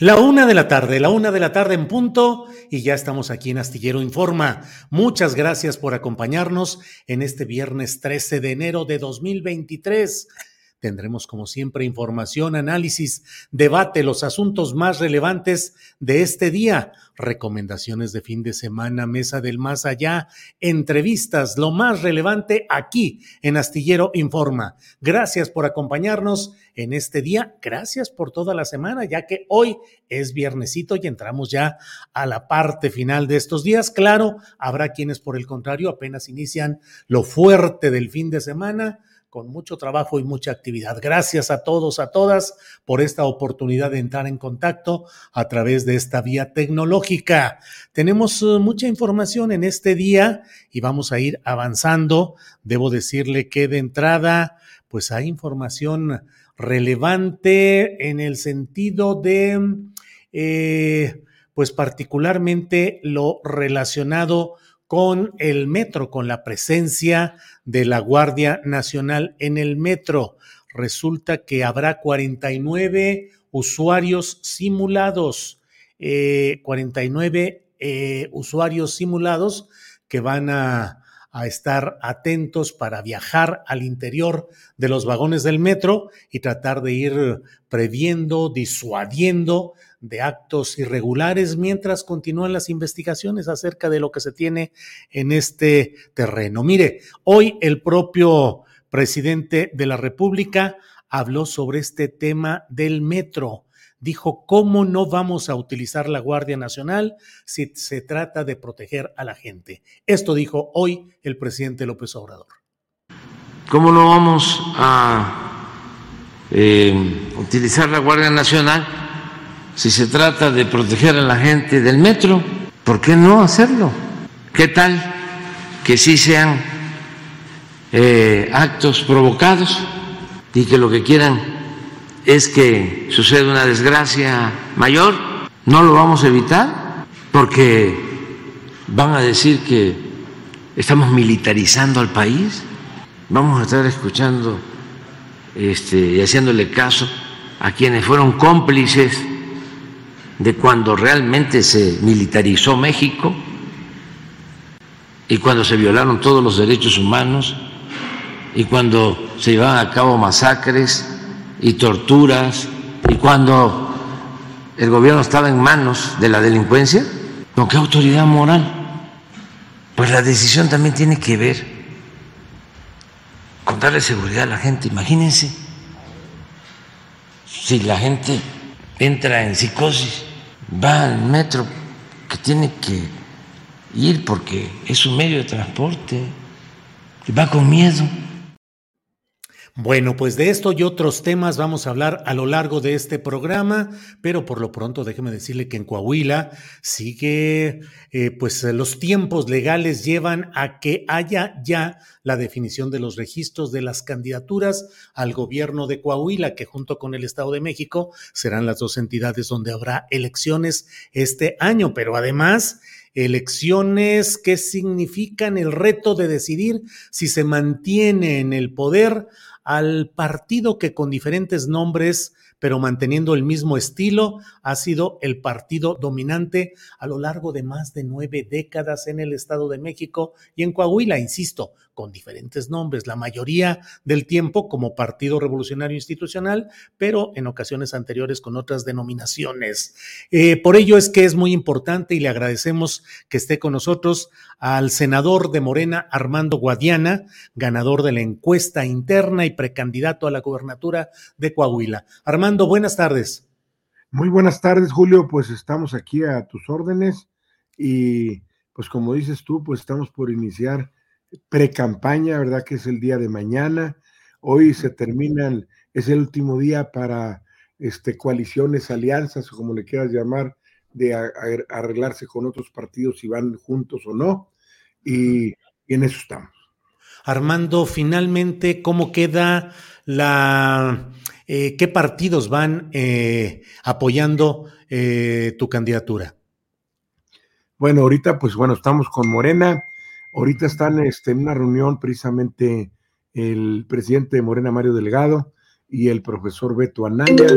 La una de la tarde, la una de la tarde en punto, y ya estamos aquí en Astillero Informa. Muchas gracias por acompañarnos en este viernes 13 de enero de 2023. Tendremos, como siempre, información, análisis, debate, los asuntos más relevantes de este día, recomendaciones de fin de semana, mesa del más allá, entrevistas, lo más relevante aquí en Astillero Informa. Gracias por acompañarnos en este día. Gracias por toda la semana, ya que hoy es viernesito y entramos ya a la parte final de estos días. Claro, habrá quienes, por el contrario, apenas inician lo fuerte del fin de semana con mucho trabajo y mucha actividad. Gracias a todos, a todas, por esta oportunidad de entrar en contacto a través de esta vía tecnológica. Tenemos uh, mucha información en este día y vamos a ir avanzando. Debo decirle que de entrada, pues hay información relevante en el sentido de, eh, pues particularmente lo relacionado con el metro, con la presencia de la Guardia Nacional en el metro. Resulta que habrá 49 usuarios simulados, eh, 49 eh, usuarios simulados que van a estar atentos para viajar al interior de los vagones del metro y tratar de ir previendo, disuadiendo de actos irregulares mientras continúan las investigaciones acerca de lo que se tiene en este terreno. Mire, hoy el propio presidente de la República habló sobre este tema del metro. Dijo, ¿cómo no vamos a utilizar la Guardia Nacional si se trata de proteger a la gente? Esto dijo hoy el presidente López Obrador. ¿Cómo no vamos a eh, utilizar la Guardia Nacional si se trata de proteger a la gente del metro, ¿por qué no hacerlo? ¿Qué tal que sí sean eh, actos provocados y que lo que quieran es que suceda una desgracia mayor? ¿No lo vamos a evitar? Porque van a decir que estamos militarizando al país. Vamos a estar escuchando este, y haciéndole caso a quienes fueron cómplices de cuando realmente se militarizó México y cuando se violaron todos los derechos humanos y cuando se llevaban a cabo masacres y torturas y cuando el gobierno estaba en manos de la delincuencia? ¿Con qué autoridad moral? Pues la decisión también tiene que ver con darle seguridad a la gente. Imagínense si la gente entra en psicosis va al metro que tiene que ir porque es un medio de transporte, va con miedo. Bueno, pues de esto y otros temas vamos a hablar a lo largo de este programa, pero por lo pronto déjeme decirle que en Coahuila sigue, eh, pues los tiempos legales llevan a que haya ya la definición de los registros de las candidaturas al gobierno de Coahuila, que junto con el Estado de México serán las dos entidades donde habrá elecciones este año, pero además elecciones que significan el reto de decidir si se mantiene en el poder al partido que con diferentes nombres pero manteniendo el mismo estilo, ha sido el partido dominante a lo largo de más de nueve décadas en el Estado de México y en Coahuila, insisto, con diferentes nombres, la mayoría del tiempo como Partido Revolucionario Institucional, pero en ocasiones anteriores con otras denominaciones. Eh, por ello es que es muy importante y le agradecemos que esté con nosotros al senador de Morena, Armando Guadiana, ganador de la encuesta interna y precandidato a la gubernatura de Coahuila. Armando, buenas tardes. Muy buenas tardes, Julio. Pues estamos aquí a tus órdenes y pues como dices tú, pues estamos por iniciar pre-campaña, ¿verdad? Que es el día de mañana. Hoy se terminan, es el último día para este, coaliciones, alianzas, o como le quieras llamar, de arreglarse con otros partidos si van juntos o no. Y, en eso estamos. Armando, finalmente, ¿cómo queda la... Eh, ¿Qué partidos van eh, apoyando eh, tu candidatura? Bueno, ahorita, pues bueno, estamos con Morena, Ahorita están este, en una reunión precisamente el presidente de Morena, Mario Delgado, y el profesor Beto Anaya.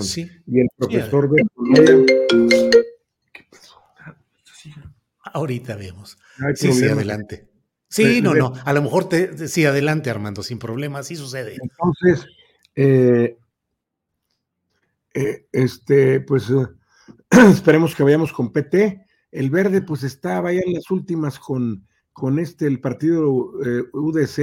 sí. Y el profesor Beto Anaya. ¿Qué pasó? Ahorita vemos. sí, sí, adelante. Sí, no, no. A lo mejor te, sí, adelante, Armando, sin problema, así sucede. Entonces, eh, eh, este, pues esperemos que vayamos con PT el verde pues estaba ya en las últimas con, con este, el partido eh, UDC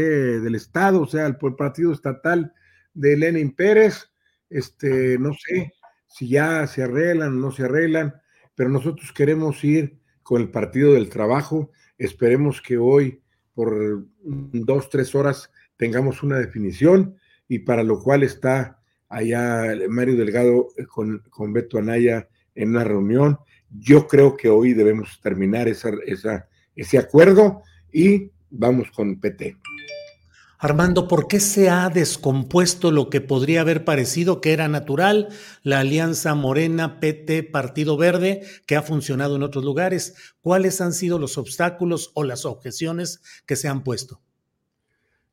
del Estado, o sea, el, partido estatal de Lenin Pérez, este, no sé si ya se arreglan o no se arreglan, pero nosotros queremos ir con el Partido del Trabajo, esperemos que hoy por dos, tres horas tengamos una definición y para lo cual está allá Mario Delgado eh, con, con Beto Anaya en una reunión yo creo que hoy debemos terminar esa, ese acuerdo y vamos con PT. Armando, ¿por qué se ha descompuesto lo que podría haber parecido que era natural, la alianza Morena, PT, Partido Verde, que ha funcionado en otros lugares? ¿Cuáles han sido los obstáculos o las objeciones que se han puesto?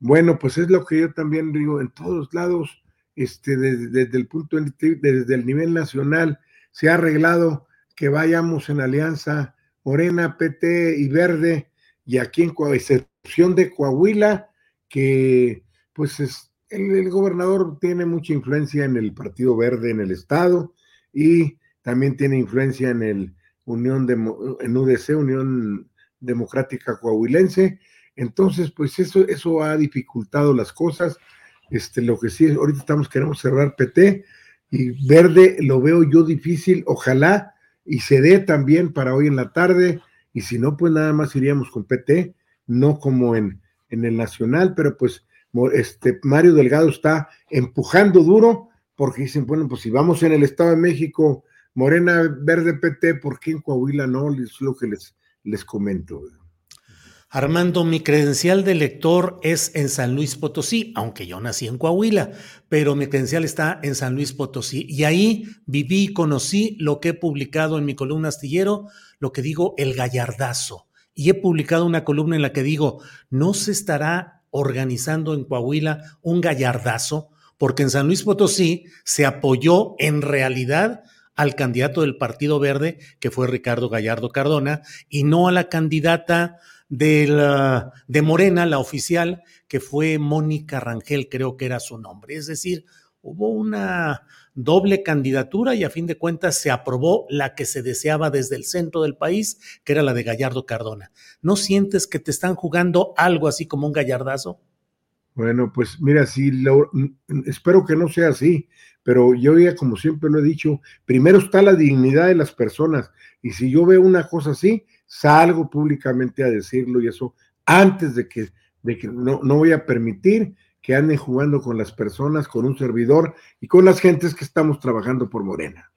Bueno, pues es lo que yo también digo, en todos lados, este, desde, el punto, desde el nivel nacional, se ha arreglado que vayamos en alianza Morena, PT y Verde, y aquí en excepción de Coahuila, que pues es, el, gobernador tiene mucha influencia en el Partido Verde en el estado y también tiene influencia en el Unión de, en UDC, Unión Democrática Coahuilense. Entonces, pues eso, eso ha dificultado las cosas. Este, lo que sí, ahorita estamos queremos cerrar PT y Verde lo veo yo difícil. Ojalá y se dé también para hoy en la tarde, y si no, pues nada más iríamos con PT, no como en, en el Nacional, pero pues este, Mario Delgado está empujando duro, porque dicen, bueno, pues si vamos en el Estado de México, Morena Verde PT, ¿por qué en Coahuila no? Es lo que les, les comento. Armando, mi credencial de lector es en San Luis Potosí, aunque yo nací en Coahuila, pero mi credencial está en San Luis Potosí. Y ahí viví y conocí lo que he publicado en mi columna astillero, lo que digo el gallardazo. Y he publicado una columna en la que digo, no se estará organizando en Coahuila un gallardazo, porque en San Luis Potosí se apoyó en realidad al candidato del Partido Verde, que fue Ricardo Gallardo Cardona, y no a la candidata de, la, de Morena, la oficial, que fue Mónica Rangel, creo que era su nombre. Es decir, hubo una doble candidatura y a fin de cuentas se aprobó la que se deseaba desde el centro del país, que era la de Gallardo Cardona. ¿No sientes que te están jugando algo así como un gallardazo? Bueno, pues mira, sí, lo, espero que no sea así, pero yo ya como siempre lo he dicho, primero está la dignidad de las personas y si yo veo una cosa así, salgo públicamente a decirlo y eso antes de que de que no, no voy a permitir que anden jugando con las personas, con un servidor y con las gentes que estamos trabajando por Morena.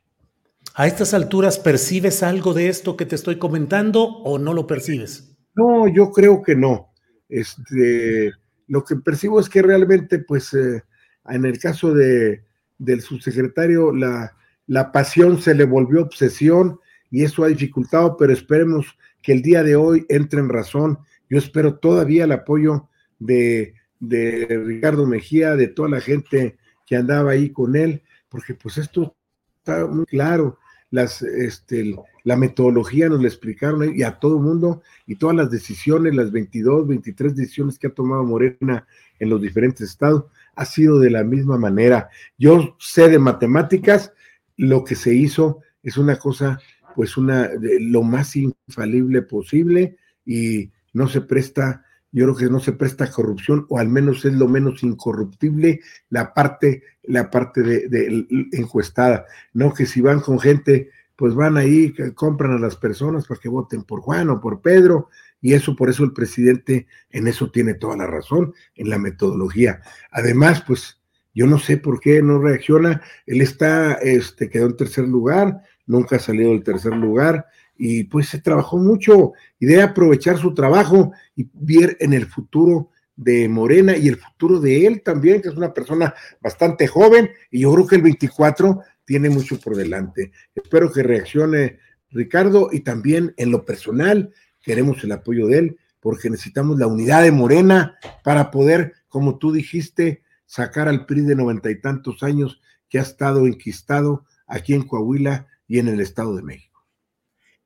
¿A estas alturas percibes algo de esto que te estoy comentando o no lo percibes? No, yo creo que no. Este, lo que percibo es que realmente, pues, eh, en el caso de, del subsecretario, la, la pasión se le volvió obsesión y eso ha dificultado, pero esperemos que el día de hoy entre en razón. Yo espero todavía el apoyo de, de Ricardo Mejía, de toda la gente que andaba ahí con él, porque pues esto está muy claro. Las, este, la metodología nos la explicaron y a todo el mundo y todas las decisiones, las 22, 23 decisiones que ha tomado Morena en los diferentes estados, ha sido de la misma manera. Yo sé de matemáticas, lo que se hizo es una cosa, pues una, de lo más infalible posible y no se presta yo creo que no se presta corrupción, o al menos es lo menos incorruptible la parte, la parte de, encuestada. No que si van con gente, pues van ahí, compran a las personas para que voten por Juan o por Pedro, y eso por eso el presidente en eso tiene toda la razón, en la metodología. Además, pues yo no sé por qué no reacciona, él está, este, quedó en tercer lugar, nunca ha salido del tercer lugar, y pues se trabajó mucho y debe aprovechar su trabajo y ver en el futuro de Morena y el futuro de él también, que es una persona bastante joven y yo creo que el 24 tiene mucho por delante. Espero que reaccione Ricardo y también en lo personal queremos el apoyo de él porque necesitamos la unidad de Morena para poder, como tú dijiste, sacar al PRI de noventa y tantos años que ha estado enquistado aquí en Coahuila y en el Estado de México.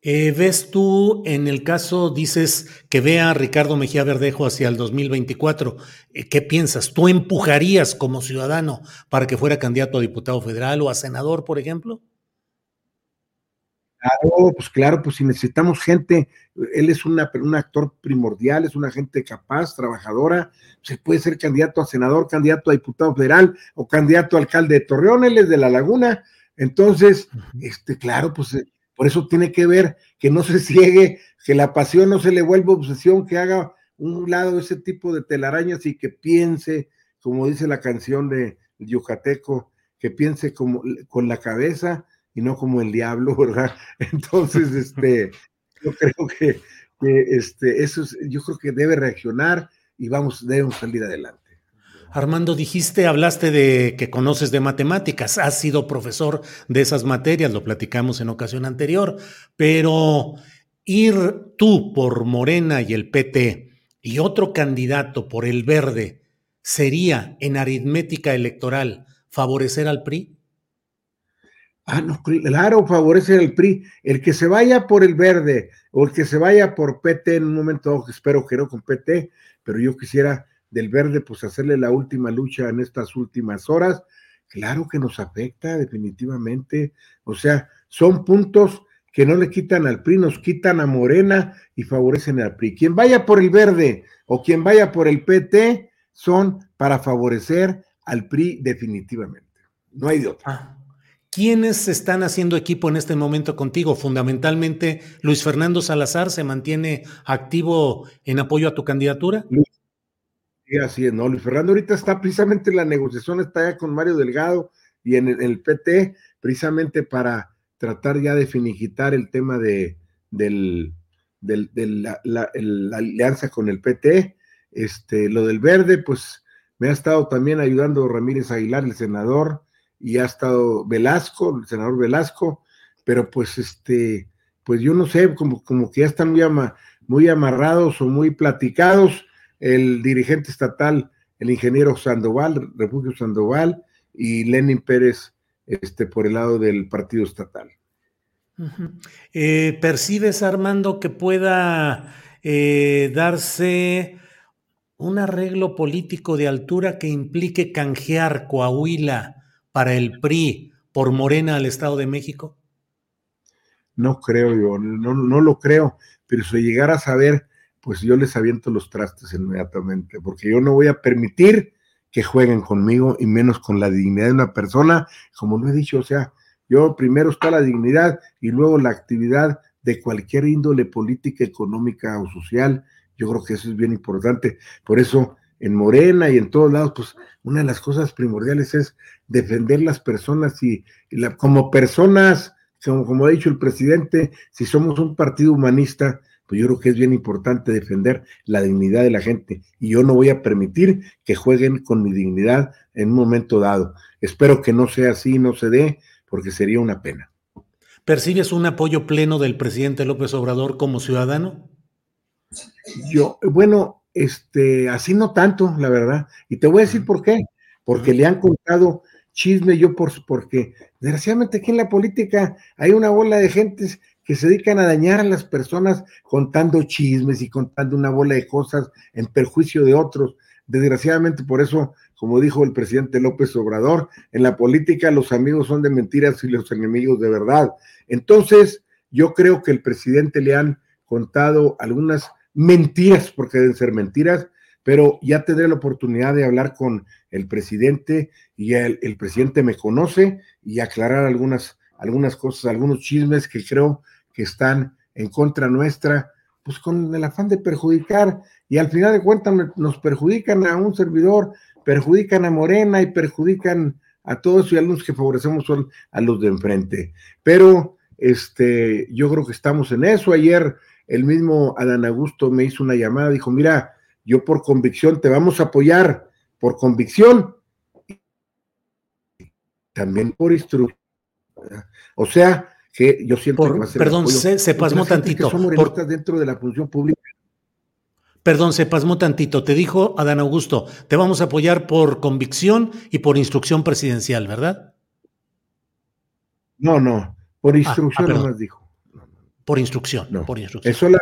Eh, ¿Ves tú en el caso, dices que vea a Ricardo Mejía Verdejo hacia el 2024? Eh, ¿Qué piensas? ¿Tú empujarías como ciudadano para que fuera candidato a diputado federal o a senador, por ejemplo? Claro, pues claro, pues si necesitamos gente, él es una, un actor primordial, es una gente capaz, trabajadora, se puede ser candidato a senador, candidato a diputado federal o candidato a alcalde de Torreón, él es de La Laguna, entonces, este, claro, pues por eso tiene que ver que no se ciegue, que la pasión no se le vuelva obsesión, que haga un lado ese tipo de telarañas y que piense, como dice la canción de Yucateco, que piense como con la cabeza y no como el diablo, ¿verdad? Entonces, este, yo creo que, este, eso es, yo creo que debe reaccionar y vamos, debemos salir adelante. Armando, dijiste, hablaste de que conoces de matemáticas, has sido profesor de esas materias, lo platicamos en ocasión anterior, pero ir tú por Morena y el PT y otro candidato por el Verde, ¿sería en aritmética electoral favorecer al PRI? Ah, no, claro, favorecer al PRI. El que se vaya por el verde o el que se vaya por PT en un momento, espero que no con PT, pero yo quisiera del verde, pues hacerle la última lucha en estas últimas horas, claro que nos afecta definitivamente. O sea, son puntos que no le quitan al PRI, nos quitan a Morena y favorecen al PRI. Quien vaya por el verde o quien vaya por el PT son para favorecer al PRI definitivamente. No hay de otra. Ah. ¿Quiénes están haciendo equipo en este momento contigo? Fundamentalmente, Luis Fernando Salazar se mantiene activo en apoyo a tu candidatura. Sí, así es, ¿no? Luis Fernando ahorita está precisamente en la negociación, está ya con Mario Delgado y en el, PT, precisamente para tratar ya de finiquitar el tema de, del, la, alianza con el PT. Este, lo del verde, pues me ha estado también ayudando Ramírez Aguilar, el senador, y ha estado Velasco, el senador Velasco, pero pues este, pues yo no sé, como, como que ya están muy, muy amarrados o muy platicados el dirigente estatal, el ingeniero Sandoval, Refugio Sandoval, y Lenin Pérez este, por el lado del partido estatal. Eh, ¿Percibes, Armando, que pueda eh, darse un arreglo político de altura que implique canjear Coahuila para el PRI por Morena al Estado de México? No creo yo, no, no lo creo, pero si llegara a saber pues yo les aviento los trastes inmediatamente, porque yo no voy a permitir que jueguen conmigo y menos con la dignidad de una persona, como lo he dicho, o sea, yo primero está la dignidad y luego la actividad de cualquier índole política, económica o social Yo creo que eso es bien importante. Por eso en Morena y en todos lados, pues una de las cosas primordiales es defender las personas y, como personas, como ha dicho el presidente, si somos un partido humanista, pues yo creo que es bien importante defender la dignidad de la gente y yo no voy a permitir que jueguen con mi dignidad en un momento dado. Espero que no sea así, no se dé, porque sería una pena. ¿Percibes un apoyo pleno del presidente López Obrador como ciudadano? Yo, bueno, este, así no tanto, la verdad. Y te voy a decir por qué. Porque le han contado chisme yo por porque desgraciadamente aquí en la política hay una bola de gentes que se dedican a dañar a las personas contando chismes y contando una bola de cosas en perjuicio de otros. Desgraciadamente por eso, como dijo el presidente López Obrador, en la política los amigos son de mentiras y los enemigos de verdad. Entonces, yo creo que el presidente le han contado algunas mentiras, porque deben ser mentiras, pero ya tendré la oportunidad de hablar con el presidente y el, presidente me conoce y aclarar algunas, algunas cosas, algunos chismes que creo que están en contra nuestra, pues con el afán de perjudicar y al final de cuentas nos perjudican a un servidor, perjudican a Morena y perjudican a todos y a los que favorecemos son a los de enfrente. Pero este, yo creo que estamos en eso. Ayer el mismo Adán Augusto me hizo una llamada, dijo, mira, yo por convicción te vamos a apoyar, por convicción, también por instrucción. O sea, que yo siento que va a ser Perdón, se, se, pasmó tantito. por, dentro de la función pública. Perdón, se pasmó tantito. Te dijo Adán Augusto, te vamos a apoyar por convicción y por instrucción presidencial, ¿verdad? No, no, por ah, instrucción ah, nomás dijo. Por instrucción, no. por instrucción. Es solamente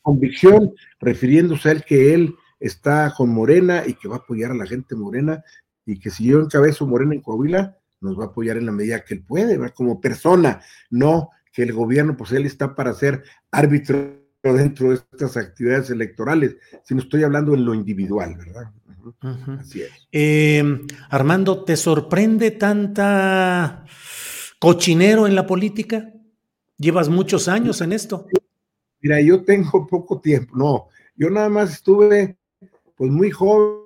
convicción, refiriéndose a él que él está con Morena y que va a apoyar a la gente morena y que si yo encabezo Morena en Coahuila, nos va a apoyar en la medida que él puede, ¿verdad? como persona, no que el gobierno, pues él está para ser árbitro dentro de estas actividades electorales, sino estoy hablando en lo individual, ¿verdad? Así es. Em, Armando, ¿te sorprende tanta cochinero en la política? Llevas muchos años en esto. Mira, yo tengo poco tiempo, no, yo nada más estuve, pues muy joven,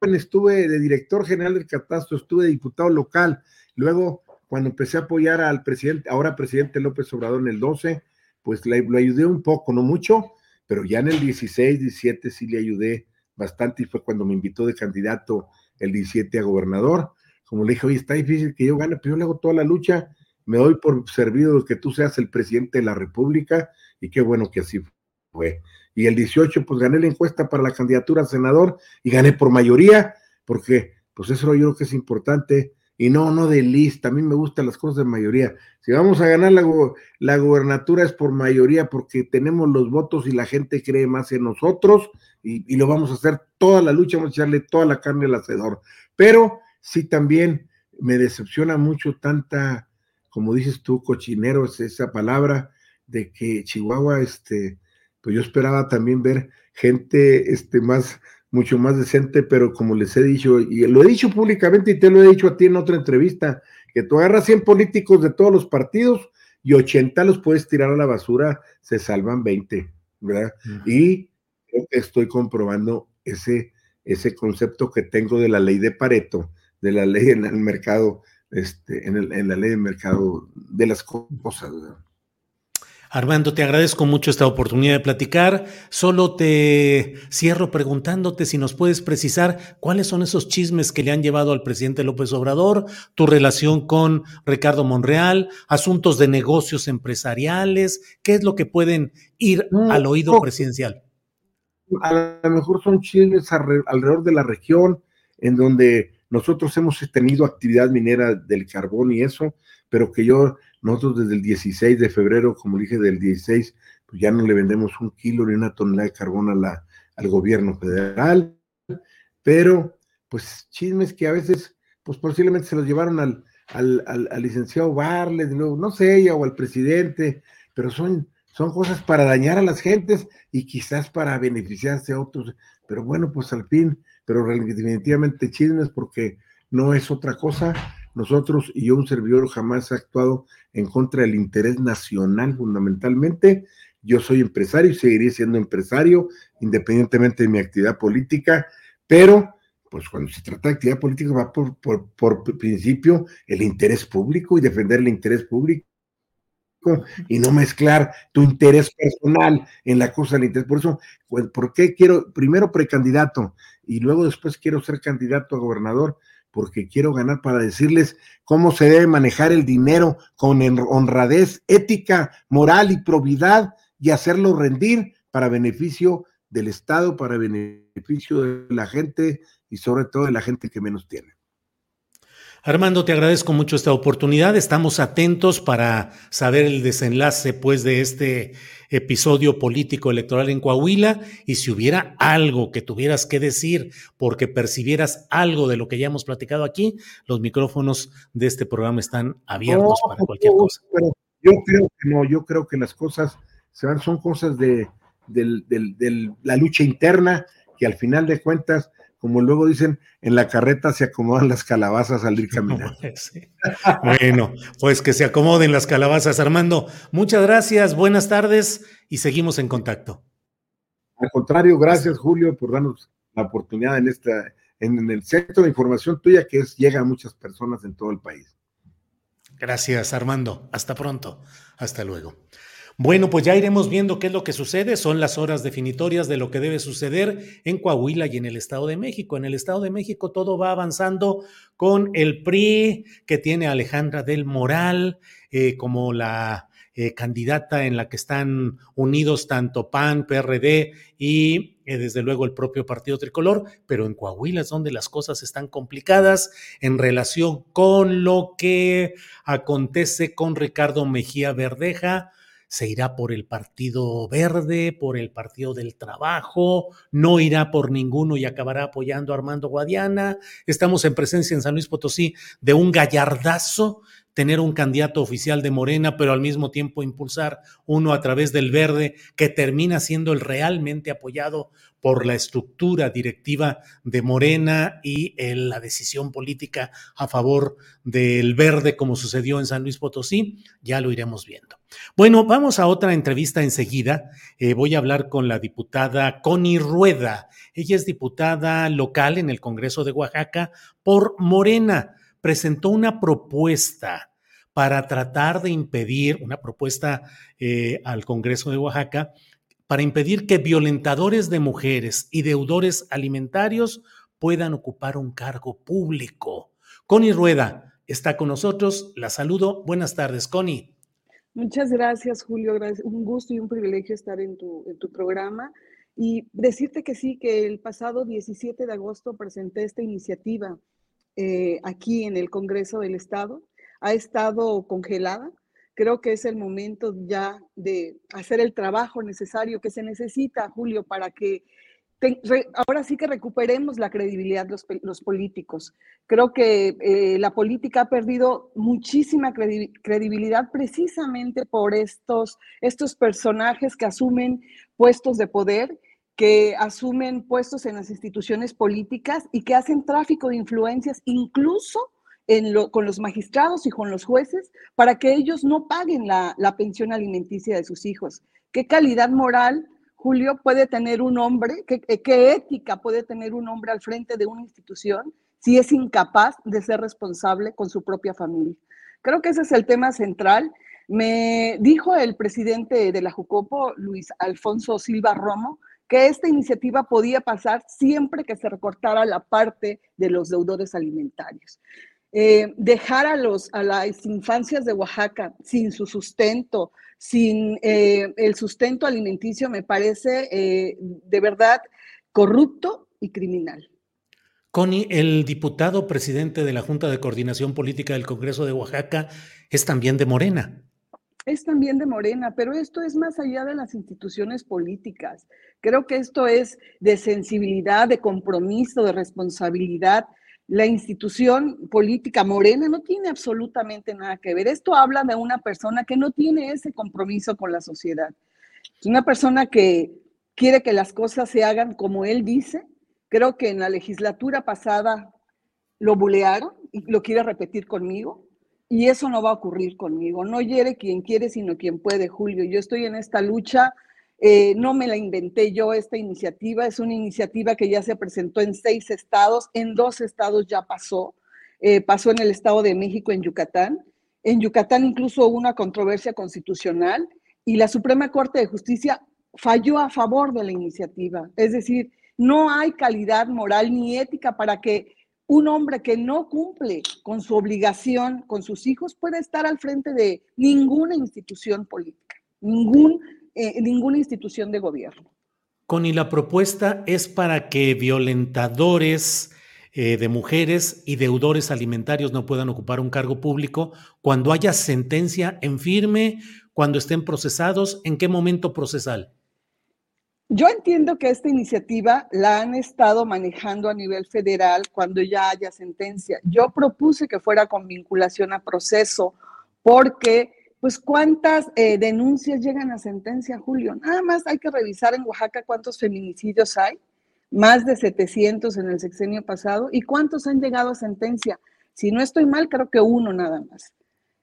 estuve de director general del catastro, estuve de diputado local, luego cuando empecé a apoyar al presidente, ahora presidente López Obrador en el 12, pues le, lo ayudé un poco, no mucho, pero ya en el 16, 17 sí le ayudé bastante y fue cuando me invitó de candidato el 17 a gobernador. Como le dije, oye, está difícil que yo gane, pero yo le hago toda la lucha me doy por servido que tú seas el presidente de la República y qué bueno que así fue. Y el 18, pues gané la encuesta para la candidatura a senador y gané por mayoría, porque pues eso yo creo que es importante. Y no, no de lista, a mí me gustan las cosas de mayoría. Si vamos a ganar la, la gobernatura es por mayoría, porque tenemos los votos y la gente cree más en nosotros y, y lo vamos a hacer toda la lucha, vamos a echarle toda la carne al hacedor. Pero sí también me decepciona mucho tanta como dices tú, cochinero es esa palabra de que Chihuahua, este, pues yo esperaba también ver gente, este, más, mucho más decente, pero como les he dicho, y lo he dicho públicamente y te lo he dicho a ti en otra entrevista, que tú agarras 100 políticos de todos los partidos y 80 los puedes tirar a la basura, se salvan 20, ¿verdad? Y estoy comprobando ese, ese concepto que tengo de la ley de Pareto, de la ley en el mercado este, en, la ley de mercado de las cosas. Armando, te agradezco mucho esta oportunidad de platicar. Solo te cierro preguntándote si nos puedes precisar cuáles son esos chismes que le han llevado al presidente López Obrador, tu relación con Ricardo Monreal, asuntos de negocios empresariales, qué es lo que pueden ir al oído presidencial. A lo mejor son chismes alrededor de la región en donde nosotros hemos tenido actividad minera del carbón y eso, pero que yo, nosotros desde el 16 de febrero, como dije, del 16, pues ya no le vendemos un kilo ni una tonelada de carbón a la, al gobierno federal, pero pues chismes que a veces, pues posiblemente se los llevaron al, al, al, licenciado Barles, no, no sé, ella o al presidente, pero son, son cosas para dañar a las gentes y quizás para beneficiarse a otros, pero bueno, pues al fin pero definitivamente chismes porque no es otra cosa. Nosotros y yo, un servidor, jamás ha actuado en contra del interés nacional fundamentalmente. Yo soy empresario y seguiré siendo empresario independientemente de mi actividad política, pero pues cuando se trata de actividad política va por, por, por principio el interés público y defender el interés público y no mezclar tu interés personal en la cosa del interés. Por eso, pues, ¿por qué quiero primero precandidato y luego después quiero ser candidato a gobernador? Porque quiero ganar para decirles cómo se debe manejar el dinero con honradez, ética, moral y probidad y hacerlo rendir para beneficio del Estado, para beneficio de la gente y sobre todo de la gente que menos tiene. Armando, te agradezco mucho esta oportunidad. Estamos atentos para saber el desenlace pues de este episodio político electoral en Coahuila y si hubiera algo que tuvieras que decir porque percibieras algo de lo que ya hemos platicado aquí, los micrófonos de este programa están abiertos para cualquier cosa. Pero yo creo que no, yo creo que las cosas se van, son cosas de, de la lucha interna que al final de cuentas como luego dicen, en la carreta se acomodan las calabazas al ir caminando. bueno, pues que se acomoden las calabazas. Armando, muchas gracias, buenas tardes y seguimos en contacto. Al contrario, gracias Julio por darnos la oportunidad en esta, en el centro de información tuya que es, llega a muchas personas en todo el país. Gracias, Armando. Hasta pronto. Hasta luego. Bueno, pues ya iremos viendo qué es lo que sucede. Son las horas definitorias de lo que debe suceder en Coahuila y en el Estado de México. En el Estado de México todo va avanzando con el PRI, que tiene Alejandra del Moral eh, como la eh, candidata en la que están unidos tanto PAN, PRD y eh, desde luego el propio Partido Tricolor, pero en Coahuila es donde las cosas están complicadas en relación con lo que acontece con Ricardo Mejía Verdeja se irá por el Partido Verde, por el Partido del Trabajo, no irá por ninguno y acabará apoyando a Armando Guadiana. Estamos en presencia en San Luis Potosí de un gallardazo tener un candidato oficial de Morena, pero al mismo tiempo impulsar uno a través del verde que termina siendo el realmente apoyado por la estructura directiva de Morena y la decisión política a favor del verde, como sucedió en San Luis Potosí, ya lo iremos viendo. Bueno, vamos a otra entrevista enseguida. Eh, voy a hablar con la diputada Connie Rueda. Ella es diputada local en el Congreso de Oaxaca por Morena presentó una propuesta para tratar de impedir, una propuesta eh, al Congreso de Oaxaca, para impedir que violentadores de mujeres y deudores alimentarios puedan ocupar un cargo público. Connie Rueda está con nosotros, la saludo. Buenas tardes, Connie. Muchas gracias, Julio. Un gusto y un privilegio estar en tu, programa y decirte que sí, que el pasado 17 de agosto presenté esta iniciativa eh, aquí en el Congreso del Estado. Ha estado congelada. Creo que es el momento ya de hacer el trabajo necesario que se necesita, Julio, para que ahora sí que recuperemos la credibilidad los, los políticos. Creo que eh, la política ha perdido muchísima credibilidad precisamente por estos, estos personajes que asumen puestos de poder que asumen puestos en las instituciones políticas y que hacen tráfico de influencias incluso en lo, con los magistrados y con los jueces para que ellos no paguen la, pensión alimenticia de sus hijos. ¿Qué calidad moral, Julio, puede tener un hombre? ¿Qué, ¿Qué ética puede tener un hombre al frente de una institución si es incapaz de ser responsable con su propia familia? Creo que ese es el tema central. Me dijo el presidente de la Jucopo, Luis Alfonso Silva Romo, que esta iniciativa podía pasar siempre que se recortara la parte de los deudores alimentarios. Eh, dejar a, los, a las infancias de Oaxaca sin su sustento, sin eh, el sustento alimenticio, me parece eh, de verdad corrupto y criminal. Connie, el diputado presidente de la Junta de Coordinación Política del Congreso de Oaxaca es también de Morena es también de Morena, pero esto es más allá de las instituciones políticas. Creo que esto es de sensibilidad, de compromiso, de responsabilidad. La institución política morena no tiene absolutamente nada que ver. Esto habla de una persona que no tiene ese compromiso con la sociedad. Es una persona que quiere que las cosas se hagan como él dice. Creo que en la legislatura pasada lo bulearon y lo quiere repetir conmigo y eso no va a ocurrir conmigo. No hiere quien quiere, sino quien puede, Julio. Yo estoy en esta lucha, eh, no me la inventé yo esta iniciativa, es una iniciativa que ya se presentó en seis estados, en dos estados ya pasó, eh, pasó en el Estado de México, en Yucatán. En Yucatán incluso hubo una controversia constitucional y la Suprema Corte de Justicia falló a favor de la iniciativa. Es decir, no hay calidad moral ni ética para que un hombre que no cumple con su obligación con sus hijos pueda estar al frente de ninguna institución política, ningún, eh, ninguna institución de gobierno. Connie, la propuesta es para que violentadores eh, de mujeres y deudores alimentarios no puedan ocupar un cargo público cuando haya sentencia en firme, cuando estén procesados, ¿en qué momento procesal? Yo entiendo que esta iniciativa la han estado manejando a nivel federal cuando ya haya sentencia. Yo propuse que fuera con vinculación a proceso porque, pues, ¿cuántas eh, denuncias llegan a sentencia, Julio? Nada más hay que revisar en Oaxaca cuántos feminicidios hay, más de 700 en el sexenio pasado, y cuántos han llegado a sentencia. Si no estoy mal, creo que uno nada más.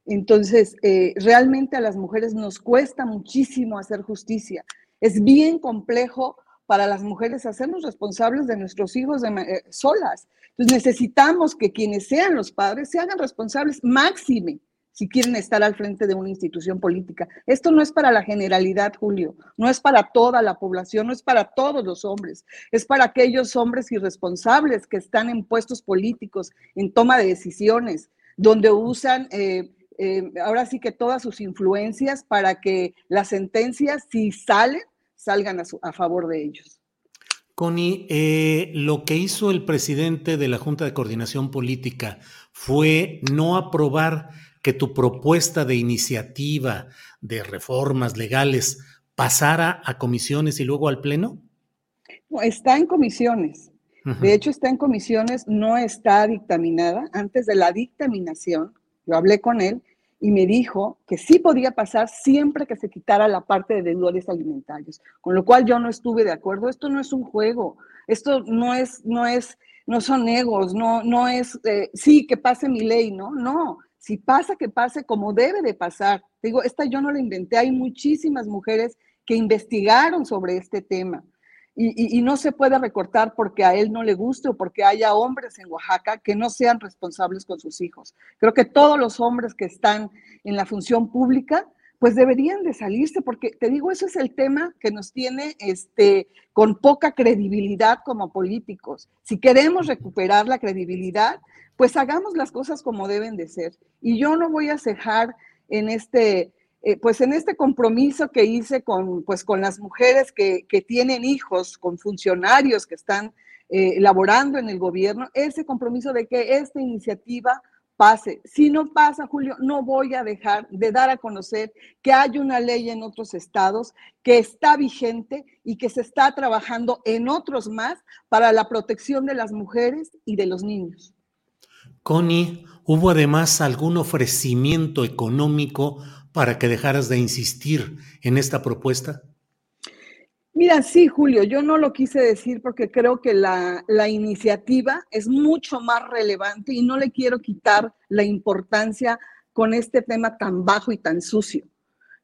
Entonces, eh, realmente a las mujeres nos cuesta muchísimo hacer justicia. Es bien complejo para las mujeres hacernos responsables de nuestros hijos eh, solas. Entonces necesitamos que quienes sean los padres se hagan responsables máxime si quieren estar al frente de una institución política. Esto no es para la generalidad, Julio, no es para toda la población, no es para todos los hombres, es para aquellos hombres irresponsables que están en puestos políticos, en toma de decisiones, donde usan eh, eh, ahora sí que todas sus influencias para que las sentencias, si salen, salgan a, favor de ellos. Connie, eh, lo que hizo el presidente de la Junta de Coordinación Política fue no aprobar que tu propuesta de iniciativa de reformas legales pasara a comisiones y luego al Pleno? No, está en comisiones. De hecho, está en comisiones, no está dictaminada. Antes de la dictaminación, yo hablé con él y me dijo que sí podía pasar siempre que se quitara la parte de deudores alimentarios, con lo cual yo no estuve de acuerdo. Esto no es un juego, esto no es, no es, no son egos, no, no es, eh, sí, que pase mi ley, no, no. Si pasa, que pase como debe de pasar. Digo, esta yo no la inventé, hay muchísimas mujeres que investigaron sobre este tema y, no se puede recortar porque a él no le guste o porque haya hombres en Oaxaca que no sean responsables con sus hijos. Creo que todos los hombres que están en la función pública, pues deberían de salirse, porque te digo, eso es el tema que nos tiene este, con poca credibilidad como políticos. Si queremos recuperar la credibilidad, pues hagamos las cosas como deben de ser. Y yo no voy a cejar en este eh, pues en este compromiso que hice con, pues con las mujeres que, tienen hijos, con funcionarios que están eh, laborando en el gobierno, ese compromiso de que esta iniciativa pase. Si no pasa, Julio, no voy a dejar de dar a conocer que hay una ley en otros estados que está vigente y que se está trabajando en otros más para la protección de las mujeres y de los niños. Connie, ¿hubo además algún ofrecimiento económico para que dejaras de insistir en esta propuesta? Mira, sí, Julio, yo no lo quise decir porque creo que la, iniciativa es mucho más relevante y no le quiero quitar la importancia con este tema tan bajo y tan sucio.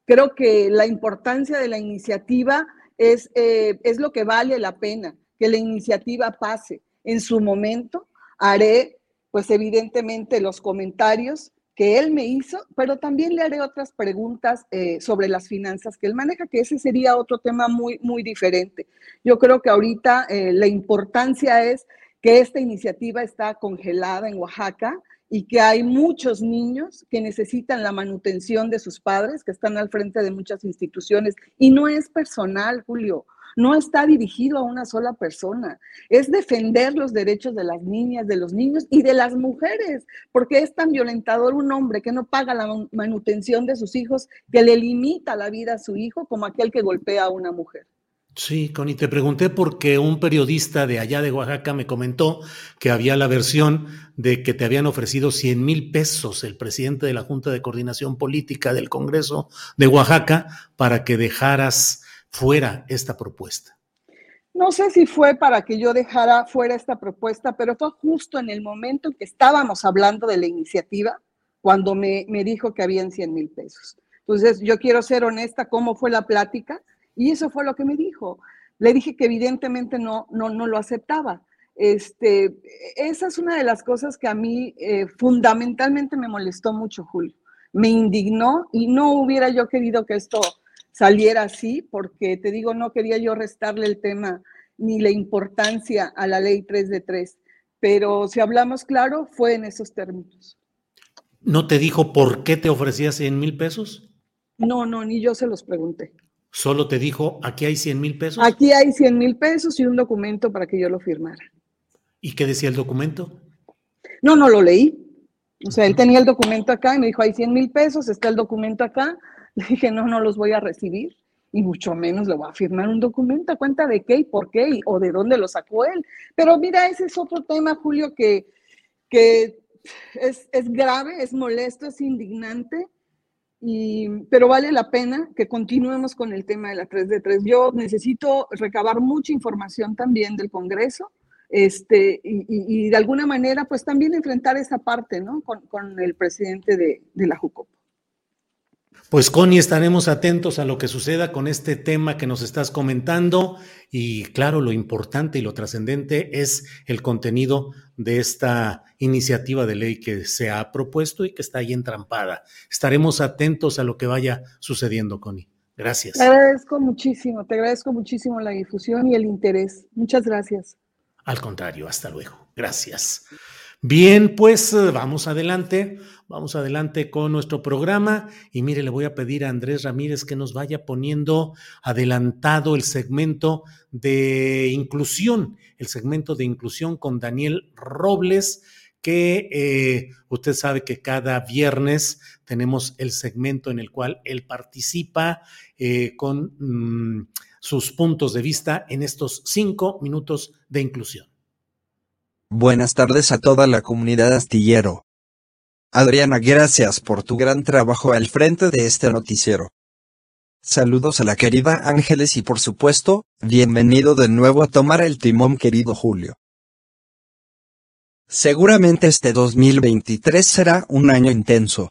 Creo que la importancia de la iniciativa es, eh, es lo que vale la pena, que la iniciativa pase. En su momento haré, pues evidentemente, los comentarios que él me hizo, pero también le haré otras preguntas eh, sobre las finanzas que él maneja, que ese sería otro tema muy, muy diferente. Yo creo que ahorita eh, la importancia es que esta iniciativa está congelada en Oaxaca y que hay muchos niños que necesitan la manutención de sus padres, que están al frente de muchas instituciones. Y no es personal, Julio no está dirigido a una sola persona, es defender los derechos de las niñas, de los niños y de las mujeres, porque es tan violentador un hombre que no paga la manutención de sus hijos, que le limita la vida a su hijo como aquel que golpea a una mujer. Sí, Connie, te pregunté porque un periodista de allá de Oaxaca me comentó que había la versión de que te habían ofrecido 100 mil pesos el presidente de la Junta de Coordinación Política del Congreso de Oaxaca para que dejaras fuera esta propuesta? No sé si fue para que yo dejara fuera esta propuesta, pero fue justo en el momento en que estábamos hablando de la iniciativa cuando me, me dijo que habían 100 mil pesos. Entonces, yo quiero ser honesta, ¿cómo fue la plática? Y eso fue lo que me dijo. Le dije que evidentemente no, no, no lo aceptaba. Este, esa es una de las cosas que a mí eh, fundamentalmente me molestó mucho, Julio. Me indignó y no hubiera yo querido que esto saliera así, porque te digo, no quería yo restarle el tema ni la importancia a la ley 3 de 3, pero si hablamos claro, fue en esos términos. ¿No te dijo por qué te ofrecía 100 mil pesos? No, no, ni yo se los pregunté. Solo te dijo, aquí hay 100 mil pesos. Aquí hay 100 mil pesos y un documento para que yo lo firmara. ¿Y qué decía el documento? No, no lo leí. O sea, él tenía el documento acá y me dijo, hay 100 mil pesos, está el documento acá. Le dije, no, no los voy a recibir y mucho menos le voy a firmar un documento a cuenta de qué y por qué o de dónde lo sacó él. Pero mira, ese es otro tema, Julio, que, que es, es grave, es molesto, es indignante. Y, pero vale la pena que continuemos con el tema de la 3 de 3. Yo necesito recabar mucha información también del Congreso este, y, y, de alguna manera, pues también enfrentar esa parte, ¿no? Con, con el presidente de, de la JUCOP. Pues Connie, estaremos atentos a lo que suceda con este tema que nos estás comentando y claro, lo importante y lo trascendente es el contenido de esta iniciativa de ley que se ha propuesto y que está ahí entrampada. Estaremos atentos a lo que vaya sucediendo, Connie. Gracias. Te agradezco muchísimo, te agradezco muchísimo la difusión y el interés. Muchas gracias. Al contrario, hasta luego. Gracias. Bien, pues eh, vamos adelante, vamos adelante con nuestro programa y mire, le voy a pedir a Andrés Ramírez que nos vaya poniendo adelantado el segmento de inclusión, el segmento de inclusión con Daniel Robles, que eh, usted sabe que cada viernes tenemos el segmento en el cual él participa eh, con mm, sus puntos de vista en estos cinco minutos de inclusión. Buenas tardes a toda la comunidad astillero. Adriana, gracias por tu gran trabajo al frente de este noticiero. Saludos a la querida Ángeles y por supuesto, bienvenido de nuevo a tomar el timón querido Julio. Seguramente este 2023 será un año intenso.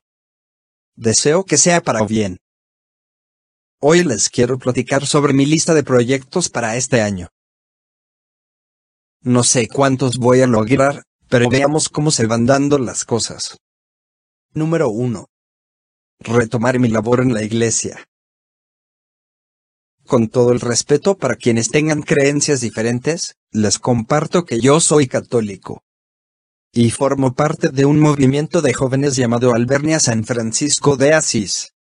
Deseo que sea para bien. Hoy les quiero platicar sobre mi lista de proyectos para este año. No sé cuántos voy a lograr, pero veamos cómo se van dando las cosas. Número 1. Retomar mi labor en la iglesia. Con todo el respeto para quienes tengan creencias diferentes, les comparto que yo soy católico. Y formo parte de un movimiento de jóvenes llamado Albernia San Francisco de Asís.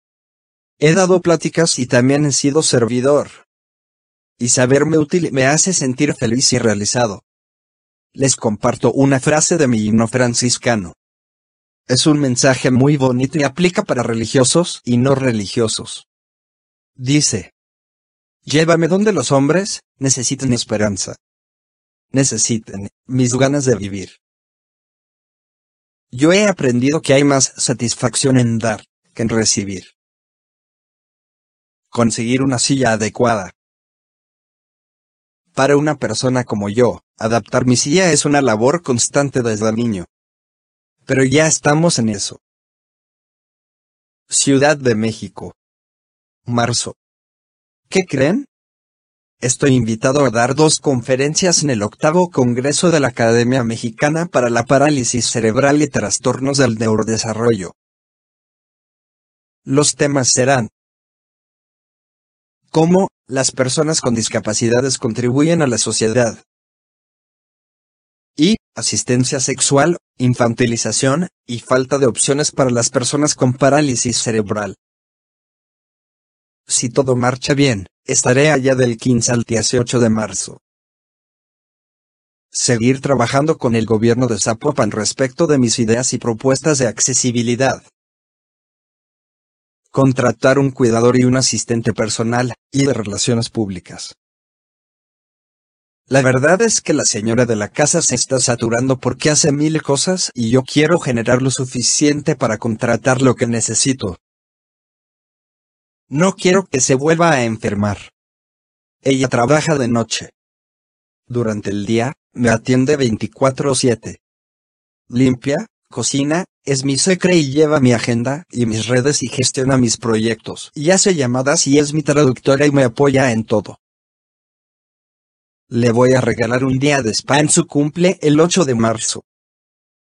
He dado pláticas y también he sido servidor. Y saberme útil me hace sentir feliz y realizado les comparto una frase de mi himno franciscano. Es un mensaje muy bonito y aplica para religiosos y no religiosos. Dice, Llévame donde los hombres necesiten esperanza. Necesiten mis ganas de vivir. Yo he aprendido que hay más satisfacción en dar que en recibir. Conseguir una silla adecuada, para una persona como yo, adaptar mi silla es una labor constante desde niño. Pero ya estamos en eso. Ciudad de México. Marzo. ¿Qué creen? Estoy invitado a dar dos conferencias en el octavo Congreso de la Academia Mexicana para la Parálisis Cerebral y Trastornos del Neurodesarrollo. Los temas serán cómo las personas con discapacidades contribuyen a la sociedad. Y, asistencia sexual, infantilización, y falta de opciones para las personas con parálisis cerebral. Si todo marcha bien, estaré allá del 15 al 18 de marzo. Seguir trabajando con el gobierno de Zapopan respecto de mis ideas y propuestas de accesibilidad contratar un cuidador y un asistente personal, y de relaciones públicas. La verdad es que la señora de la casa se está saturando porque hace mil cosas y yo quiero generar lo suficiente para contratar lo que necesito. No quiero que se vuelva a enfermar. Ella trabaja de noche. Durante el día, me atiende 24/7. Limpia, cocina, es mi secre y lleva mi agenda y mis redes y gestiona mis proyectos y hace llamadas y es mi traductora y me apoya en todo. Le voy a regalar un día de spa en su cumple el 8 de marzo.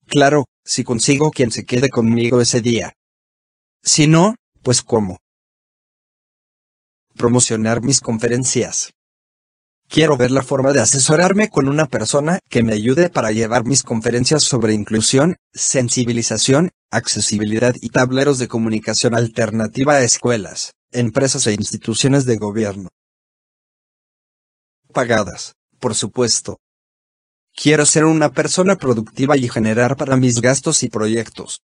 Claro, si consigo quien se quede conmigo ese día. Si no, pues cómo. Promocionar mis conferencias. Quiero ver la forma de asesorarme con una persona que me ayude para llevar mis conferencias sobre inclusión, sensibilización, accesibilidad y tableros de comunicación alternativa a escuelas, empresas e instituciones de gobierno pagadas, por supuesto. Quiero ser una persona productiva y generar para mis gastos y proyectos.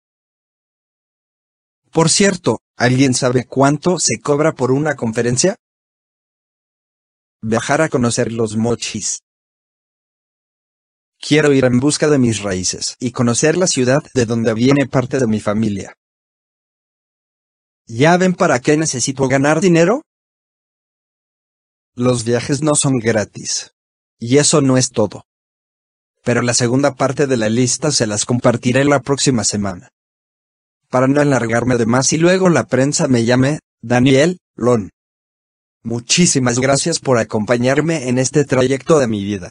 Por cierto, ¿alguien sabe cuánto se cobra por una conferencia? Viajar a conocer los mochis. Quiero ir en busca de mis raíces y conocer la ciudad de donde viene parte de mi familia. ¿Ya ven para qué necesito ganar dinero? Los viajes no son gratis. Y eso no es todo. Pero la segunda parte de la lista se las compartiré la próxima semana. Para no alargarme de más y luego la prensa me llame, Daniel, Lon. Muchísimas gracias por acompañarme en este trayecto de mi vida.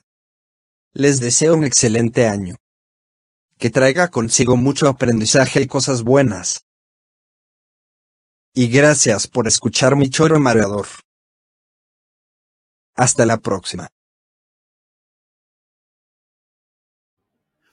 Les deseo un excelente año. Que traiga consigo mucho aprendizaje y cosas buenas. Y gracias por escuchar mi choro mareador. Hasta la próxima.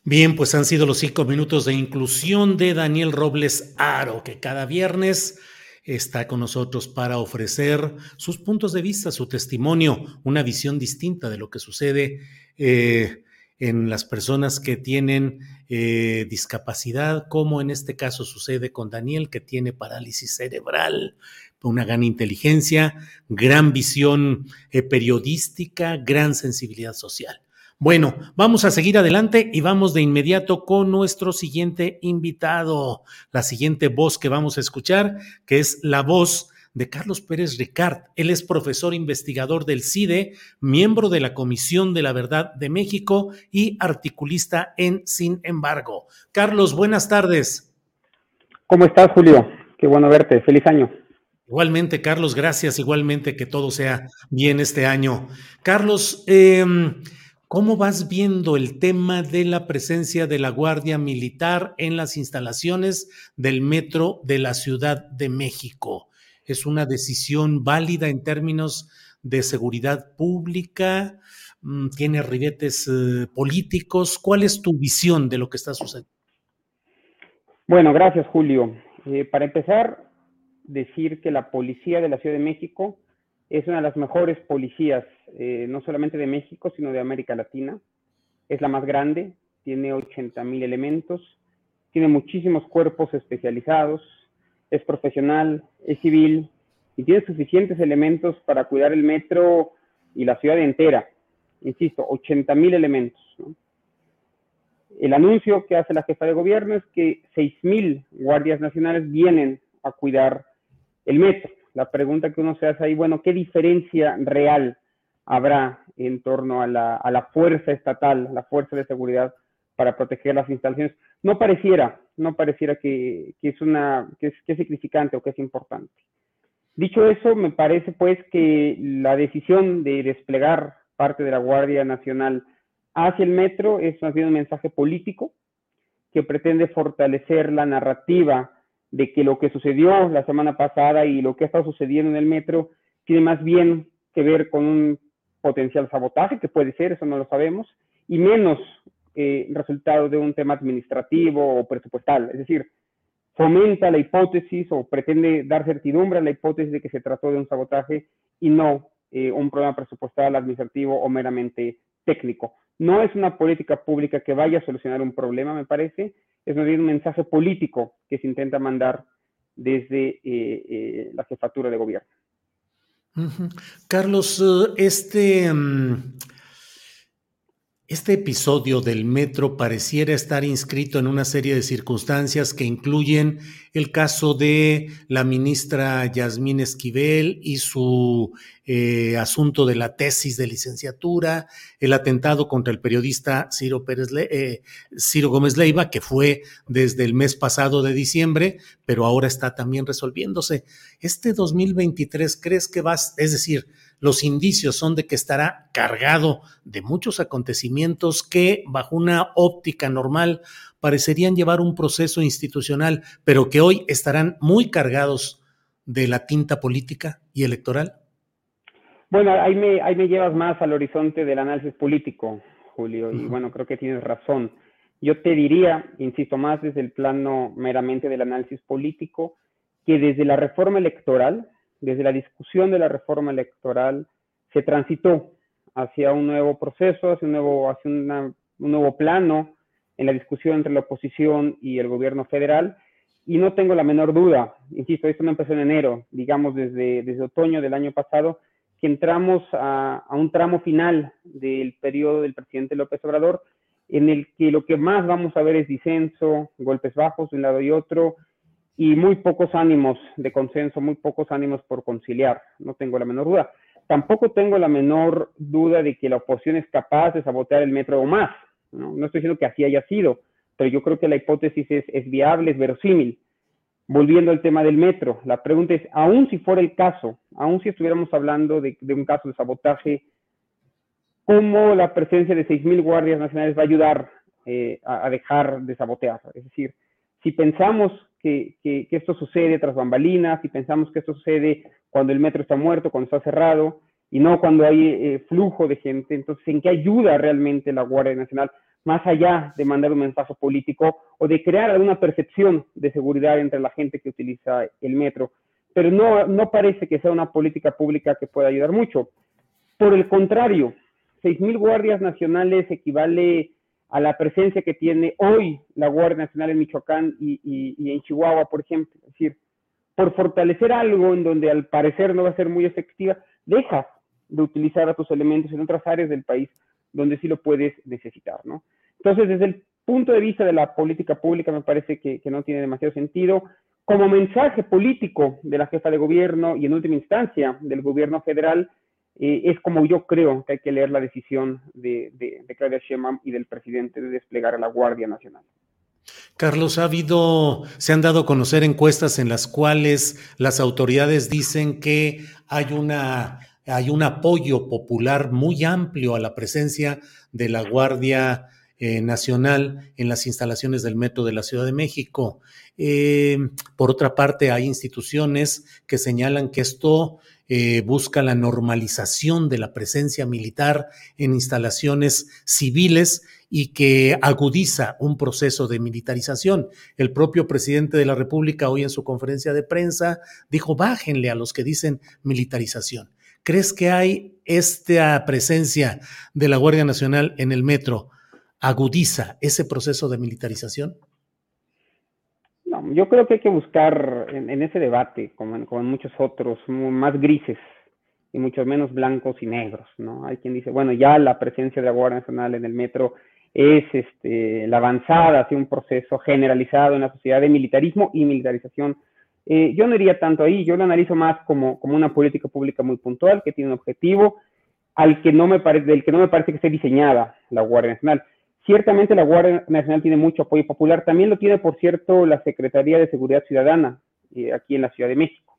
Bien, pues han sido los cinco minutos de inclusión de Daniel Robles Aro, que cada viernes está con nosotros para ofrecer sus puntos de vista, su testimonio, una visión distinta de lo que sucede eh, en las personas que tienen eh, discapacidad, como en este caso sucede con Daniel, que tiene parálisis cerebral una gran inteligencia, gran visión eh, periodística, gran sensibilidad social. Bueno, vamos a seguir adelante y vamos de inmediato con nuestro siguiente invitado, la siguiente voz que vamos a escuchar, que es la voz de Carlos Pérez Ricard. Él es profesor investigador del CIDE, miembro de la Comisión de la Verdad de México y articulista en Sin embargo. Carlos, buenas tardes. ¿Cómo estás, Julio? Qué bueno verte. Feliz año. Igualmente, Carlos, gracias. Igualmente, que todo sea bien este año. Carlos, em, ¿cómo vas viendo el tema de la presencia de la Guardia Militar en las instalaciones del metro de la Ciudad de México? ¿Es una decisión válida en términos de seguridad pública? Mm, ¿Tiene ribetes eh, políticos? ¿Cuál es tu visión de lo que está sucediendo? Bueno, gracias, Julio. Eh, para empezar, decir que la policía de la Ciudad de México es una de las mejores policías, eh, no solamente de México, sino de América Latina. Es la más grande, tiene 80 mil elementos, tiene muchísimos cuerpos especializados, es profesional, es civil y tiene suficientes elementos para cuidar el metro y la ciudad entera. Insisto, 80 mil elementos. El anuncio que hace la jefa de gobierno es que 6 mil guardias nacionales vienen a cuidar el metro. La pregunta que uno se hace ahí, bueno, ¿qué diferencia real habrá en torno a la, fuerza estatal, la fuerza de seguridad para proteger las instalaciones? No pareciera, no pareciera que, es una, que es, que es significante o que es importante. Dicho eso, me parece pues que la decisión de desplegar parte de la Guardia Nacional hacia el metro es más bien un mensaje político que pretende fortalecer la narrativa de que lo que sucedió la semana pasada y lo que ha estado sucediendo en el metro tiene más bien que ver con un potencial sabotaje, que puede ser, eso no lo sabemos, y menos eh, resultado de un tema administrativo o presupuestal. Es decir, fomenta la hipótesis o pretende dar certidumbre a la hipótesis de que se trató de un sabotaje y no eh, un problema presupuestal, administrativo o meramente técnico. No es una política pública que vaya a solucionar un problema, me parece, es más un mensaje político que se intenta mandar desde eh, eh, la jefatura de gobierno. Carlos, este, mm, Este episodio del metro pareciera estar inscrito en una serie de circunstancias que incluyen el caso de la ministra Yasmín Esquivel y su eh, asunto de la tesis de licenciatura, el atentado contra el periodista Ciro, Pérez eh, Ciro Gómez Leiva, que fue desde el mes pasado de diciembre, pero ahora está también resolviéndose. Este 2023, ¿crees que vas, es decir, los indicios son de que estará cargado de muchos acontecimientos que, bajo una óptica normal, parecerían llevar un proceso institucional, pero que hoy estarán muy cargados de la tinta política y electoral? Bueno, ahí me, ahí me llevas más al horizonte del análisis político, Julio, y bueno, creo que tienes razón. Yo te diría, insisto más desde el plano meramente del análisis político, que desde la reforma electoral, desde la discusión de la reforma electoral, se transitó hacia un nuevo proceso, hacia un nuevo, hacia un nuevo plano en la discusión entre la oposición y el gobierno federal. Y no tengo la menor duda, insisto, esto no empezó en enero, digamos desde, desde otoño del año pasado, que entramos a, a un tramo final del periodo del presidente López Obrador, en el que lo que más vamos a ver es disenso, golpes bajos de un lado y otro, y muy pocos ánimos de consenso, muy pocos ánimos por conciliar, no tengo la menor duda. Tampoco tengo la menor duda de que la oposición es capaz de sabotear el metro o más, ¿no? Estoy diciendo que así haya sido, pero yo creo que la hipótesis es, viable, es verosímil. Volviendo al tema del metro, la pregunta es, aún si fuera el caso, aún si estuviéramos hablando de, un caso de sabotaje, ¿cómo la presencia de 6.000 guardias nacionales va a ayudar eh, a, dejar de sabotear? Es decir, si pensamos que, que, que, esto sucede tras bambalinas, si pensamos que esto sucede cuando el metro está muerto, cuando está cerrado, y no cuando hay eh, flujo de gente. Entonces, ¿en qué ayuda realmente la Guardia Nacional? Más allá de mandar un mensaje político o de crear alguna percepción de seguridad entre la gente que utiliza el metro. Pero no, no parece que sea una política pública que pueda ayudar mucho. Por el contrario, 6.000 guardias nacionales equivale a la presencia que tiene hoy la Guardia Nacional en Michoacán y, en Chihuahua, por ejemplo. Es decir, por fortalecer algo en donde al parecer no va a ser muy efectiva, dejas de utilizar a tus elementos en otras áreas del país donde sí lo puedes necesitar, ¿no? Entonces, desde el punto de vista de la política pública, me parece que no tiene demasiado sentido. Como mensaje político de la jefa de gobierno y en última instancia del gobierno federal, eh, es como yo creo que hay que leer la decisión de, Claudia Sheinbaum y del presidente de desplegar a la Guardia Nacional. Carlos, ha habido, se han dado a conocer encuestas en las cuales las autoridades dicen que hay una hay un apoyo popular muy amplio a la presencia de la Guardia eh, Nacional en las instalaciones del Metro de la Ciudad de México. Eh, por otra parte, hay instituciones que señalan que esto eh, busca la normalización de la presencia militar en instalaciones civiles y que agudiza un proceso de militarización. El propio presidente de la República hoy en su conferencia de prensa dijo, bájenle a los que dicen militarización. ¿Crees que hay esta presencia de la Guardia Nacional en el metro agudiza ese proceso de militarización? Yo creo que hay que buscar en, ese debate, como en, muchos otros, más grises y mucho menos blancos y negros, ¿no? Hay quien dice, bueno, ya la presencia de la Guardia Nacional en el metro es este, la avanzada hacia un proceso generalizado en la sociedad de militarismo y militarización eh, yo no iría tanto ahí, yo lo analizo más como, como una política pública muy puntual que tiene un objetivo al que no me parece, del que no me parece que esté diseñada la Guardia Nacional. Ciertamente la Guardia Nacional tiene mucho apoyo popular, también lo tiene, por cierto, la Secretaría de Seguridad Ciudadana eh, aquí en la Ciudad de México.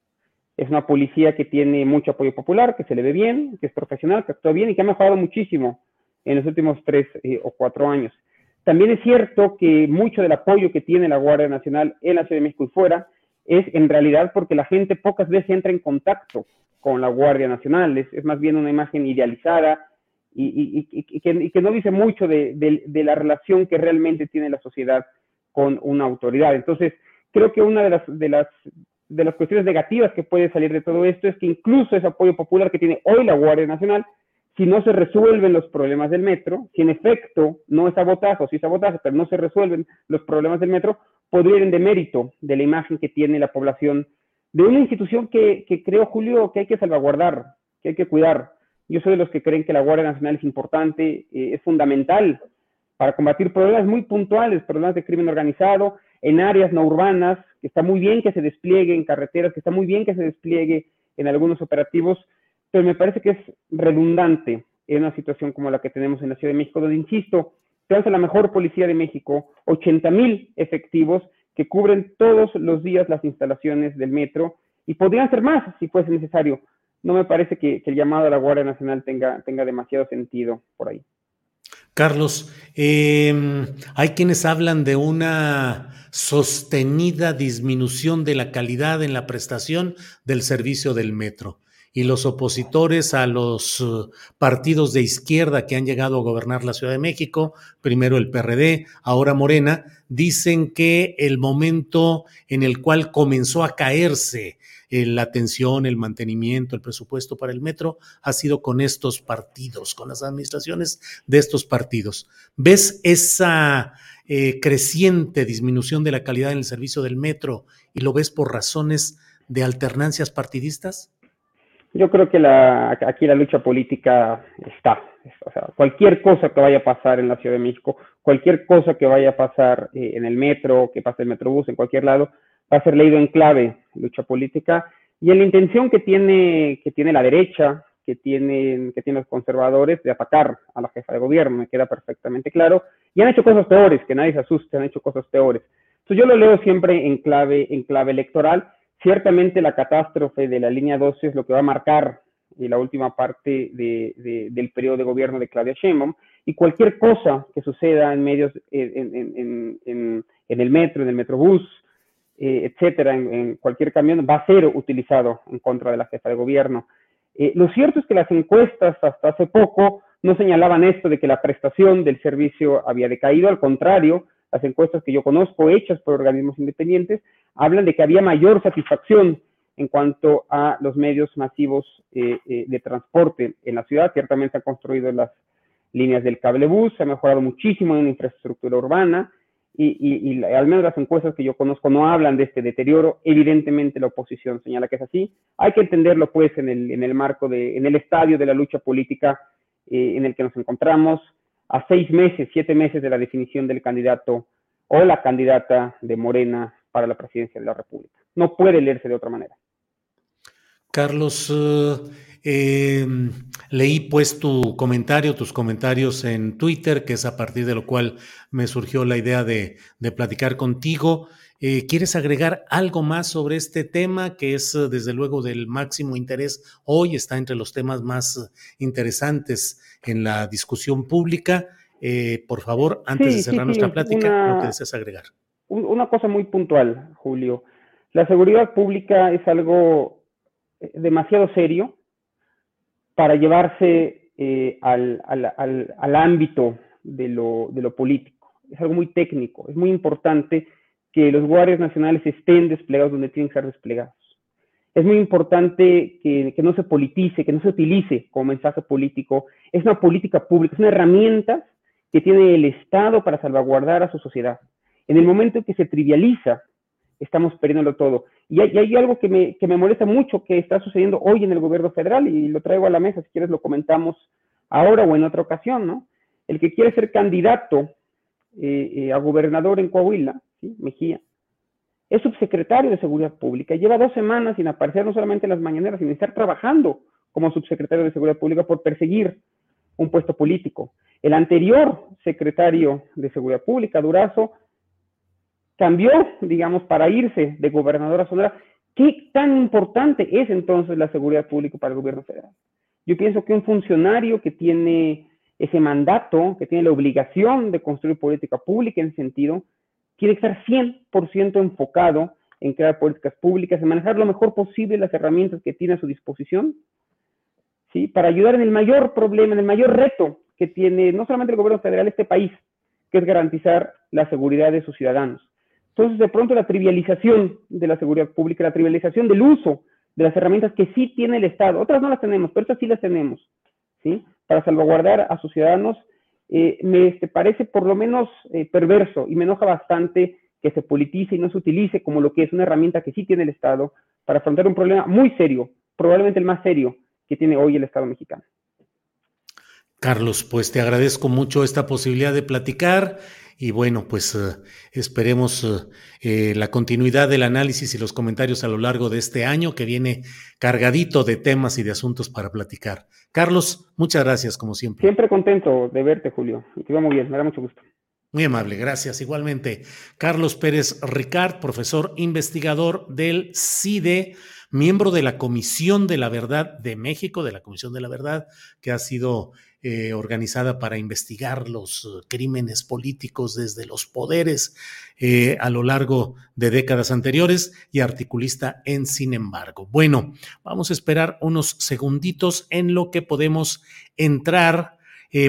Es una policía que tiene mucho apoyo popular, que se le ve bien, que es profesional, que actúa bien y que ha mejorado muchísimo en los últimos tres eh, o cuatro años. También es cierto que mucho del apoyo que tiene la Guardia Nacional en la Ciudad de México y fuera es en realidad porque la gente pocas veces entra en contacto con la Guardia Nacional, es, es más bien una imagen idealizada y, y, que, no dice mucho de, la relación que realmente tiene la sociedad con una autoridad. Entonces, creo que una de las, de las, de las cuestiones negativas que puede salir de todo esto es que incluso ese apoyo popular que tiene hoy la Guardia Nacional, si no se resuelven los problemas del metro, si en efecto no es sabotaje o si es sabotaje, pero no se resuelven los problemas del metro, podría ir en demérito de la imagen que tiene la población de una institución que, que creo, Julio, que hay que salvaguardar, que hay que cuidar. Yo soy de los que creen que la Guardia Nacional es importante, eh, es fundamental para combatir problemas muy puntuales, problemas de crimen organizado en áreas no urbanas, que está muy bien que se despliegue en carreteras, que está muy bien que se despliegue en algunos operativos, pero me parece que es redundante en una situación como la que tenemos en la Ciudad de México, donde, insisto, se la mejor policía de México, 80 mil efectivos que cubren todos los días las instalaciones del metro y podrían ser más si fuese necesario. No me parece que, el llamado a la Guardia Nacional tenga, demasiado sentido por ahí. Carlos, em, hay quienes hablan de una sostenida disminución de la calidad en la prestación del servicio del metro y los opositores a los uh, partidos de izquierda que han llegado a gobernar la Ciudad de México, primero el PRD, ahora Morena, dicen que el momento en el cual comenzó a caerse eh, la atención, el mantenimiento, el presupuesto para el metro ha sido con estos partidos, con las administraciones de estos partidos. ¿Ves esa eh, creciente disminución de la calidad en el servicio del metro y lo ves por razones de alternancias partidistas? Yo creo que la, aquí la lucha política está. O sea, cualquier cosa que vaya a pasar en la Ciudad de México, cualquier cosa que vaya a pasar eh, en el metro, que pase el metrobús, en cualquier lado, va a ser leído en clave lucha política y en la intención que tiene, que tiene la derecha, que tienen, que tienen los conservadores de atacar a la jefa de gobierno, me queda perfectamente claro. Y han hecho cosas peores, que nadie se asuste, han hecho cosas peores. Entonces yo lo leo siempre en clave, en clave electoral Ciertamente la catástrofe de la línea 12 es lo que va a marcar eh, la última parte del periodo de gobierno de Claudia Sheinbaum y cualquier cosa que suceda en medios, en, el metro, en el metrobús, eh, etcétera, en, cualquier camión, va a ser utilizado en contra de la jefa de gobierno. Eh, lo cierto es que las encuestas hasta hace poco no señalaban esto de que la prestación del servicio había decaído, al contrario, las encuestas que yo conozco, hechas por organismos independientes, hablan de que había mayor satisfacción en cuanto a los medios masivos eh, eh, de transporte en la ciudad. Ciertamente se han construido las líneas del cablebús, se ha mejorado muchísimo en infraestructura urbana y, al menos las encuestas que yo conozco no hablan de este deterioro. Evidentemente la oposición señala que es así. Hay que entenderlo pues en el, en el marco de, en el estadio de la lucha política eh, en el que nos encontramos a seis meses, siete meses de la definición del candidato o la candidata de Morena para la presidencia de la República. No puede leerse de otra manera. Carlos, eh, em, leí pues tu comentario, tus comentarios en Twitter, que es a partir de lo cual me surgió la idea de, de platicar contigo. Eh, ¿Quieres agregar algo más sobre este tema que es desde luego del máximo interés hoy? Está entre los temas más interesantes en la discusión pública. Eh, por favor, antes de cerrar nuestra plática, lo que deseas agregar. Una cosa muy puntual, Julio. La seguridad pública es algo eh, demasiado serio para llevarse eh, al, ámbito de lo, de lo político. Es algo muy técnico. Es muy importante que los guardias nacionales estén desplegados donde tienen que ser desplegados es muy importante que, no se politice, que no se utilice como mensaje político. Es una política pública, es una herramienta que tiene el Estado para salvaguardar a su sociedad. En el momento en que se trivializa, estamos perdiéndolo todo. Y hay, algo que me, que me, molesta mucho que está sucediendo hoy en el gobierno federal y lo traigo a la mesa, si quieres lo comentamos ahora o en otra ocasión, ¿no? El que quiere ser candidato eh, eh, a gobernador en Coahuila, ¿sí? Mejía, es subsecretario de Seguridad Pública. Lleva dos semanas sin aparecer no solamente en las mañaneras, sino estar trabajando como subsecretario de Seguridad Pública por perseguir un puesto político. El anterior secretario de Seguridad Pública, Durazo, cambió, digamos, para irse de gobernador a Sonora. ¿Qué tan importante es entonces la seguridad pública para el gobierno federal? Yo pienso que un funcionario que tiene ese mandato, que tiene la obligación de construir política pública en sentido, tiene que estar 100% enfocado en crear políticas públicas, en manejar lo mejor posible las herramientas que tiene a su disposición, ¿sí? Para ayudar en el mayor problema, en el mayor reto que tiene no solamente el gobierno federal, este país, que es garantizar la seguridad de sus ciudadanos. Entonces, de pronto, la trivialización de la seguridad pública, la trivialización del uso de las herramientas que sí tiene el Estado, otras no las tenemos, pero estas sí las tenemos, ¿sí? Para salvaguardar a sus ciudadanos eh, me este, parece por lo menos eh, perverso y me enoja bastante que se politice y no se utilice como lo que es una herramienta que sí tiene el Estado para afrontar un problema muy serio, probablemente el más serio que tiene hoy el Estado mexicano. Carlos, pues te agradezco mucho esta posibilidad de platicar y bueno, pues eh, esperemos eh, eh, la continuidad del análisis y los comentarios a lo largo de este año que viene cargadito de temas y de asuntos para platicar. Carlos, muchas gracias como siempre. Siempre contento de verte, Julio. Te va muy bien, me da mucho gusto. Muy amable, gracias. Igualmente, Carlos Pérez Ricard, profesor investigador del CIDE, miembro de la Comisión de la Verdad de México, de la Comisión de la Verdad, que ha sido eh, organizada para investigar los eh, crímenes políticos desde los poderes eh, a lo largo de décadas anteriores y articulista en Sin embargo. Bueno, vamos a esperar unos segunditos en lo que podemos entrar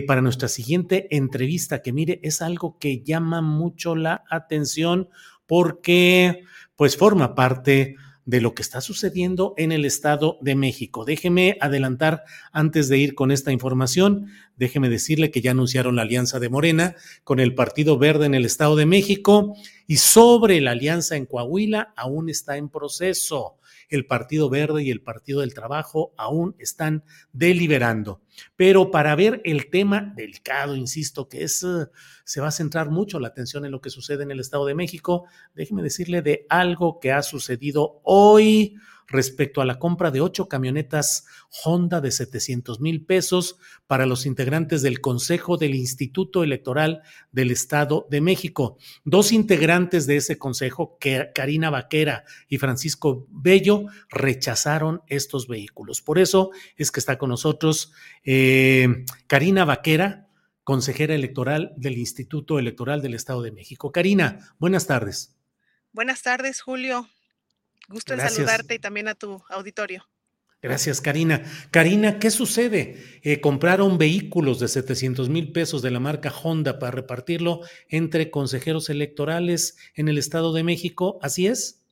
para nuestra siguiente entrevista, que mire, es algo que llama mucho la atención porque pues forma parte de lo que está sucediendo en el Estado de México. Déjeme adelantar antes de ir con esta información, déjeme decirle que ya anunciaron la alianza de Morena con el Partido Verde en el Estado de México y sobre la alianza en Coahuila aún está en proceso el Partido Verde y el Partido del Trabajo aún están deliberando. Pero para ver el tema delicado, insisto, que es, eh, se va a centrar mucho la atención en lo que sucede en el Estado de México, déjeme decirle de algo que ha sucedido hoy respecto a la compra de ocho camionetas Honda de 700 mil pesos para los integrantes del Consejo del Instituto Electoral del Estado de México. Dos integrantes de ese consejo, Karina Vaquera y Francisco Bello, rechazaron estos vehículos. Por eso es que está con nosotros eh, Karina Vaquera, consejera electoral del Instituto Electoral del Estado de México. Karina, buenas tardes. Buenas tardes, Julio. Gusto en saludarte y también a tu auditorio. Gracias, Karina. Karina, ¿qué sucede? Eh, compraron vehículos de 700 mil pesos de la marca Honda para repartirlo entre consejeros electorales en el Estado de México. ¿Así es?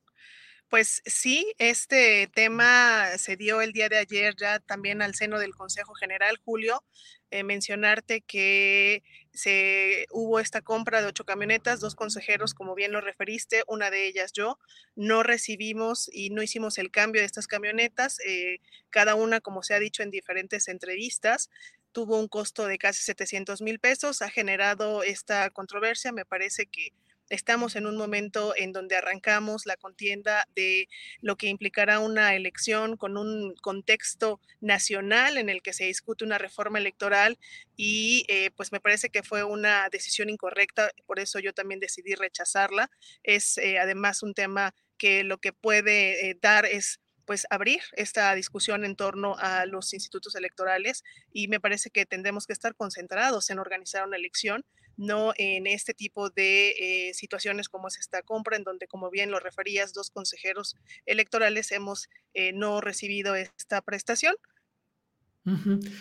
Pues sí, este tema se dio el día de ayer ya también al seno del Consejo General, Julio. Eh, mencionarte que se hubo esta compra de ocho camionetas, dos consejeros, como bien lo referiste, una de ellas yo, no recibimos y no hicimos el cambio de estas camionetas, eh, cada una, como se ha dicho en diferentes entrevistas, tuvo un costo de casi 700 mil pesos, ha generado esta controversia, me parece que Estamos en un momento en donde arrancamos la contienda de lo que implicará una elección con un contexto nacional en el que se discute una reforma electoral y eh, pues me parece que fue una decisión incorrecta, por eso yo también decidí rechazarla. Es eh, además un tema que lo que puede eh, dar es pues abrir esta discusión en torno a los institutos electorales y me parece que tendremos que estar concentrados en organizar una elección no en este tipo de eh, situaciones como es esta compra, en donde, como bien lo referías, dos consejeros electorales hemos eh, no recibido esta prestación.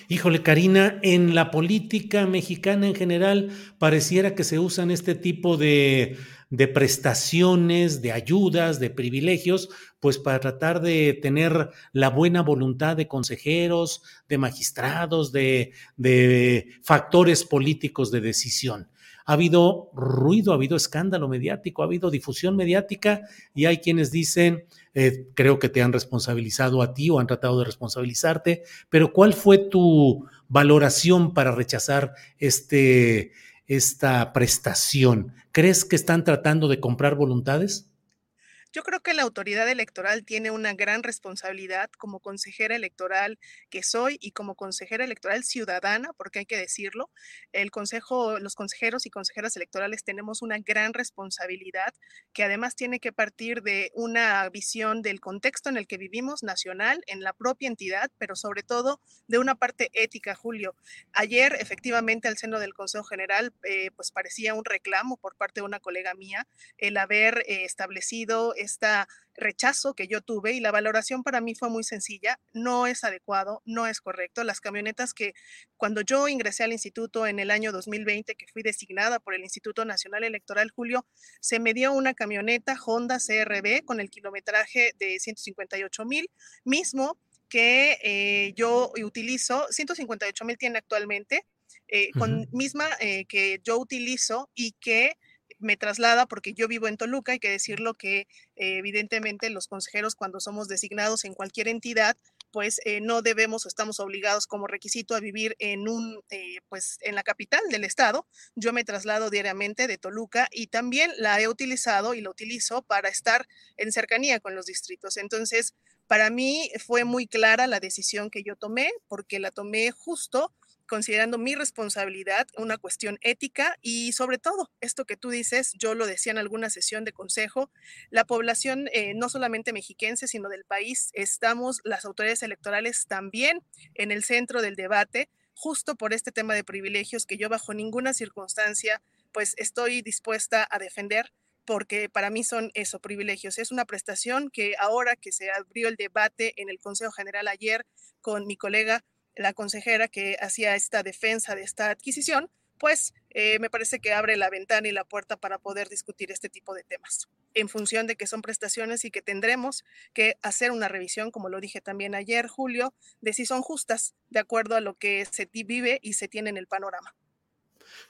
Híjole, Karina, en la política mexicana en general pareciera que se usan este tipo de, de prestaciones, de ayudas, de privilegios, pues para tratar de tener la buena voluntad de consejeros, de magistrados, de, de factores políticos de decisión ha habido ruido, ha habido escándalo mediático, ha habido difusión mediática y hay quienes dicen, eh, creo que te han responsabilizado a ti o han tratado de responsabilizarte, pero ¿cuál fue tu valoración para rechazar este, esta prestación? ¿Crees que están tratando de comprar voluntades? Yo creo que la autoridad electoral tiene una gran responsabilidad como consejera electoral que soy y como consejera electoral ciudadana, porque hay que decirlo, el consejo, los consejeros y consejeras electorales tenemos una gran responsabilidad que además tiene que partir de una visión del contexto en el que vivimos nacional, en la propia entidad, pero sobre todo de una parte ética, Julio. Ayer, efectivamente, al seno del Consejo General, eh, pues parecía un reclamo por parte de una colega mía el haber eh, establecido este rechazo que yo tuve y la valoración para mí fue muy sencilla, no es adecuado, no es correcto. Las camionetas que cuando yo ingresé al instituto en el año 2020, que fui designada por el Instituto Nacional Electoral Julio, se me dio una camioneta Honda CRB con el kilometraje de 158 mil, mismo que eh, yo utilizo, 158 mil tiene actualmente, eh, con misma eh, que yo utilizo y que me traslada, porque yo vivo en Toluca, hay que decirlo que eh, evidentemente los consejeros cuando somos designados en cualquier entidad, pues eh, no debemos o estamos obligados como requisito a vivir en un, eh, pues en la capital del estado. Yo me traslado diariamente de Toluca y también la he utilizado y lo utilizo para estar en cercanía con los distritos. Entonces, para mí fue muy clara la decisión que yo tomé porque la tomé justo considerando mi responsabilidad, una cuestión ética y sobre todo esto que tú dices, yo lo decía en alguna sesión de consejo, la población eh, no solamente mexiquense, sino del país, estamos las autoridades electorales también en el centro del debate, justo por este tema de privilegios que yo bajo ninguna circunstancia pues estoy dispuesta a defender porque para mí son eso, privilegios. Es una prestación que ahora que se abrió el debate en el Consejo General ayer con mi colega la consejera que hacía esta defensa de esta adquisición, pues eh, me parece que abre la ventana y la puerta para poder discutir este tipo de temas, en función de que son prestaciones y que tendremos que hacer una revisión, como lo dije también ayer, Julio, de si son justas de acuerdo a lo que se vive y se tiene en el panorama.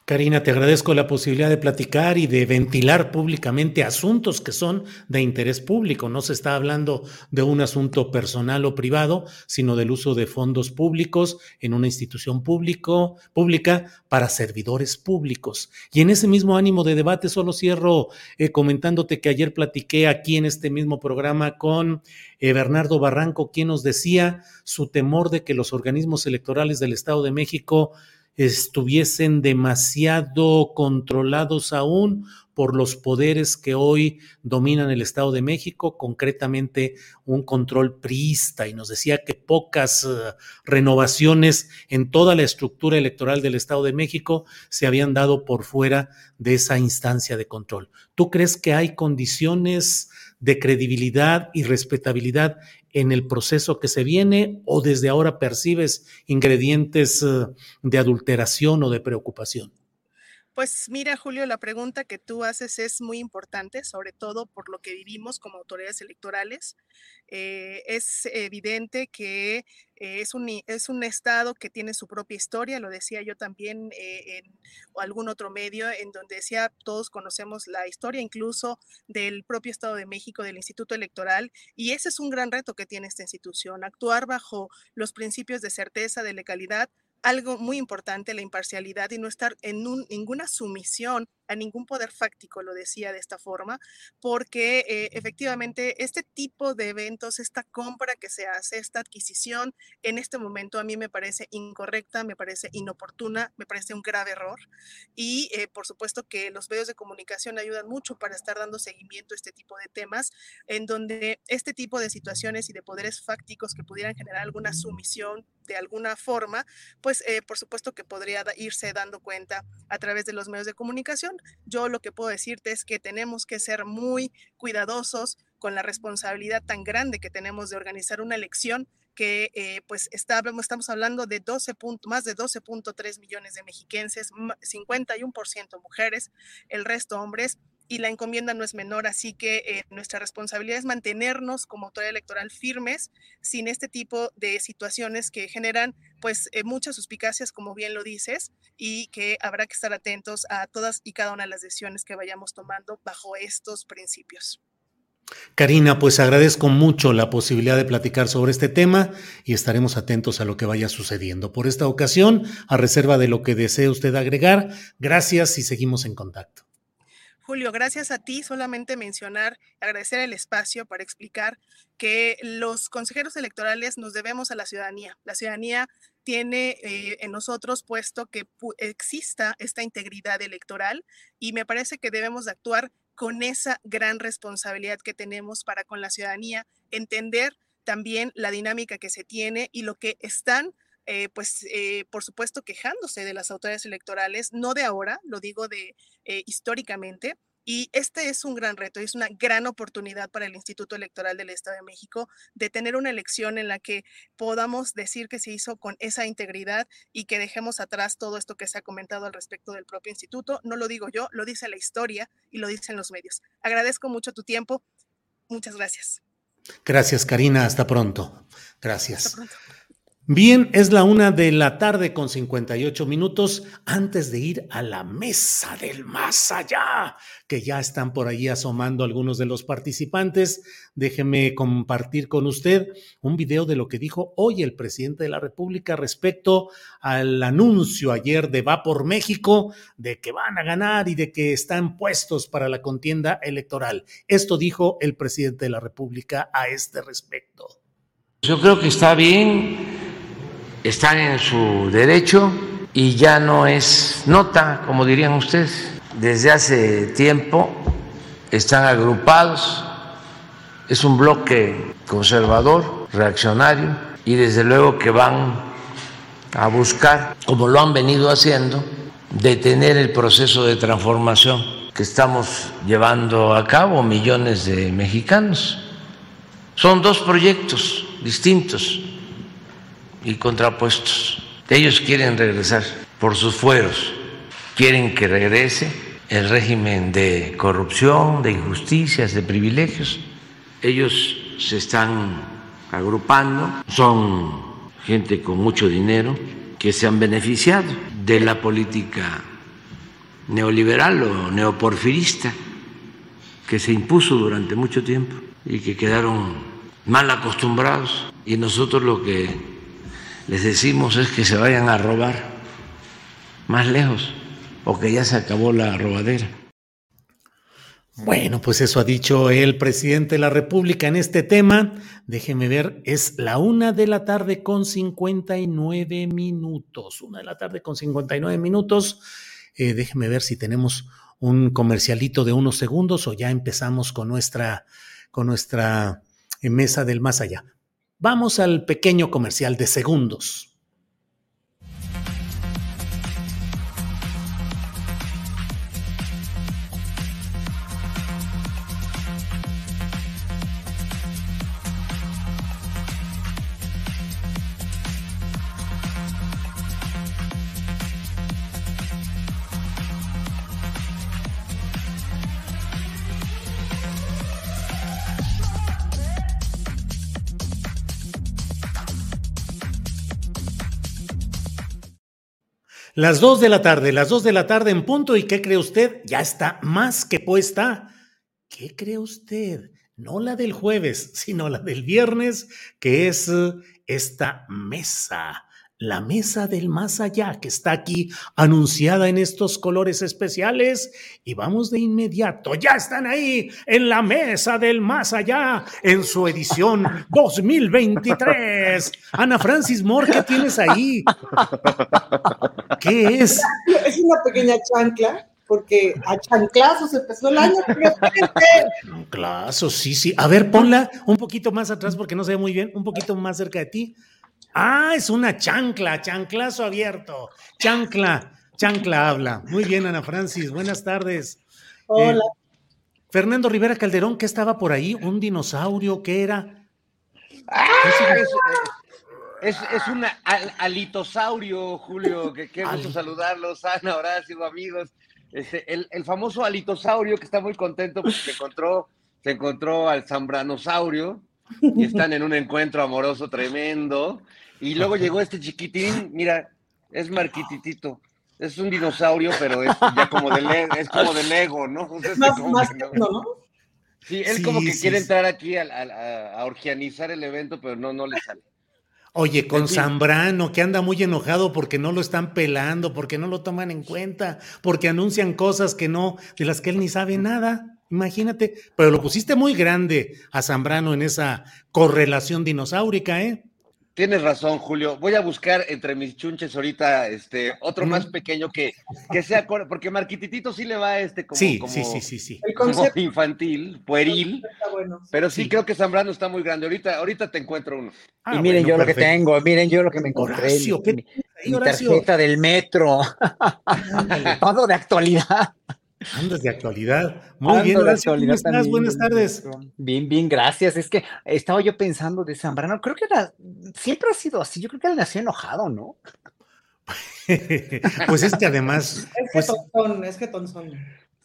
Karina, te agradezco la posibilidad de platicar y de ventilar públicamente asuntos que son de interés público. No se está hablando de un asunto personal o privado, sino del uso de fondos públicos en una institución público, pública para servidores públicos. Y en ese mismo ánimo de debate, solo cierro eh, comentándote que ayer platiqué aquí en este mismo programa con eh, Bernardo Barranco, quien nos decía su temor de que los organismos electorales del Estado de México estuviesen demasiado controlados aún por los poderes que hoy dominan el Estado de México, concretamente un control priista, y nos decía que pocas uh, renovaciones en toda la estructura electoral del Estado de México se habían dado por fuera de esa instancia de control. ¿Tú crees que hay condiciones de credibilidad y respetabilidad en el proceso que se viene o desde ahora percibes ingredientes eh, de adulteración o de preocupación? Pues mira, Julio, la pregunta que tú haces es muy importante, sobre todo por lo que vivimos como autoridades electorales. Eh, es evidente que eh, es, un, es un estado que tiene su propia historia, lo decía yo también eh, en algún otro medio, en donde decía, todos conocemos la historia incluso del propio Estado de México, del Instituto Electoral, y ese es un gran reto que tiene esta institución, actuar bajo los principios de certeza, de legalidad, algo muy importante, la imparcialidad y no estar en ninguna sumisión a ningún poder fáctico, lo decía de esta forma, porque eh, efectivamente este tipo de eventos, esta compra que se hace, esta adquisición, en este momento a mí me parece incorrecta, me parece inoportuna, me parece un grave error. Y eh, por supuesto que los medios de comunicación ayudan mucho para estar dando seguimiento a este tipo de temas, en donde este tipo de situaciones y de poderes fácticos que pudieran generar alguna sumisión de alguna forma, pues eh, por supuesto que podría irse dando cuenta a través de los medios de comunicación. Yo lo que puedo decirte es que tenemos que ser muy cuidadosos con la responsabilidad tan grande que tenemos de organizar una elección que eh, pues estamos hablando de 12 más de 12.3 millones de mexiquenses, 51% mujeres, el resto hombres, y la encomienda no es menor, así que eh, nuestra responsabilidad es mantenernos como autoridad electoral firmes sin este tipo de situaciones que generan pues eh, muchas suspicacias, como bien lo dices, y que habrá que estar atentos a todas y cada una de las decisiones que vayamos tomando bajo estos principios. Karina, pues agradezco mucho la posibilidad de platicar sobre este tema y estaremos atentos a lo que vaya sucediendo. Por esta ocasión, a reserva de lo que desee usted agregar, gracias y seguimos en contacto. Julio, gracias a ti, solamente mencionar, agradecer el espacio para explicar que los consejeros electorales nos debemos a la ciudadanía. La ciudadanía tiene eh, en nosotros puesto que exista esta integridad electoral y me parece que debemos de actuar con esa gran responsabilidad que tenemos para con la ciudadanía, entender también la dinámica que se tiene y lo que están eh, pues eh, por supuesto quejándose de las autoridades electorales, no de ahora, lo digo de eh, históricamente. Y este es un gran reto es una gran oportunidad para el Instituto Electoral del Estado de México de tener una elección en la que podamos decir que se hizo con esa integridad y que dejemos atrás todo esto que se ha comentado al respecto del propio instituto. No lo digo yo, lo dice la historia y lo dicen los medios. Agradezco mucho tu tiempo. Muchas gracias. Gracias, Karina. Hasta pronto. Gracias. Hasta pronto. Bien, es la una de la tarde con 58 minutos antes de ir a la mesa del más allá, que ya están por ahí asomando algunos de los participantes. Déjeme compartir con usted un video de lo que dijo hoy el presidente de la República respecto al anuncio ayer de Va por México de que van a ganar y de que están puestos para la contienda electoral. Esto dijo el presidente de la República a este respecto. Yo creo que está bien están en su derecho y ya no es nota, como dirían ustedes. Desde hace tiempo están agrupados, es un bloque conservador, reaccionario, y desde luego que van a buscar, como lo han venido haciendo, detener el proceso de transformación que estamos llevando a cabo millones de mexicanos. Son dos proyectos distintos y contrapuestos. Ellos quieren regresar por sus fueros, quieren que regrese el régimen de corrupción, de injusticias, de privilegios. Ellos se están agrupando, son gente con mucho dinero que se han beneficiado de la política neoliberal o neoporfirista que se impuso durante mucho tiempo y que quedaron mal acostumbrados. Y nosotros lo que les decimos es que se vayan a robar más lejos o que ya se acabó la robadera. Bueno, pues eso ha dicho el presidente de la República en este tema. Déjeme ver, es la una de la tarde con 59 minutos. Una de la tarde con 59 minutos. Eh, déjeme ver si tenemos un comercialito de unos segundos o ya empezamos con nuestra, con nuestra eh, mesa del más allá. Vamos al pequeño comercial de segundos. Las dos de la tarde, las dos de la tarde en punto. ¿Y qué cree usted? Ya está más que puesta. ¿Qué cree usted? No la del jueves, sino la del viernes, que es eh, esta mesa la mesa del más allá que está aquí anunciada en estos colores especiales y vamos de inmediato, ya están ahí en la mesa del más allá en su edición 2023. Ana Francis Moore, ¿qué tienes ahí? ¿Qué es? Es una pequeña chancla porque a chanclazos empezó el año. Chanclazos, sí, sí. A ver, ponla un poquito más atrás porque no se ve muy bien, un poquito más cerca de ti. Ah, es una chancla, chanclazo abierto. Chancla, chancla habla. Muy bien, Ana Francis, buenas tardes. Hola. Eh, Fernando Rivera Calderón, ¿qué estaba por ahí? ¿Un dinosaurio? ¿Qué era? Ah, es, un alitosaurio, Julio. Que qué gusto saludarlos, Ana, Horacio, amigos. Este, el, el, famoso alitosaurio que está muy contento porque encontró, se encontró al zambranosaurio y están en un encuentro amoroso tremendo. Y luego llegó este chiquitín, mira, es Marquititito. Es un dinosaurio, pero es ya como de, es como de Lego, ¿no? ¿no? Sí, él como que quiere entrar aquí a, a, orgianizar el evento, pero no, no le sale. Oye, con Zambrano, que anda muy enojado porque no lo están pelando, porque no lo toman en cuenta, porque anuncian cosas que no, de las que él ni sabe nada. Imagínate, pero lo pusiste muy grande a Zambrano en esa correlación dinosaurica, ¿eh? Tienes razón, Julio. Voy a buscar entre mis chunches ahorita este otro más pequeño que, que sea porque Marquititito sí le va este como, sí, sí, sí, sí, infantil, pueril. pero sí, creo que Zambrano está muy grande. Ahorita, ahorita te encuentro uno. y ah, miren yo lo que tengo, miren yo lo que me encontré. mi, tarjeta del metro. Todo de actualidad. Andas de actualidad. Muy bien, gracias. ¿Cómo estás? Buenas tardes. Bien, bien, gracias. Es que estaba yo pensando de Zambrano, creo que era, siempre ha sido así. Yo creo que él nació enojado, ¿no? pues es que además. Es que pues, es que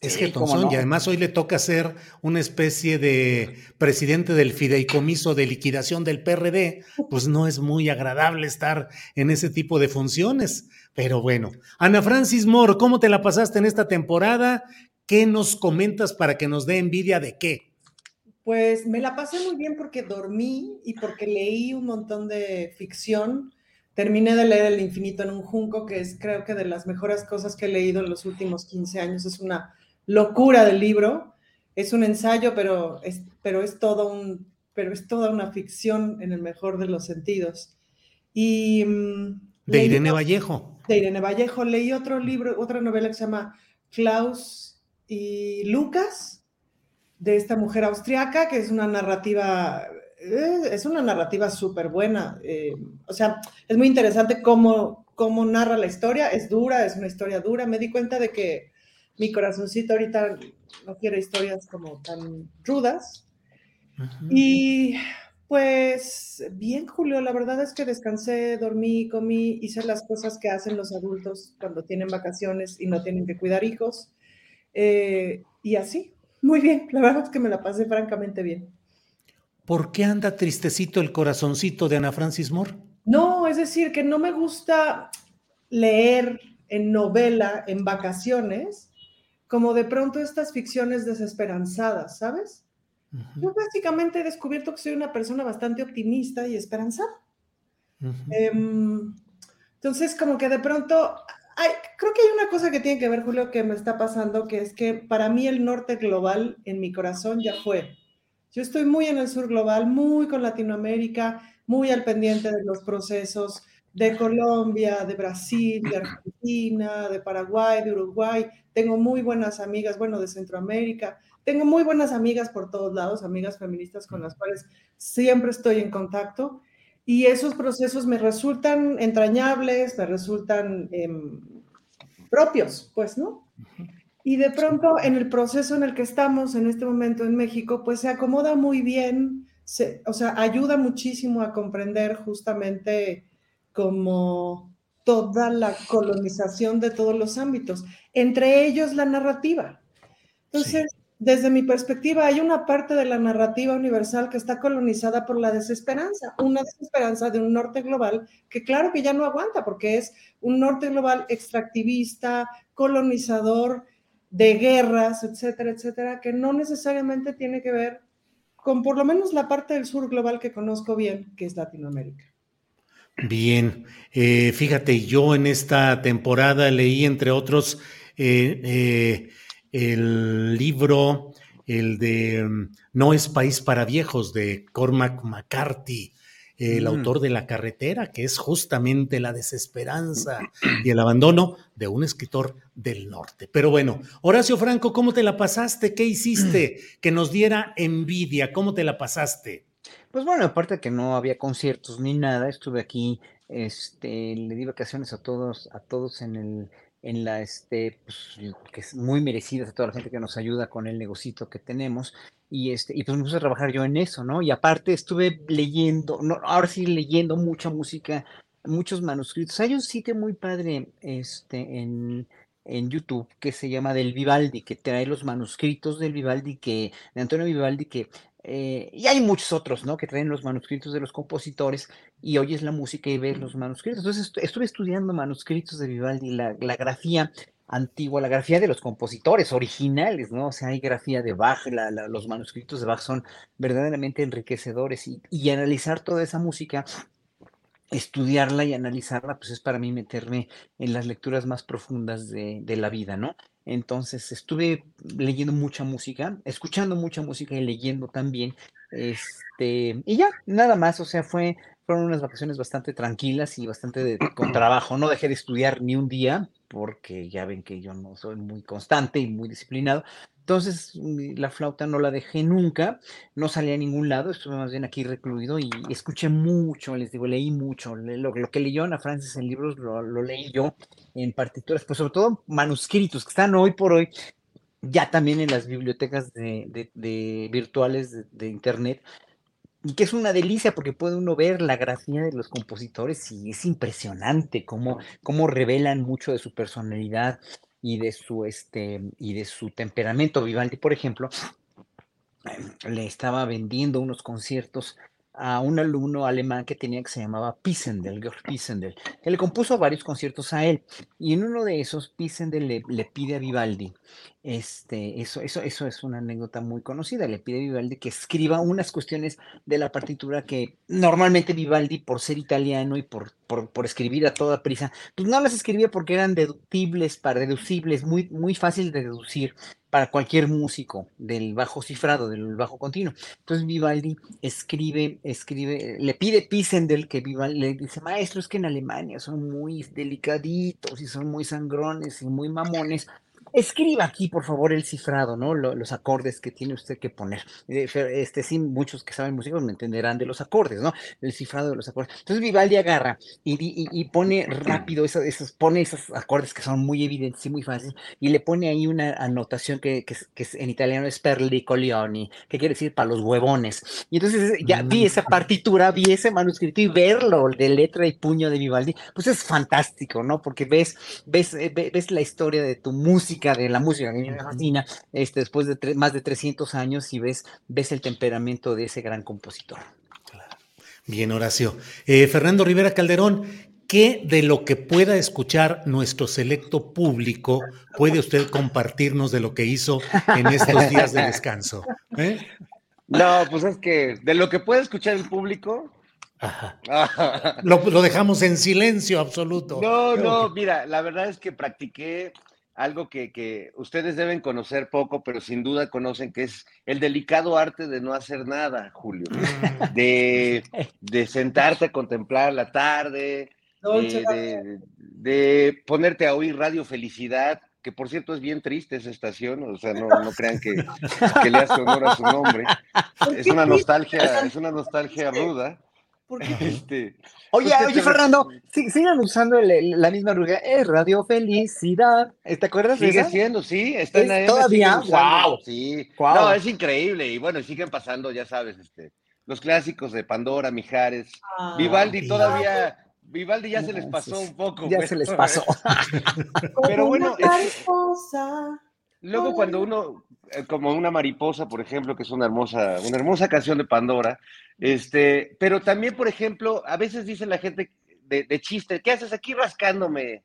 Es que y además hoy le toca ser una especie de presidente del fideicomiso de liquidación del PRD, pues no es muy agradable estar en ese tipo de funciones. Pero bueno, Ana Francis Moore, ¿cómo te la pasaste en esta temporada? ¿Qué nos comentas para que nos dé envidia de qué? Pues me la pasé muy bien porque dormí y porque leí un montón de ficción. Terminé de leer El infinito en un junco, que es creo que de las mejores cosas que he leído en los últimos 15 años. Es una locura del libro. Es un ensayo, pero es, pero es todo un, pero es toda una ficción en el mejor de los sentidos. Y mm, de Irene Vallejo. De Irene Vallejo leí otro libro, otra novela que se llama Klaus y Lucas de esta mujer austriaca que es una narrativa eh, es una narrativa súper buena. Eh, o sea, es muy interesante cómo, cómo narra la historia. Es dura, es una historia dura. Me di cuenta de que mi corazoncito ahorita no quiere historias como tan rudas. Y pues bien, Julio, la verdad es que descansé, dormí, comí, hice las cosas que hacen los adultos cuando tienen vacaciones y no tienen que cuidar hijos. Eh, y así, muy bien, la verdad es que me la pasé francamente bien. ¿Por qué anda tristecito el corazoncito de Ana Francis Moore? No, es decir, que no me gusta leer en novela en vacaciones como de pronto estas ficciones desesperanzadas, ¿sabes? Yo básicamente he descubierto que soy una persona bastante optimista y esperanzada. Em, entonces, como que de pronto, creo que hay una cosa que tiene que ver, Julio, que me está pasando, que es que para mí el norte global en mi corazón ya fue. Yo estoy muy en el sur global, muy con Latinoamérica, muy al pendiente de los procesos de Colombia, de Brasil, de Argentina, de Paraguay, de Uruguay. Tengo muy buenas amigas, bueno, de Centroamérica. Tengo muy buenas amigas por todos lados, amigas feministas con las cuales siempre estoy en contacto. Y esos procesos me resultan entrañables, me resultan em, propios, pues, ¿no? Y de pronto en el proceso en el que estamos en este momento en México, pues se acomoda muy bien, o sea, ayuda muchísimo a comprender justamente como toda la colonización de todos los ámbitos, entre ellos la narrativa. Entonces, desde mi perspectiva, hay una parte de la narrativa universal que está colonizada por la desesperanza, una desesperanza de un norte global que claro que ya no aguanta, porque es un norte global extractivista, colonizador, de guerras, etcétera, etcétera, que no necesariamente tiene que ver con por lo menos la parte del sur global que conozco bien, que es Latinoamérica. Bien, eh, fíjate, yo en esta temporada leí, entre otros, eh, eh, el libro, el de mm, No es país para viejos, de Cormac McCarthy, el mm. autor de La carretera, que es justamente la desesperanza y el abandono de un escritor del norte. Pero bueno, Horacio Franco, ¿cómo te la pasaste? ¿Qué hiciste que nos diera envidia? ¿Cómo te la pasaste? Pues bueno, aparte que no había conciertos ni nada, estuve aquí, este, le di vacaciones a todos, a todos en el, en la, este, pues, que es muy merecidas a toda la gente que nos ayuda con el negocito que tenemos. Y este, y pues me puse a trabajar yo en eso, ¿no? Y aparte estuve leyendo, no, ahora sí leyendo mucha música, muchos manuscritos. Hay un sitio muy padre, este, en, en YouTube que se llama Del Vivaldi, que trae los manuscritos del Vivaldi, que, de Antonio Vivaldi, que eh, y hay muchos otros, ¿no? Que traen los manuscritos de los compositores y oyes la música y ves los manuscritos. Entonces estuve estudiando manuscritos de Vivaldi, la, la, grafía antigua, la grafía de los compositores originales, ¿no? O sea, hay grafía de Bach, los manuscritos de Bach son verdaderamente enriquecedores y, y analizar toda esa música estudiarla y analizarla, pues es para mí meterme en las lecturas más profundas de, de la vida, ¿no? Entonces estuve leyendo mucha música, escuchando mucha música y leyendo también. Este, y ya, nada más, o sea, fue, fueron unas vacaciones bastante tranquilas y bastante con trabajo. No dejé de estudiar ni un día, porque ya ven que yo no soy muy constante y muy disciplinado, entonces, la flauta no la dejé nunca, no salí a ningún lado, estuve más bien aquí recluido y escuché mucho, les digo, leí mucho. Lo, que leyó Ana Francis en libros lo, leí yo en partituras, pues sobre todo manuscritos que están hoy por hoy ya también en las bibliotecas de, virtuales de, internet y que es una delicia porque puede uno ver la grafía de los compositores y es impresionante cómo, cómo revelan mucho de su personalidad y de su este y de su temperamento. Vivaldi, por ejemplo, le estaba vendiendo unos conciertos a un alumno alemán que tenía que se llamaba Pisendel, Georg Pisendel, que le compuso varios conciertos a él. Y en uno de esos, Pisendel le, pide a Vivaldi, este, eso, eso, eso es una anécdota muy conocida, le pide a Vivaldi que escriba unas cuestiones de la partitura que normalmente Vivaldi, por ser italiano y por, por, por escribir a toda prisa, pues no las escribía porque eran deductibles, para deducibles, muy, muy fácil de deducir para cualquier músico del bajo cifrado, del bajo continuo. Entonces Vivaldi escribe, escribe, le pide Pisendel que Vivaldi le dice, maestro, es que en Alemania son muy delicaditos y son muy sangrones y muy mamones. Escriba aquí, por favor, el cifrado, ¿no? Lo- los acordes que tiene usted que poner. Eh, Este, sí, muchos que saben música me entenderán de los acordes, ¿no? El cifrado de los acordes. Entonces Vivaldi agarra y, y- y pone rápido esos, esos, pone esos acordes que son muy evidentes y muy fáciles, y le pone ahí una anotación que, que, es- que es- en italiano es per li coglioni, que quiere decir para los huevones. Y entonces ya vi esa partitura, vi ese manuscrito y verlo de letra y puño de Vivaldi, pues es fantástico, ¿no? Porque ves, ves, eh, ve- ves la historia de tu música, de la música que a mí me fascina, este, después de tre- más de 300 años y ves, ves el temperamento de ese gran compositor. Bien, Horacio. Eh, Fernando Rivera Calderón, ¿qué de lo que pueda escuchar nuestro selecto público puede usted compartirnos de lo que hizo en estos días de descanso? ¿Eh? No, pues es que de lo que puede escuchar el público. Lo, lo dejamos en silencio absoluto. No, Creo no, que- mira, la verdad es que practiqué algo que, que ustedes deben conocer poco, pero sin duda conocen, que es el delicado arte de no hacer nada, Julio. De, de sentarte a contemplar la tarde, de, de- de ponerte a oír Radio Felicidad, que por cierto es bien triste esa estación, o sea, no, no crean que, que le hace honor a su nombre. Es una nostalgia, es una nostalgia ruda. Este, Oye, pues, ¿qué oye, te- Fernando, sí- sigan usando el- el- la misma ruga. Es Radio Felicidad. ¿Te acuerdas de Sigue esa? siendo, sí, está en ¿Es la M, todavía? ¡Guau! Sí, ¡Guau! no, es increíble. Y bueno, siguen pasando, ya sabes, este, los clásicos de Pandora, Mijares, Ah, Vivaldi todavía, Vivaldi ya se les pasó un poco. Ya pero- se les pasó. Pero bueno, es-. Luego cuando uno, como una mariposa, por ejemplo, que es una hermosa, una hermosa canción de Pandora, este, pero también, por ejemplo, a veces dice la gente de, de chiste, ¿qué haces aquí rascándome?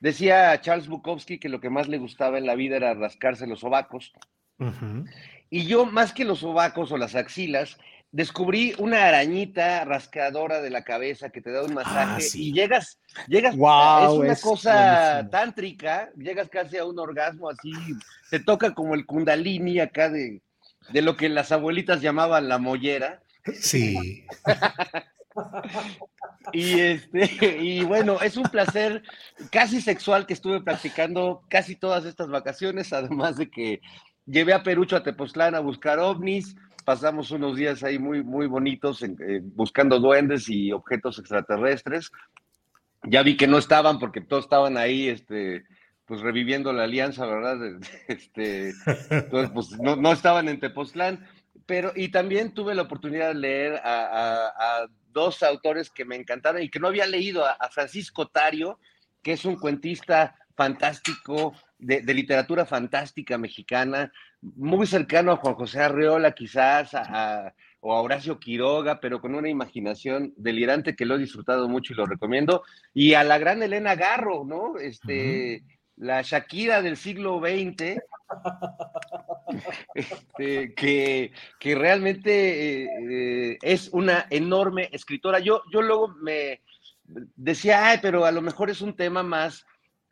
Decía Charles Bukowski que lo que más le gustaba en la vida era rascarse los sobacos. Y yo, más que los sobacos o las axilas, descubrí una arañita rascadora de la cabeza que te da un masaje sí. y llegas, llegas, Guau, es una es cosa buenísimo. tántrica, llegas casi a un orgasmo así, te toca como el kundalini acá de, de lo que las abuelitas llamaban la mollera. Sí. Y este, y bueno, es un placer casi sexual que estuve practicando casi todas estas vacaciones, además de que llevé a Perucho a Tepoztlán a buscar ovnis, pasamos unos días ahí muy, muy bonitos eh, buscando duendes y objetos extraterrestres. Ya vi que no estaban porque todos estaban ahí, este, pues reviviendo la alianza, ¿verdad? Este, entonces, pues no, no estaban en Tepoztlán, pero y también tuve la oportunidad de leer a, dos autores que me encantaron y que no había leído, a Francisco Tario, que es un cuentista fantástico, de, de literatura fantástica mexicana, muy cercano a Juan José Arreola quizás, a- a- o a Horacio Quiroga, pero con una imaginación delirante que lo he disfrutado mucho y lo recomiendo, y a la gran Elena Garro, ¿no? Este, la Shakira del siglo XX, este, que, que realmente eh, eh, es una enorme escritora. Yo, yo luego me decía, ay, pero a lo mejor es un tema más,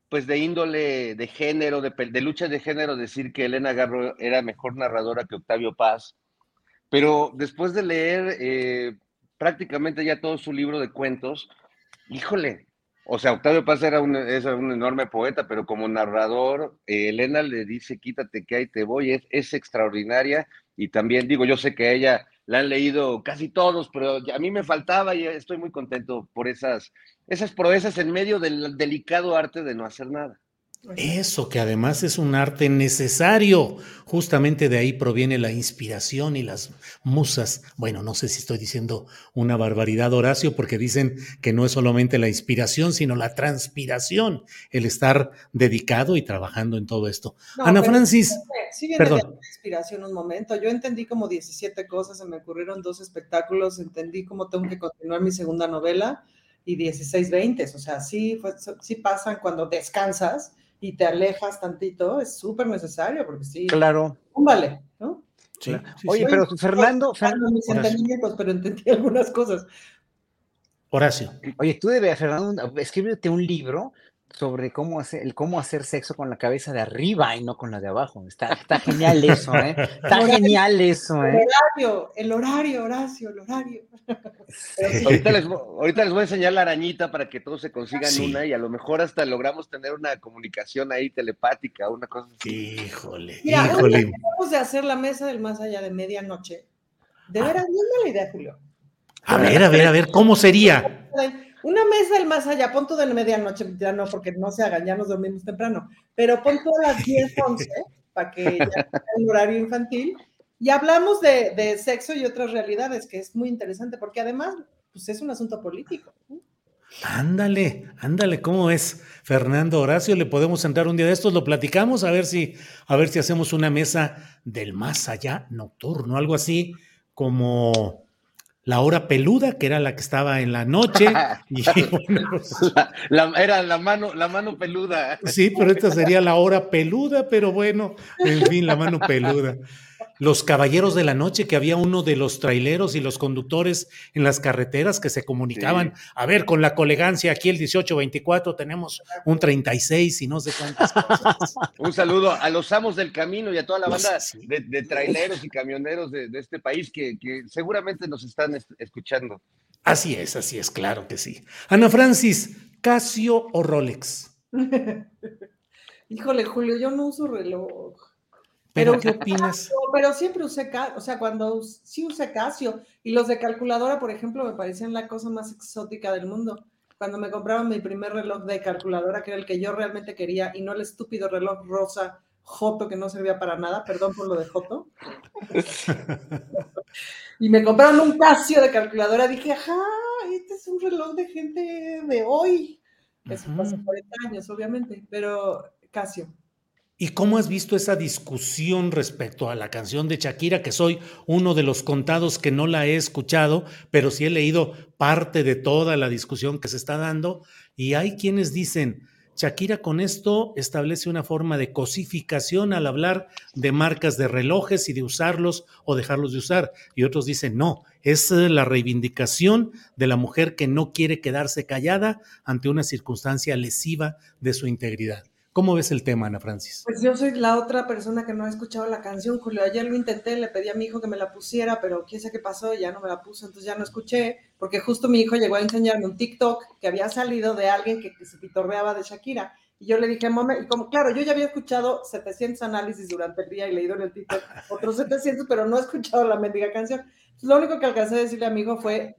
pues de índole de género, de, lucha de género, decir que Elena Garro era mejor narradora que Octavio Paz. Pero después de leer eh, prácticamente ya todo su libro de cuentos, híjole, o sea, Octavio Paz era un, es un enorme poeta, pero como narrador, eh, Elena le dice, quítate que ahí te voy, es, es extraordinaria. Y también digo, yo sé que a ella la han leído casi todos, pero a mí me faltaba y estoy muy contento por esas, esas proezas en medio del delicado arte de no hacer nada. Eso, que además es un arte necesario. Justamente de ahí proviene la inspiración y las musas. Bueno, no sé si estoy diciendo una barbaridad, Horacio, porque dicen que no es solamente la inspiración, sino la transpiración, el estar dedicado y trabajando en todo esto. No, Ana Francis, Sí viene perdón. de la inspiración un momento. Yo entendí como 17 cosas, se me ocurrieron dos espectáculos, entendí cómo tengo que continuar mi segunda novela y 16, 20. O sea, sí, fue- sí pasan cuando descansas y te alejas tantito, es súper necesario porque sí. Claro. Vale, ¿no? Claro. Oye, pero Fernando, Fernando, mis entendimientos, pero entendí algunas cosas. Horacio. Oye, tú debes, Fernando, escríbete un libro sobre cómo hacer, el cómo hacer sexo con la cabeza de arriba y no con la de abajo. Está, está genial eso, ¿eh? Está Horario, genial eso, El ¿eh? horario, el horario, Horacio, el horario. Ahorita les, ahorita les voy a enseñar la arañita para que todos se consigan Sí. una y a lo mejor hasta logramos tener una comunicación ahí telepática, una cosa así. Híjole, Mira, híjole. que vamos de hacer la mesa del más allá de medianoche. De veras, no mala idea, Julio. A ver, a ver, a ver, ¿cómo sería? Una mesa del más allá, pon tú de medianoche, ya no, porque no se hagan, ya nos dormimos temprano, pero pon a las 10, 11, para que ya sea el horario infantil, y hablamos de, de sexo y otras realidades, que es muy interesante, porque además, pues es un asunto político. Ándale, ándale, ¿cómo es? Fernando Horacio, le podemos entrar un día de estos, lo platicamos, a ver si, a ver si hacemos una mesa del más allá nocturno, algo así como la hora peluda, que era la que estaba en la noche. Y bueno, pues, La- era la mano, la mano peluda. sí, pero esta sería la hora peluda, pero bueno, en fin, la mano peluda. Los caballeros de la noche, que había uno de los traileros y los conductores en las carreteras que se comunicaban. A ver, con la colegancia, aquí el 1824 tenemos un 36 y no sé cuántas cosas. Un saludo a los amos del camino y a toda la Pues, banda sí. de, de traileros y camioneros de, de este país que, que seguramente nos están es- escuchando. Así es, así es, claro que sí. Ana Francis, Casio o Rolex. Híjole, Julio, yo no uso reloj. ¿Pero qué opinas? pero siempre usé, o sea, cuando sí usé Casio y los de calculadora, por ejemplo, me parecían la cosa más exótica del mundo. Cuando me compraban mi primer reloj de calculadora, que era el que yo realmente quería, y no el estúpido reloj rosa Joto que no servía para nada, perdón por lo de Joto. y me compraron un Casio de calculadora, dije, ajá, este es un reloj de gente de hoy. Eso fue hace 40 años, obviamente, pero Casio. ¿Y cómo has visto esa discusión respecto a la canción de Shakira? Que soy uno de los contados que no la he escuchado, pero sí he leído parte de toda la discusión que se está dando. Y hay quienes dicen, Shakira con esto establece una forma de cosificación al hablar de marcas de relojes y de usarlos o dejarlos de usar. Y otros dicen, no, es eh, la reivindicación de la mujer que no quiere quedarse callada ante una circunstancia lesiva de su integridad. ¿Cómo ves el tema, Ana Francis? Pues yo soy la otra persona que no ha escuchado la canción, Julio. Ayer lo intenté, le pedí a mi hijo que me la pusiera, pero quién sabe qué pasó, ya no me la puso, entonces ya no escuché, porque justo mi hijo llegó a enseñarme un TikTok que había salido de alguien que, que se pitorreaba de Shakira. Y yo le dije, mame, y como, claro, yo ya había escuchado 700 análisis durante el día y leído en el TikTok otros 700, pero no he escuchado la mendiga canción. Lo único que alcancé a decirle a mi hijo fue,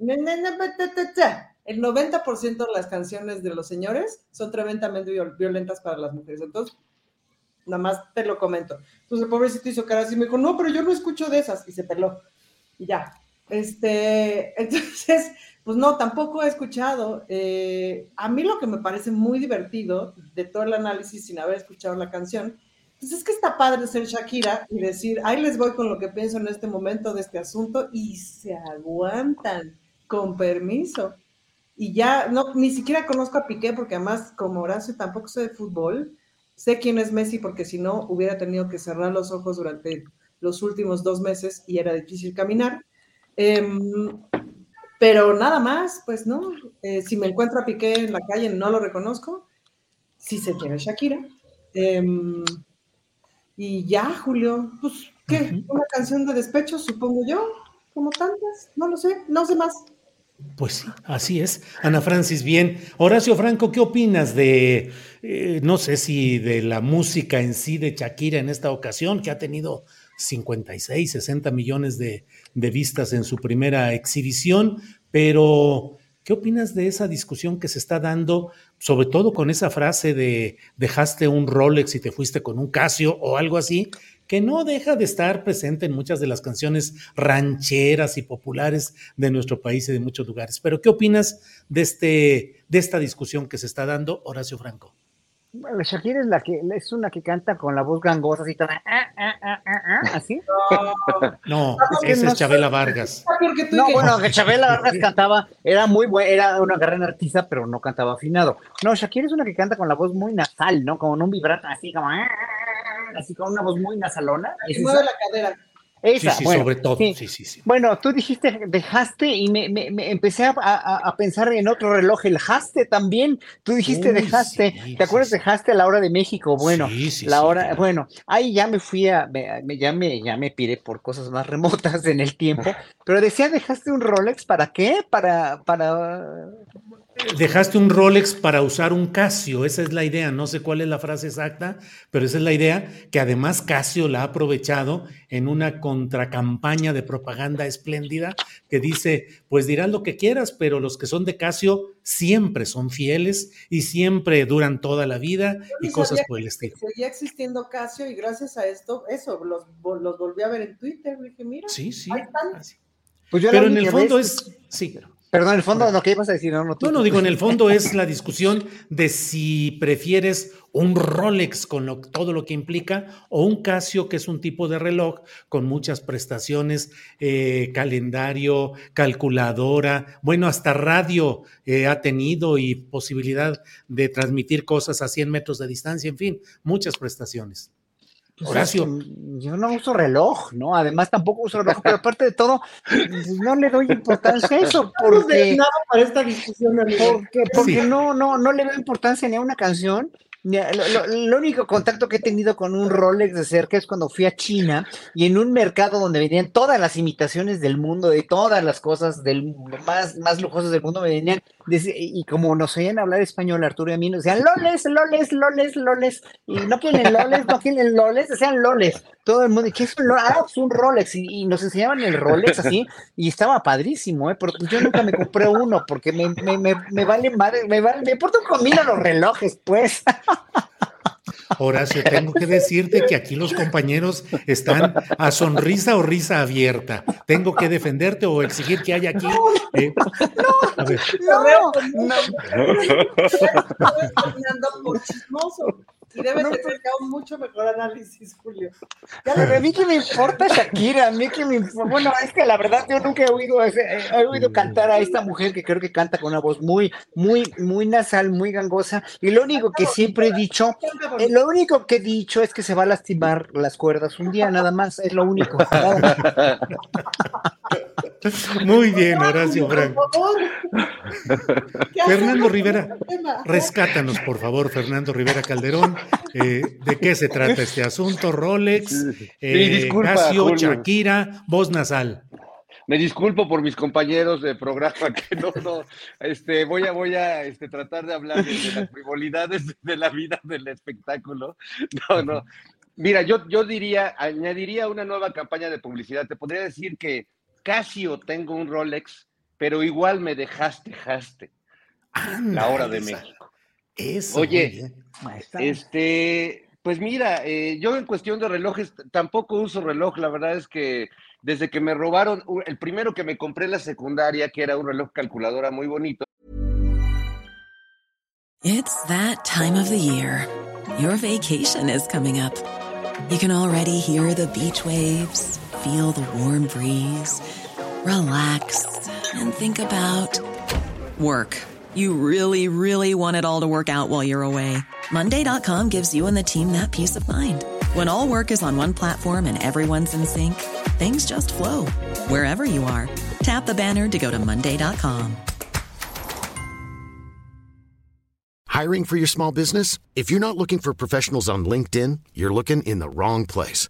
El 90% de las canciones de los señores son tremendamente viol- violentas para las mujeres. Entonces, nada más te lo comento. Entonces el pobrecito hizo cara así y me dijo, no, pero yo no escucho de esas, y se peló. Y ya. Este, entonces, pues no, tampoco he escuchado. Eh, a mí lo que me parece muy divertido de todo el análisis sin haber escuchado la canción, pues es que está padre ser Shakira y decir, ahí les voy con lo que pienso en este momento de este asunto y se aguantan, con permiso. Y ya, no, ni siquiera conozco a Piqué porque además, como Horacio, tampoco sé de fútbol. Sé quién es Messi porque si no hubiera tenido que cerrar los ojos durante los últimos dos meses y era difícil caminar. Em, pero nada más, pues no. Eh, si me encuentro a Piqué en la calle, no lo reconozco. Si se quiere Shakira. Em, y ya, Julio, pues, ¿qué? Una canción de despecho, supongo yo, como tantas. No lo sé, no sé más. Pues sí, así es. Ana Francis, bien. Horacio Franco, ¿qué opinas de, eh, no sé si de la música en sí de Shakira en esta ocasión, que ha tenido 56, 60 millones de, de vistas en su primera exhibición, pero ¿Qué opinas de esa discusión que se está dando, sobre todo con esa frase de dejaste un Rolex y te fuiste con un Casio o algo así, que no deja de estar presente en muchas de las canciones rancheras y populares de nuestro país y de muchos lugares? Pero ¿qué opinas de, este, de esta discusión que se está dando, Horacio Franco? Bueno, Shakira es la que es una que canta con la voz gangosa así toda ah, ah, ah, ah, ah, así. No, esa es Chabela Vargas. No, bueno, que Chabela Vargas cantaba, era muy buena, era una gran artista, pero no cantaba afinado. No, Shakira es una que canta con la voz muy nasal, ¿no? Como en un vibrato así, como ah, así con una voz muy nasalona. Y mueve la cadera. Esa, sí, sí, bueno, sobre todo, sí. sí, sí, sí. Bueno, tú dijiste dejaste y me, me- me empecé a, a- a pensar en otro reloj, el haste también. Tú dijiste Uy, dejaste, sí, ¿te acuerdas de haste a la hora de México? Bueno, Sí, sí, la sí, hora, claro. bueno, ahí ya me fui a, me- me- ya me, ya me piré por cosas más remotas en el tiempo, pero decía dejaste un Rolex, ¿para qué? Para, para, Dejaste un Rolex para usar un Casio, esa es la idea, no sé cuál es la frase exacta, pero esa es la idea, que además Casio la ha aprovechado en una contracampaña de propaganda espléndida que dice, pues dirás lo que quieras, pero los que son de Casio siempre son fieles y siempre duran toda la vida y cosas por el que estilo. Seguía existiendo Casio y gracias a esto, eso, los, vol- los volví a ver en Twitter. Dije, mira, Sí, sí. ahí están. pues yo Pero en el fondo vez- es, sí, perdón, en el fondo, lo que ibas a decir, no, no, tú- No, no, digo, en el fondo es la discusión de si prefieres un Rolex con lo- todo lo que implica o un Casio, que es un tipo de reloj con muchas prestaciones, eh, calendario, calculadora, bueno, hasta radio eh, ha tenido y posibilidad de transmitir cosas a 100 metros de distancia, en fin, muchas prestaciones. Pues Horacio. es que yo no uso reloj, ¿no? Además tampoco uso reloj, pero aparte de todo, pues, no le doy importancia a eso, porque, nada para esta discusión, porque, porque Sí. no, no, no le veo importancia ni a una canción. Lo, lo- el único contacto que he tenido con un Rolex de cerca es cuando fui a China y en un mercado donde venían todas las imitaciones del mundo, de todas las cosas del más, más lujosas del mundo, me venían, deci- y como nos oían hablar español, Arturo y a mí, nos decían loles, loles, loles, loles, y no quieren loles, no quieren loles, decían loles. Todo el mundo, ¿y ¿qué es un Rolex? Ah, pues un Rolex, y, nos enseñaban el Rolex así, y estaba padrísimo, ¿eh? Pero yo nunca me compré uno, porque me, me, me, vale madre, me vale, me importa un los relojes, pues. Horacio, tengo que decirte que aquí los compañeros están a sonrisa o risa abierta. Tengo que defenderte o exigir que haya aquí. eh, No, no, por chismoso. Y debe tener ya un mucho mejor análisis, Julio. Ya Pero a mí que me importa Shakira, a mí que me importa. Bueno, es que la verdad yo nunca he oído, ese- eh, he oído cantar a esta mujer que creo que canta con una voz muy, muy, muy nasal, muy gangosa. Y lo único que siempre he dicho, eh, lo único que he dicho es que se va a lastimar las cuerdas un día, nada más, es lo único. muy bien, Horacio por Franco. favor. ¿Qué Fernando Rivera? Rescátanos, por favor, Fernando Rivera Calderón. eh, ¿De qué se trata este asunto? Rolex, eh, disculpa, Casio, Julio. Shakira, voz nasal. Me disculpo por mis compañeros de programa que no, no, este, voy a, voy a este, tratar de hablar de, de las frivolidades de la vida del espectáculo. No, no. Mira, yo, yo diría, añadiría una nueva campaña de publicidad. Te podría decir que Casio tengo un Rolex, pero igual me dejaste, jaste. La hora de Ándale, México. Eso. Oye. Este, pues mira, eh, yo en cuestión de relojes tampoco uso reloj. La verdad es que desde que me robaron, el primero que me compré en la secundaria, que era un reloj calculadora muy bonito, It's that time of the year. Your vacation is coming up. You can already hear the beach waves, feel the warm breeze, relax, and think about work. You really, really want it all to work out while you're away. Monday.com gives you and the team that peace of mind. When all work is on one platform and everyone's in sync, things just flow wherever you are. Tap the banner to go to Monday.com. Hiring for your small business? If you're not looking for professionals on LinkedIn, you're looking in the wrong place.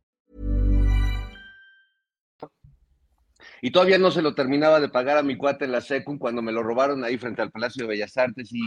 Y todavía no se lo terminaba de pagar a mi cuate en la SECUM cuando me lo robaron ahí frente al Palacio de Bellas Artes y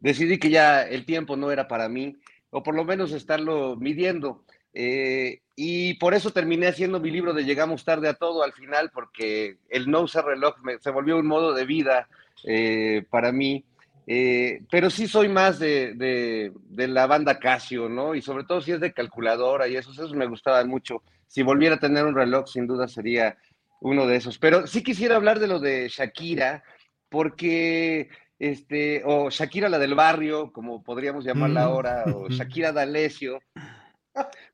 decidí que ya el tiempo no era para mí, o por lo menos estarlo midiendo. Eh, y por eso terminé haciendo mi libro de Llegamos tarde a todo al final, porque el no usar reloj me- se volvió un modo de vida eh, para mí. Eh, pero sí soy más de, de- de la banda Casio, ¿no? Y sobre todo si es de calculadora y esos, esos me gustaban mucho. Si volviera a tener un reloj, sin duda sería uno de esos. Pero sí quisiera hablar de lo de Shakira, porque, este, o Shakira la del barrio, como podríamos llamarla Mm. ahora, o Shakira D'Alessio,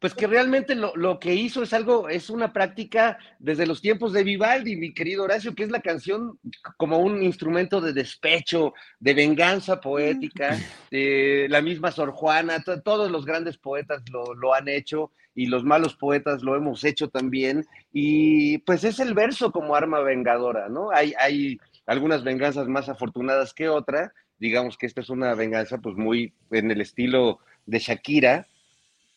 pues que realmente lo, lo que hizo es algo, es una práctica desde los tiempos de Vivaldi, mi querido Horacio, que es la canción como un instrumento de despecho, de venganza poética, de la misma Sor Juana, to- todos los grandes poetas lo, lo han hecho y los malos poetas lo hemos hecho también, y pues es el verso como arma vengadora, ¿no? Hay, hay algunas venganzas más afortunadas que otra, digamos que esta es una venganza pues muy en el estilo de Shakira,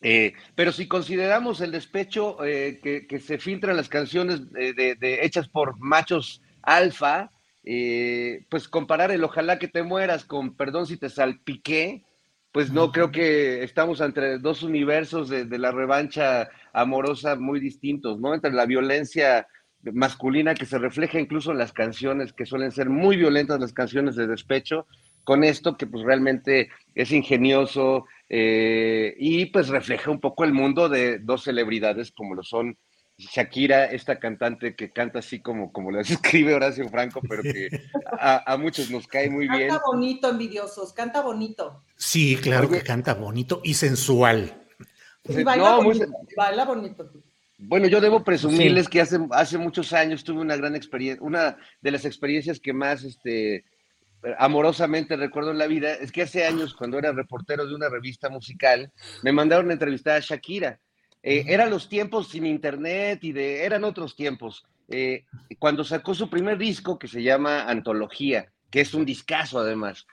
eh, pero si consideramos el despecho eh, que, que se filtra en las canciones de- de- hechas por machos alfa, eh, pues comparar el ojalá que te mueras con perdón si te salpiqué, pues no creo que estamos entre dos universos de, de la revancha amorosa muy distintos, ¿no? Entre la violencia masculina que se refleja incluso en las canciones, que suelen ser muy violentas las canciones de despecho, con esto que pues realmente es ingenioso eh, y pues refleja un poco el mundo de dos celebridades como lo son Shakira, esta cantante que canta así como, como la escribe Horacio Franco, pero que a, a muchos nos cae muy bien. Canta bonito, envidiosos, canta bonito. Sí, claro que canta bonito y sensual. Y baila No, muy bonito, baila bonito. Bueno, yo debo presumirles que hace, hace muchos años tuve una gran experiencia, una de las experiencias que más este, amorosamente recuerdo en la vida, es que hace años, cuando era reportero de una revista musical, me mandaron a entrevistar a Shakira. Eh, eran los tiempos sin internet y de, eran otros tiempos. Eh, cuando sacó su primer disco que se llama Antología, que es un discazo además.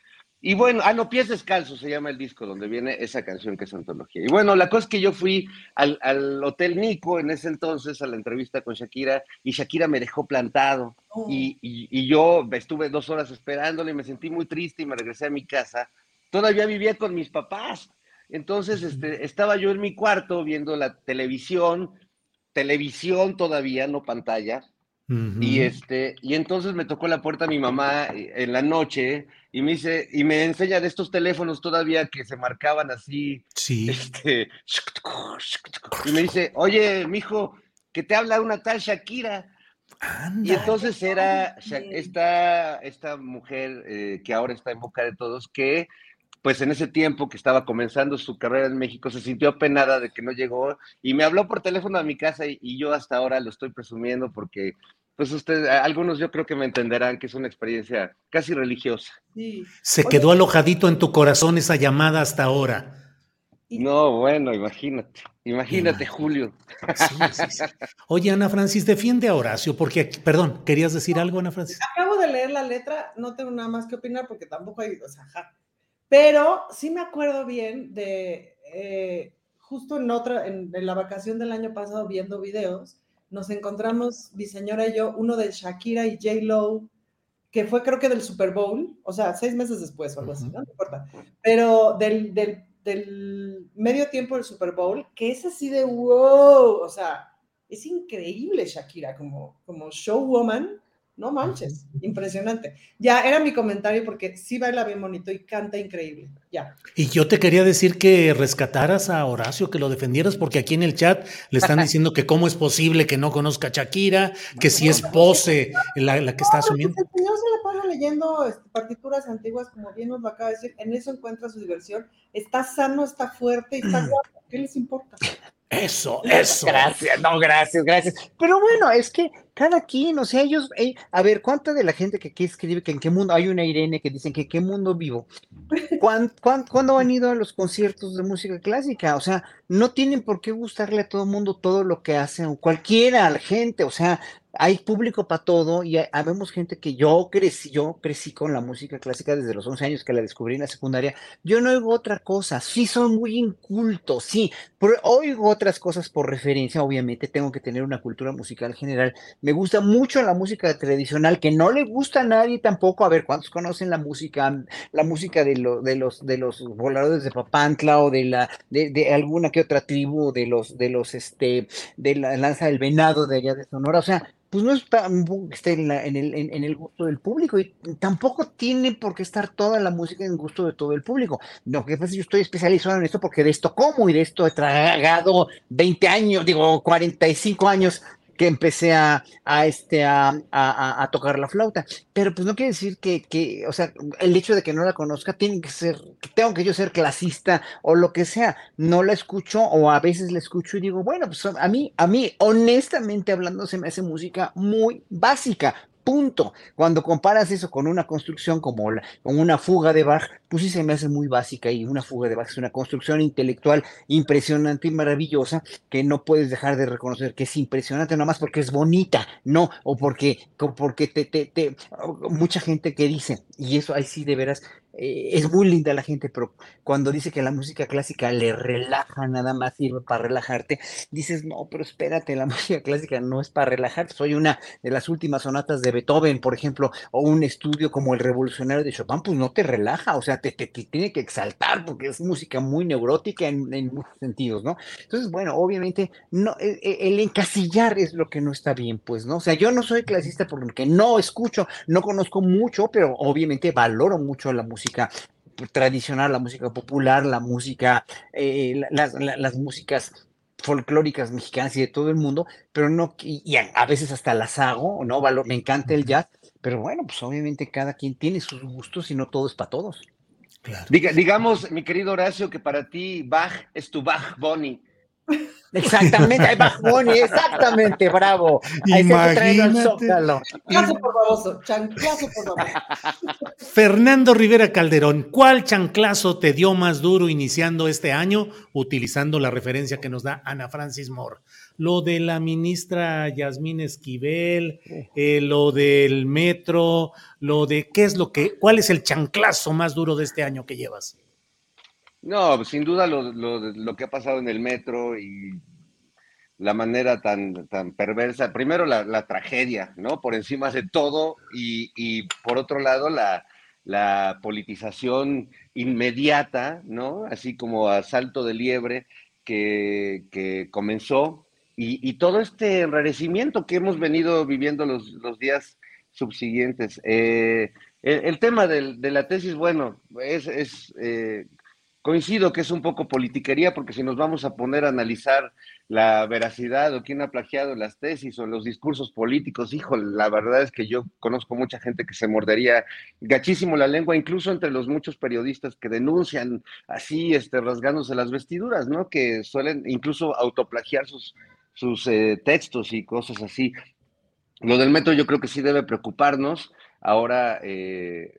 Y bueno, ah, no, Pies Descalzos se llama el disco donde viene esa canción que es Antología. Y bueno, la cosa es que yo fui al, al Hotel Nico en ese entonces a la entrevista con Shakira y Shakira me dejó plantado. Y, y- y yo estuve dos horas esperándole y me sentí muy triste y me regresé a mi casa. Todavía vivía con mis papás. Entonces este, estaba yo en mi cuarto viendo la televisión, televisión todavía, no pantalla. Y este, y entonces me tocó la puerta mi mamá eh, en la noche y me dice, y me enseña de estos teléfonos todavía que se marcaban así. Sí. Este, y me dice, oye, mijo, que te habla una tal Shakira. Y entonces era esta, esta mujer eh, que ahora está en boca de todos, que pues en ese tiempo que estaba comenzando su carrera en México, se sintió apenada de que no llegó y me habló por teléfono a mi casa y, y yo hasta ahora lo estoy presumiendo porque pues ustedes, algunos yo creo que me entenderán que es una experiencia casi religiosa. Se quedó alojadito en tu corazón esa llamada hasta ahora. No, bueno, imagínate, imagínate, Julio. Oye, Ana Francis, defiende a Horacio, porque, perdón, ¿querías decir algo, Ana Francis? Acabo de leer la letra, no tengo nada más que opinar porque tampoco hay, o sea, ajá. Pero sí me acuerdo bien de, eh, justo en otra, en, en la vacación del año pasado viendo videos, nos encontramos, mi señora y yo, uno de Shakira y J. Lo, que fue creo que del Super Bowl, o sea, seis meses después o algo así, ¿no? No importa. Pero del, del, del medio tiempo del Super Bowl, que es así de wow, o sea, es increíble Shakira como, como showwoman, no manches, impresionante. Ya era mi comentario porque sí baila bien bonito y canta increíble, ya. Y yo te quería decir que rescataras a Horacio, que lo defendieras, porque aquí en el chat le están diciendo que cómo es posible que no conozca a Shakira, que si es pose la, la que está asumiendo. El señor se la pasa leyendo este, partituras antiguas, como bien nos lo acaba de decir, en eso encuentra su diversión. Está sano, está fuerte y está guapo. ¿Qué les importa? Eso, eso. Gracias, no, gracias, gracias. Pero bueno, es que cada quien, o sea, ellos, eh, a ver, ¿cuánta de la gente que aquí escribe que en qué mundo, hay una Irene que dicen que qué mundo vivo? ¿Cuán, cuán, cuándo han ido a los conciertos de música clásica? O sea, no tienen por qué gustarle a todo el mundo todo lo que hacen, cualquiera, la gente, o sea, hay público para todo y habemos gente que yo crecí, yo crecí con la música clásica desde los 11 años que la descubrí en la secundaria. Yo no oigo otra cosa, sí son muy incultos, sí, pero oigo otras cosas por referencia, obviamente tengo que tener una cultura musical general. Me gusta mucho la música tradicional, que no le gusta a nadie tampoco. A ver, ¿cuántos conocen la música, la música de, de los de los voladores de Papantla o de la de, alguna que otra tribu de los de los este de la lanza del venado de allá de Sonora? O sea, pues no está, en, en, el, gusto del público y tampoco tiene por qué estar toda la música en gusto de todo el público. No, que pasa yo estoy especializado en esto porque de esto como y de esto he tragado 20 años, digo 45 años que empecé a, a este, a, a, tocar la flauta. Pero pues no quiere decir que, que, o sea, el hecho de que no la conozca tiene que ser, tengo que yo ser clasista o lo que sea. No la escucho o a veces la escucho y digo, bueno, pues a mí, a mí, honestamente hablando, se me hace música muy básica, punto. Cuando comparas eso con una construcción como con una fuga de Bach, pues sí se me hace muy básica y una fuga de Bach es una construcción intelectual impresionante y maravillosa que no puedes dejar de reconocer que es impresionante nada más porque es bonita, no, o porque, porque te, te, te, mucha gente que dice, y eso ahí sí de veras eh, es muy linda la gente, pero cuando dice que la música clásica le relaja, nada más sirve para relajarte, dices, no, pero espérate, la música clásica no es para relajarte. Soy una de las últimas sonatas de Beethoven, por ejemplo, o un estudio como el Revolucionario de Chopin, pues no te relaja, o sea, te, te, tiene que exaltar porque es música muy neurótica en, muchos sentidos, ¿no? Entonces, bueno, obviamente, no, el, e, el, encasillar es lo que no está bien, pues, ¿no? O sea, yo no soy clasista porque no escucho, no conozco mucho, pero obviamente valoro mucho la música música tradicional, la música popular, la música, eh, las, las, músicas folclóricas mexicanas y de todo el mundo, pero no, y, a, veces hasta las hago, ¿no? me encanta el jazz, pero bueno, pues obviamente cada quien tiene sus gustos y no todo es para todos. digamos, mi querido Horacio, que para ti Bach es tu Bach Bonnie. Exactamente, ahí va exactamente, bravo. Imagínate. Chanclazo por baboso, chanclazo por baboso. Fernando Rivera Calderón, ¿cuál chanclazo te dio más duro iniciando este año utilizando la referencia que nos da Ana Francis Moore? Lo de la ministra Yasmín Esquivel, eh, lo del metro, lo de qué es lo que, cuál es el chanclazo más duro de este año que llevas? No, sin duda lo, lo, lo, que ha pasado en el metro y la manera tan, tan perversa, primero la, la tragedia, ¿no? Por encima de todo y, y por otro lado la, la, politización inmediata, ¿no? Así como a salto de liebre que, que comenzó y, y, todo este enrarecimiento que hemos venido viviendo los, los días subsiguientes. Eh, el, tema del, de la tesis, bueno, es, es eh, coincido que es un poco politiquería porque si nos vamos a poner a analizar la veracidad o quién ha plagiado las tesis o los discursos políticos, hijo, la verdad es que yo conozco mucha gente que se mordería gachísimo la lengua, incluso entre los muchos periodistas que denuncian así, este, rasgándose las vestiduras, ¿no? Que suelen incluso autoplagiar sus, sus eh, textos y cosas así. Lo del metro yo creo que sí debe preocuparnos. Ahora, eh,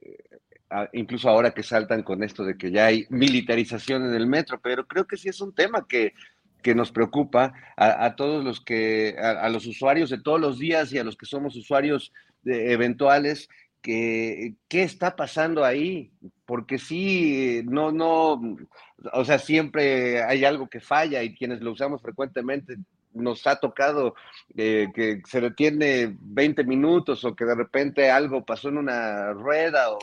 incluso ahora que saltan con esto de que ya hay militarización en el metro, pero creo que sí es un tema que, que nos preocupa a, todos los que, a, los usuarios de todos los días y a los que somos usuarios eventuales, que qué está pasando ahí, porque sí, no, no, o sea, siempre hay algo que falla y quienes lo usamos frecuentemente nos ha tocado eh, que se detiene 20 minutos o que de repente algo pasó en una rueda o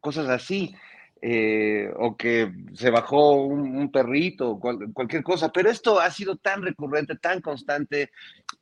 cosas así, eh, o que se bajó un, perrito, cualquier cosa, pero esto ha sido tan recurrente, tan constante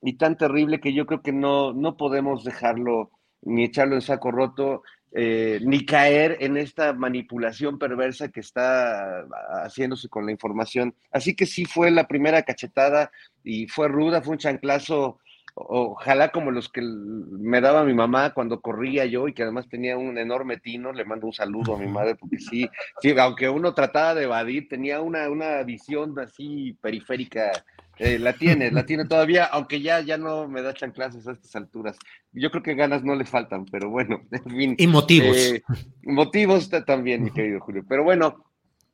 y tan terrible que yo creo que no, no podemos dejarlo ni echarlo en saco roto, eh, ni caer en esta manipulación perversa que está haciéndose con la información. Así que sí fue la primera cachetada y fue ruda, fue un chanclazo ojalá como los que me daba mi mamá cuando corría yo y que además tenía un enorme tino, le mando un saludo a mi madre porque sí, sí aunque uno trataba de evadir, tenía una, una visión así periférica Eh, la tiene, la tiene todavía, aunque ya, ya no me da chanclazos a estas alturas. Yo creo que ganas no le faltan, pero bueno, en fin. Y motivos. Eh, motivos también, mi querido Julio. Pero bueno,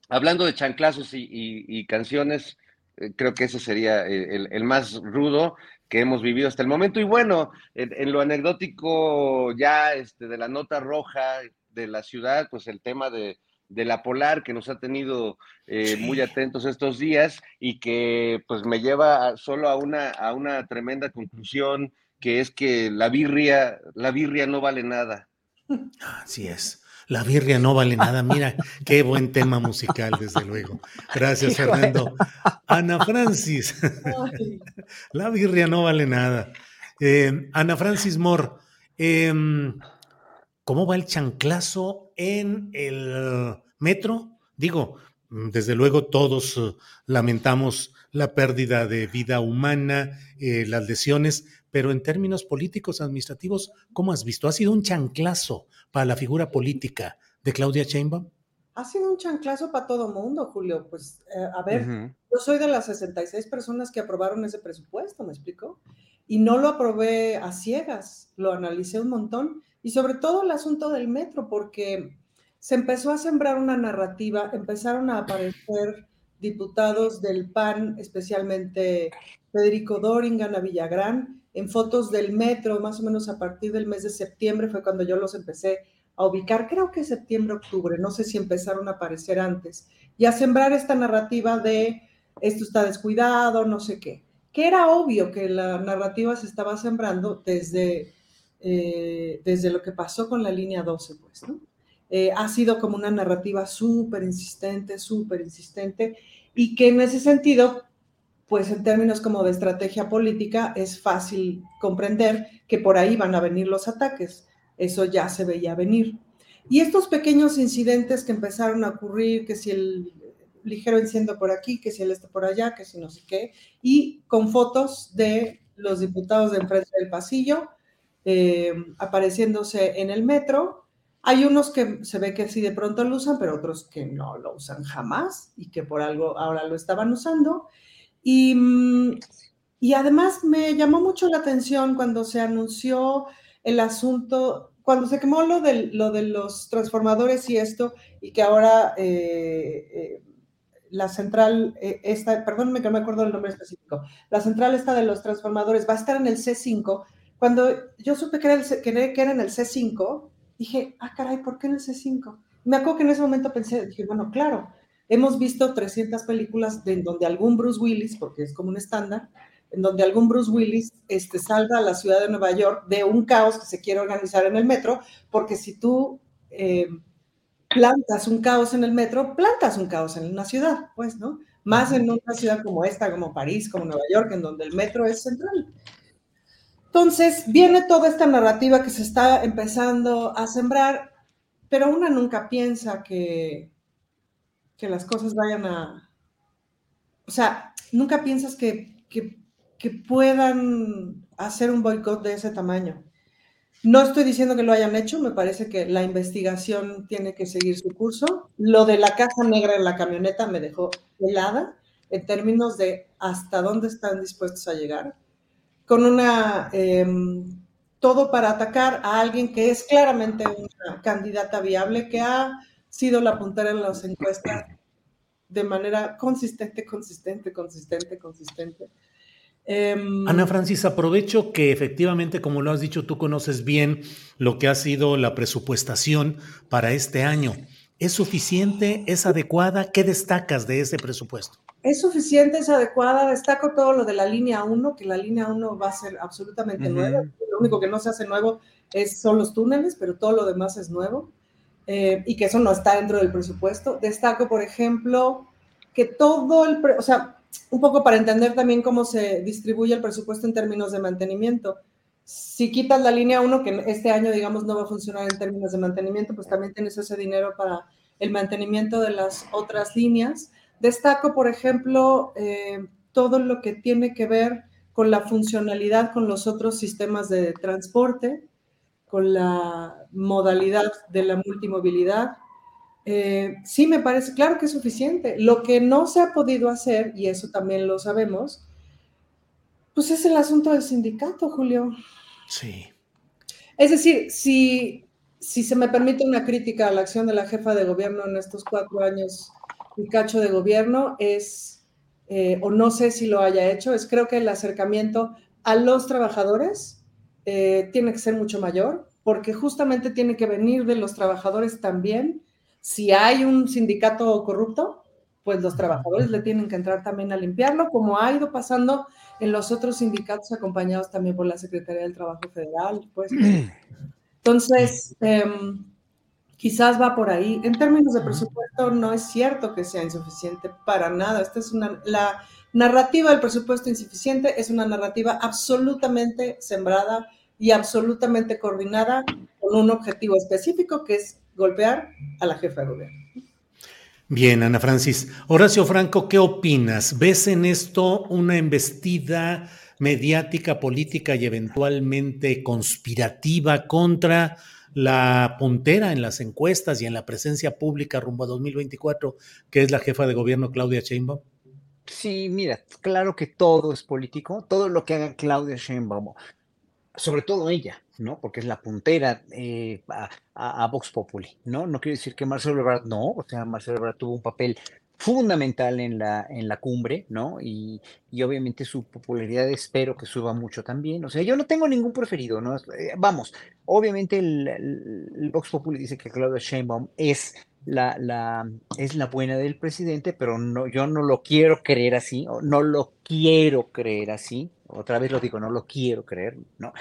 hablando de chanclazos y, canciones, eh, creo que ese sería el, más rudo que hemos vivido hasta el momento. Y bueno, en, lo anecdótico ya este, de la nota roja de la ciudad, pues el tema de, de la Polar que nos ha tenido eh, muy atentos estos días y que pues me lleva solo a una, a una tremenda conclusión que es que la birria, la birria no vale nada. Así es. La birria no vale nada. Mira, qué buen tema musical, desde luego. Gracias, Fernando. Ana Francis. La birria no vale nada. Eh, Ana Francis Moore, em, ¿cómo va el chanclazo en el metro? Digo, desde luego todos eh, lamentamos la pérdida de vida humana, eh, las lesiones, pero en términos políticos, administrativos, ¿cómo has visto? ¿Ha sido un chanclazo para la figura política de Claudia Sheinbaum? Ha sido un chanclazo para todo mundo, Julio. Pues, eh, a ver, yo soy de las 66 personas que aprobaron ese presupuesto, ¿me explico? Y no lo aprobé a ciegas, lo analicé un montón. Y sobre todo el asunto del metro, porque se empezó a sembrar una narrativa, empezaron a aparecer diputados del PAN, especialmente Federico Doringa, Ana Villagrán, en fotos del metro, más o menos a partir del mes de septiembre fue cuando yo los empecé a ubicar, creo que septiembre, octubre, no sé si empezaron a aparecer antes, y a sembrar esta narrativa de esto está descuidado, no sé qué, que era obvio que la narrativa se estaba sembrando desde, eh, desde lo que pasó con la línea 12, pues, ¿no? Eh, ha sido como una narrativa súper insistente, súper insistente, y que en ese sentido, pues en términos como de estrategia política, es fácil comprender que por ahí van a venir los ataques. Eso ya se veía venir. Y estos pequeños incidentes que empezaron a ocurrir, que si el ligero enciendo por aquí, que si el está por allá, que si no sé qué, y con fotos de los diputados de enfrente del pasillo, eh, apareciéndose en el metro, hay unos que se ve que sí de pronto lo usan, pero otros que no lo usan jamás y que por algo ahora lo estaban usando. Y, mm, y además me llamó mucho la atención cuando se anunció el asunto, cuando se quemó lo de, lo de los transformadores y esto, y que ahora eh, eh, la central, eh, esta, que no me acuerdo el nombre específico, la central esta de los transformadores va a estar en el C5. Cuando yo supe que era, que era en el C5, dije, ah, caray, ¿por qué en el C5? Me acuerdo que en ese momento pensé, dije, bueno, claro, hemos visto 300 películas en donde algún Bruce Willis, porque es como un estándar, en donde algún Bruce Willis este, salga a la ciudad de Nueva York de un caos que se quiere organizar en el metro, porque si tú eh, plantas un caos en el metro, plantas un caos en una ciudad, pues, ¿no? Más en una ciudad como esta, como París, como Nueva York, en donde el metro es central. Entonces, viene toda esta narrativa que se está empezando a sembrar, pero una nunca piensa que, que las cosas vayan a... O sea, nunca piensas que, que, puedan hacer un boicot de ese tamaño. No estoy diciendo que lo hayan hecho, me parece que la investigación tiene que seguir su curso. Lo de la caja negra en la camioneta me dejó helada en términos de hasta dónde están dispuestos a llegar con una, em, todo para atacar a alguien que es claramente una candidata viable, que ha sido la puntera en las encuestas de manera consistente, consistente, consistente, consistente. Em, Ana Francis, aprovecho que efectivamente, como lo has dicho, tú conoces bien lo que ha sido la presupuestación para este año. ¿Es suficiente? ¿Es adecuada? ¿Qué destacas de ese presupuesto? Es suficiente, es adecuada. Destaco todo lo de la línea 1, que la línea 1 va a ser absolutamente nueva. Lo único que no se hace nuevo es, son los túneles, pero todo lo demás es nuevo. Eh, y que eso no está dentro del presupuesto. Destaco, por ejemplo, que todo el, o sea, un poco para entender también cómo se distribuye el presupuesto en términos de mantenimiento. Si quitas la línea 1, que este año, digamos, no va a funcionar en términos de mantenimiento, pues también tienes ese dinero para el mantenimiento de las otras líneas. Destaco, por ejemplo, eh, todo lo que tiene que ver con la funcionalidad con los otros sistemas de transporte, con la modalidad de la multimovilidad. Eh, sí, me parece, claro que es suficiente. Lo que no se ha podido hacer, y eso también lo sabemos, Pues es el asunto del sindicato, Julio. Sí. Es decir, si, si se me permite una crítica a la acción de la jefa de gobierno en estos cuatro años y cacho de gobierno, es, eh, o no sé si lo haya hecho, es creo que el acercamiento a los trabajadores eh, tiene que ser mucho mayor, porque justamente tiene que venir de los trabajadores también. Si hay un sindicato corrupto, pues los trabajadores le tienen que entrar también a limpiarlo, como ha ido pasando en los otros sindicatos acompañados también por la Secretaría del Trabajo Federal. Pues. Entonces, em, quizás va por ahí. En términos de presupuesto, no es cierto que sea insuficiente para nada. Esta es una, la narrativa del presupuesto insuficiente es una narrativa absolutamente sembrada y absolutamente coordinada con un objetivo específico que es golpear a la jefa de gobierno. Bien, Ana Francis. Horacio Franco, ¿qué opinas? ¿Ves en esto una embestida mediática, política y eventualmente conspirativa contra la puntera en las encuestas y en la presencia pública rumbo a 2024, que es la jefa de gobierno Claudia Sheinbaum? Sí, mira, claro que todo es político, todo lo que haga Claudia Sheinbaum, sobre todo ella, ¿no? Porque es la puntera eh, a, Vox Populi, ¿no? No quiere decir que Marcelo Ebrard no, o sea, Marcelo Ebrard tuvo un papel fundamental en la, en la cumbre, ¿no? Y, y, obviamente su popularidad espero que suba mucho también. O sea, yo no tengo ningún preferido, ¿no? Eh, vamos, obviamente el, Vox Populi dice que Claudia Sheinbaum es la, la, es la buena del presidente, pero no, yo no lo quiero creer así, no lo quiero creer así, otra vez lo digo, no lo quiero creer, ¿no?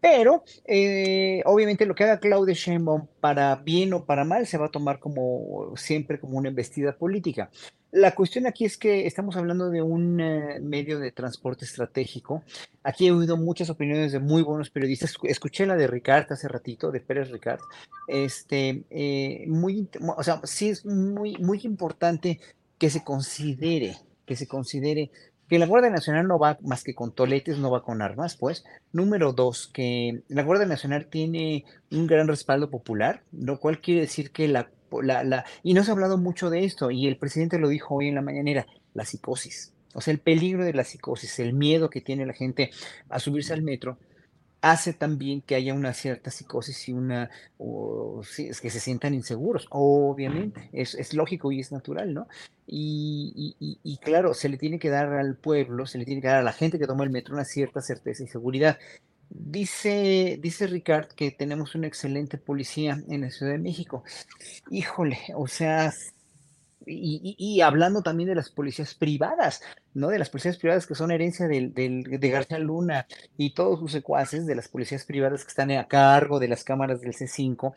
Pero eh, obviamente lo que haga Claudia Sheinbaum para bien o para mal se va a tomar como siempre como una embestida política. La cuestión aquí es que estamos hablando de un eh, medio de transporte estratégico. Aquí he oído muchas opiniones de muy buenos periodistas. Escuché la de Ricard hace ratito, de Pérez Ricard. Este, eh, muy, o sea, sí es muy, muy importante que se considere, que se considere que la Guardia Nacional no va más que con toletes, no va con armas, pues. Número dos, que la Guardia Nacional tiene un gran respaldo popular, lo cual quiere decir que la, la, la, y no se ha hablado mucho de esto, y el presidente lo dijo hoy en la mañanera, la psicosis. O sea, el peligro de la psicosis, el miedo que tiene la gente a subirse al metro, hace también que haya una cierta psicosis y una, o, es que se sientan inseguros, obviamente, es, es lógico y es natural, ¿no? Y, y, y, claro, se le tiene que dar al pueblo, se le tiene que dar a la gente que toma el metro una cierta certeza y seguridad. Dice, dice Ricard que tenemos una excelente policía en la Ciudad de México. Híjole, o sea, y, hablando también de las policías privadas, ¿no? De las policías privadas que son herencia del, de García Luna y todos sus secuaces, de las policías privadas que están a cargo de las cámaras del C5,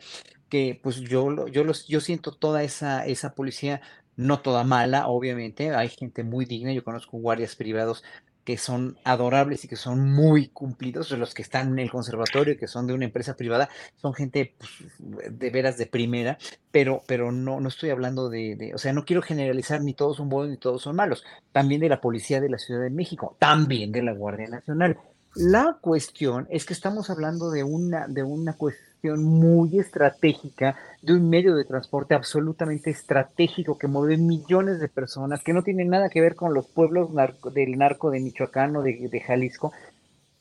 que pues yo, yo, los, yo siento toda esa, esa policía, no toda mala, obviamente, hay gente muy digna, yo conozco guardias privados que son adorables y que son muy cumplidos, los que están en el conservatorio, que son de una empresa privada, son gente pues, de veras de primera, pero, pero no, no estoy hablando de, de, o sea, no quiero generalizar ni todos son buenos ni todos son malos, también de la Policía de la Ciudad de México, también de la Guardia Nacional. La cuestión es que estamos hablando de una, de una cuestión muy estratégica de un medio de transporte absolutamente estratégico que mueve millones de personas, que no tiene nada que ver con los pueblos del narco de Michoacán o de, de Jalisco,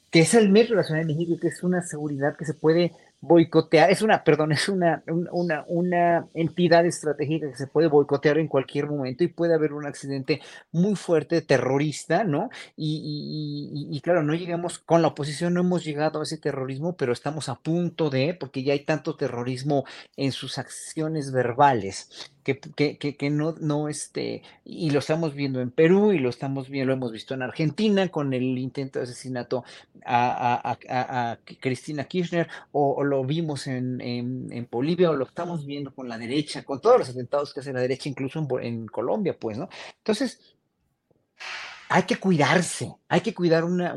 que es el metro de la Ciudad de México, que es una seguridad que se puede boicotear, es una, perdón, es una, una, una entidad estratégica que se puede boicotear en cualquier momento y puede haber un accidente muy fuerte, terrorista, ¿no? Y, y, claro, no llegamos, con la oposición no hemos llegado a ese terrorismo, pero estamos a punto de, porque ya hay tanto terrorismo en sus acciones verbales que, que, que, no, no, este, y lo estamos viendo en Perú y lo estamos viendo, lo hemos visto en Argentina con el intento de asesinato a, a, Cristina Kirchner, o, lo vimos en, en, Bolivia, o lo estamos viendo con la derecha, con todos los atentados que hace la derecha, incluso en, en Colombia, pues, ¿no? Entonces, hay que cuidarse, hay que cuidar una,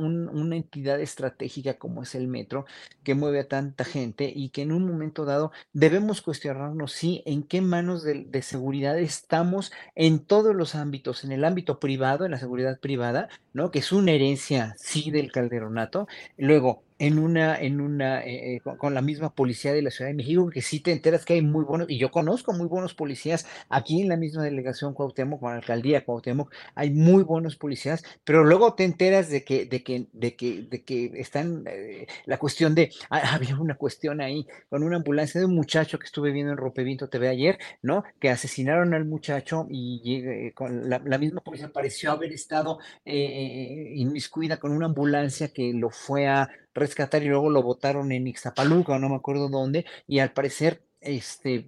entidad estratégica como es el metro, que mueve a tanta gente y que en un momento dado debemos cuestionarnos si en qué manos de, seguridad estamos en todos los ámbitos, en el ámbito privado, en la seguridad privada, ¿no? Que es una herencia, sí, del calderonato. Luego, en una, en una, eh, eh, con, la misma policía de la Ciudad de México, que sí te enteras que hay muy buenos, y yo conozco muy buenos policías aquí en la misma delegación Cuauhtémoc, con la alcaldía Cuauhtémoc, hay muy buenos policías, pero luego te enteras de que, de que, de que, de que están, eh, la cuestión de, ah, había una cuestión ahí con una ambulancia de un muchacho que estuve viendo en Ropevinto TV ayer, ¿no? Que asesinaron al muchacho y con la, la, misma policía pareció haber estado inmiscuida con una ambulancia que lo fue a rescatar y luego lo botaron en Ixtapaluca, no me acuerdo dónde, y al parecer este,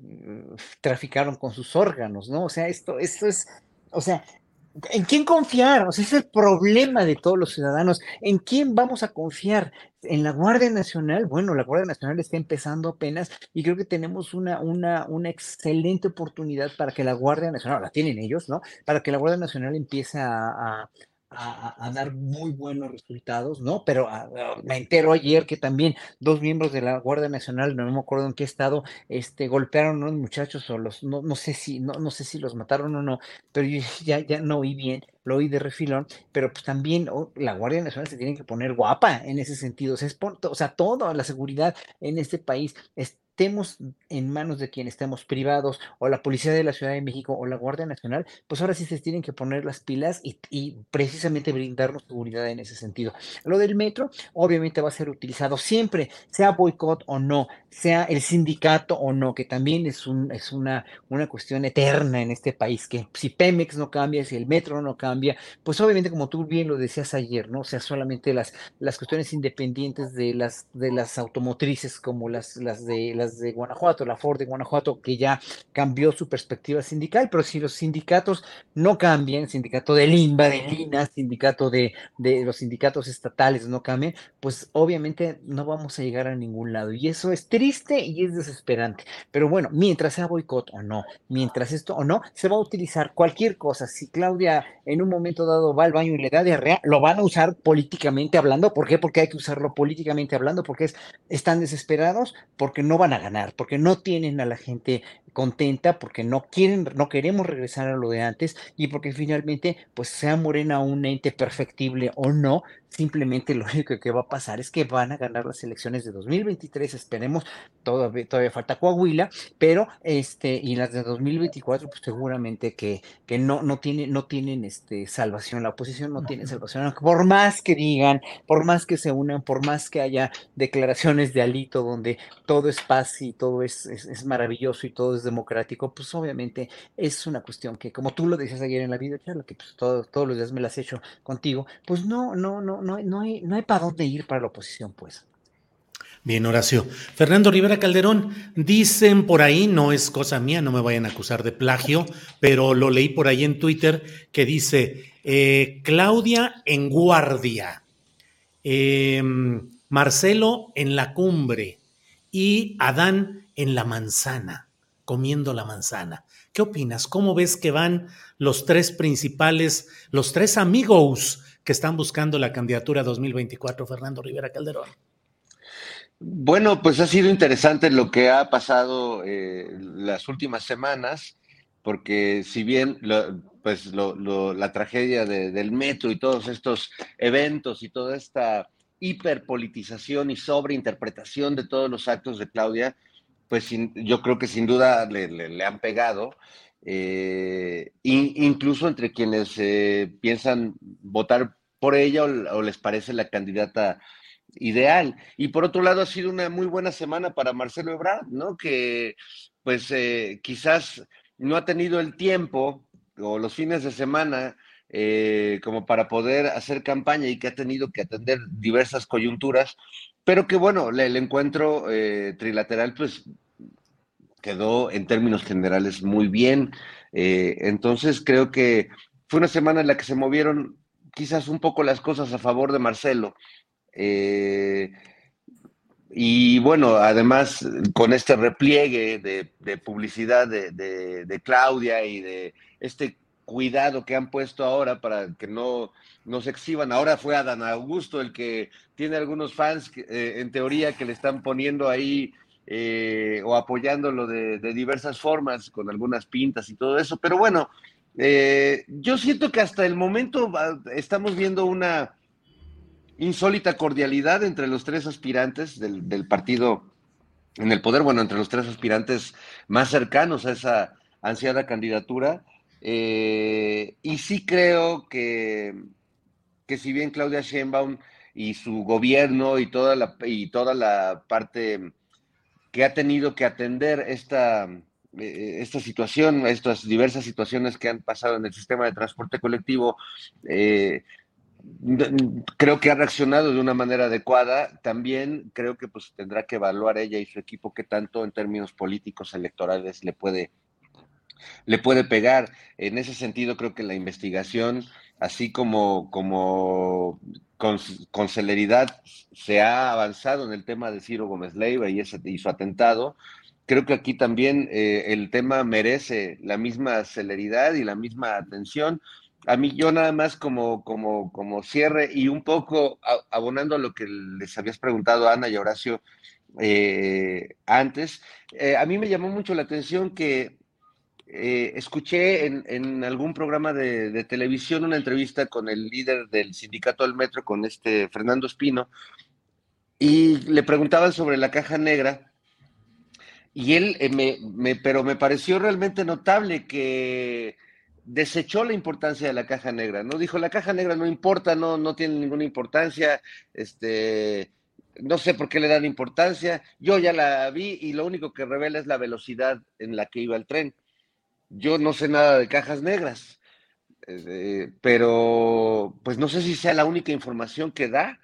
traficaron con sus órganos, ¿no? O sea, esto, esto es, o sea, ¿en quién confiar? O sea, es el problema de todos los ciudadanos. ¿En quién vamos a confiar? En la Guardia Nacional, bueno, la Guardia Nacional está empezando apenas y creo que tenemos una, una, una excelente oportunidad para que la Guardia Nacional, la tienen ellos, ¿no? Para que la Guardia Nacional empiece a, dar muy buenos resultados, ¿no? Pero ah, ah, me entero ayer que también dos miembros de la Guardia Nacional, no me acuerdo en qué estado, este, golpearon a unos muchachos o los, no, no sé si, no, no sé si los mataron o no, pero ya, ya no oí bien, lo oí de refilón, pero pues también oh, la Guardia Nacional se tiene que poner guapa en ese sentido, o sea, es o sea, toda la seguridad en este país es estemos en manos de quien estemos privados o la Policía de la Ciudad de México o la Guardia Nacional, pues ahora sí se tienen que poner las pilas y, precisamente brindarnos seguridad en ese sentido. Lo del metro obviamente va a ser utilizado siempre, sea boicot o no, sea el sindicato o no, que también es, un, es una, una cuestión eterna en este país, que si Pemex no cambia, si el metro no cambia, pues obviamente como tú bien lo decías ayer, ¿no? O sea, solamente las, las cuestiones independientes de las, de las automotrices como las, las de las de Guanajuato, la Ford de Guanajuato, que ya cambió su perspectiva sindical, pero si los sindicatos no cambian, sindicato de Limba, de Lina, sindicato de, de los sindicatos estatales no cambian, pues obviamente no vamos a llegar a ningún lado. Y eso es triste y es desesperante. Pero bueno, mientras sea boicot o no, mientras esto o no, se va a utilizar cualquier cosa. Si Claudia en un momento dado va al baño y le da diarrea, lo van a usar políticamente hablando. ¿Por qué? Porque hay que usarlo políticamente hablando, porque es, están desesperados, porque no van a ganar, porque no tienen a la gente contenta, porque no quieren, no queremos regresar a lo de antes y porque finalmente, pues sea Morena un ente perfectible o no, simplemente lo único que va a pasar es que van a ganar las elecciones de 2023, esperemos, todavía, todavía falta Coahuila, pero este, y las de 2024, pues seguramente que, que no, no, tiene, no tienen este, salvación, la oposición no tiene salvación, por más que digan, por más que se unan, por más que haya declaraciones de alito donde todo es paz y todo es, es maravilloso y todo es democrático, pues obviamente es una cuestión que, como tú lo decías ayer en la videocharla, que pues todos los días me las he hecho contigo, pues no, no, no, no, no hay, no hay para dónde ir para la oposición, pues. Bien, Horacio. Fernando Rivera Calderón, dicen por ahí, no es cosa mía, no me vayan a acusar de plagio, pero lo leí por ahí en Twitter que dice, eh, Claudia en guardia, em, Marcelo en la cumbre y Adán en la manzana comiendo la manzana. ¿Qué opinas? ¿Cómo ves que van los tres principales, los tres amigos que están buscando la candidatura 2024, Fernando Rivera Calderón? Bueno, pues ha sido interesante lo que ha pasado eh, las últimas semanas, porque si bien pues la tragedia del metro y todos estos eventos y toda esta hiperpolitización y sobreinterpretación de todos los actos de Claudia, pues yo creo que sin duda le, han pegado, eh, incluso entre quienes eh, piensan votar por ella o, les parece la candidata ideal. Y por otro lado, ha sido una muy buena semana para Marcelo Ebrard, ¿no? Que pues eh, quizás no ha tenido el tiempo o los fines de semana como para poder hacer campaña y que ha tenido que atender diversas coyunturas, pero que bueno, el, encuentro eh, trilateral pues quedó en términos generales muy bien. Eh, entonces creo que fue una semana en la que se movieron quizás un poco las cosas a favor de Marcelo. Eh, y bueno, además con este repliegue de, publicidad de, de, Claudia y de este cuidado que han puesto ahora para que no, no se exhiban. Ahora fue Adán Augusto el que tiene algunos fans, eh, en teoría, que le están poniendo ahí eh, o apoyándolo de, diversas formas, con algunas pintas y todo eso. Pero bueno, eh, yo siento que hasta el momento estamos viendo una, insólita cordialidad entre los tres aspirantes del, partido en el poder, bueno, entre los tres aspirantes más cercanos a esa ansiada candidatura. Eh, y sí creo que, que si bien Claudia Sheinbaum y su gobierno y toda la, y toda la parte que ha tenido que atender esta, eh, esta situación, estas diversas situaciones que han pasado en el sistema de transporte colectivo, eh, creo que ha reaccionado de una manera adecuada. También creo que pues tendrá que evaluar ella y su equipo qué tanto en términos políticos electorales le puede le puede pegar. En ese sentido, creo que la investigación, así como, como con, celeridad se ha avanzado en el tema de Ciro Gómez Leiva y, ese, y su atentado, creo que aquí también eh, el tema merece la misma celeridad y la misma atención a mí yo nada más como, como, como cierre y un poco abonando a lo que les habías preguntado Ana y Horacio eh, antes, eh, a mí me llamó mucho la atención que eh, escuché en, algún programa de, televisión una entrevista con el líder del sindicato del metro, con este Fernando Espino, y le preguntaban sobre la caja negra. Y él, me, pero me pareció realmente notable que desechó la importancia de la caja negra, ¿no? Dijo, la caja negra no importa, no, no tiene ninguna importancia, este, no sé por qué le dan importancia, yo ya la vi y lo único que revela es la velocidad en la que iba el tren. Yo no sé nada de cajas negras, eh, pero pues no sé si sea la única información que da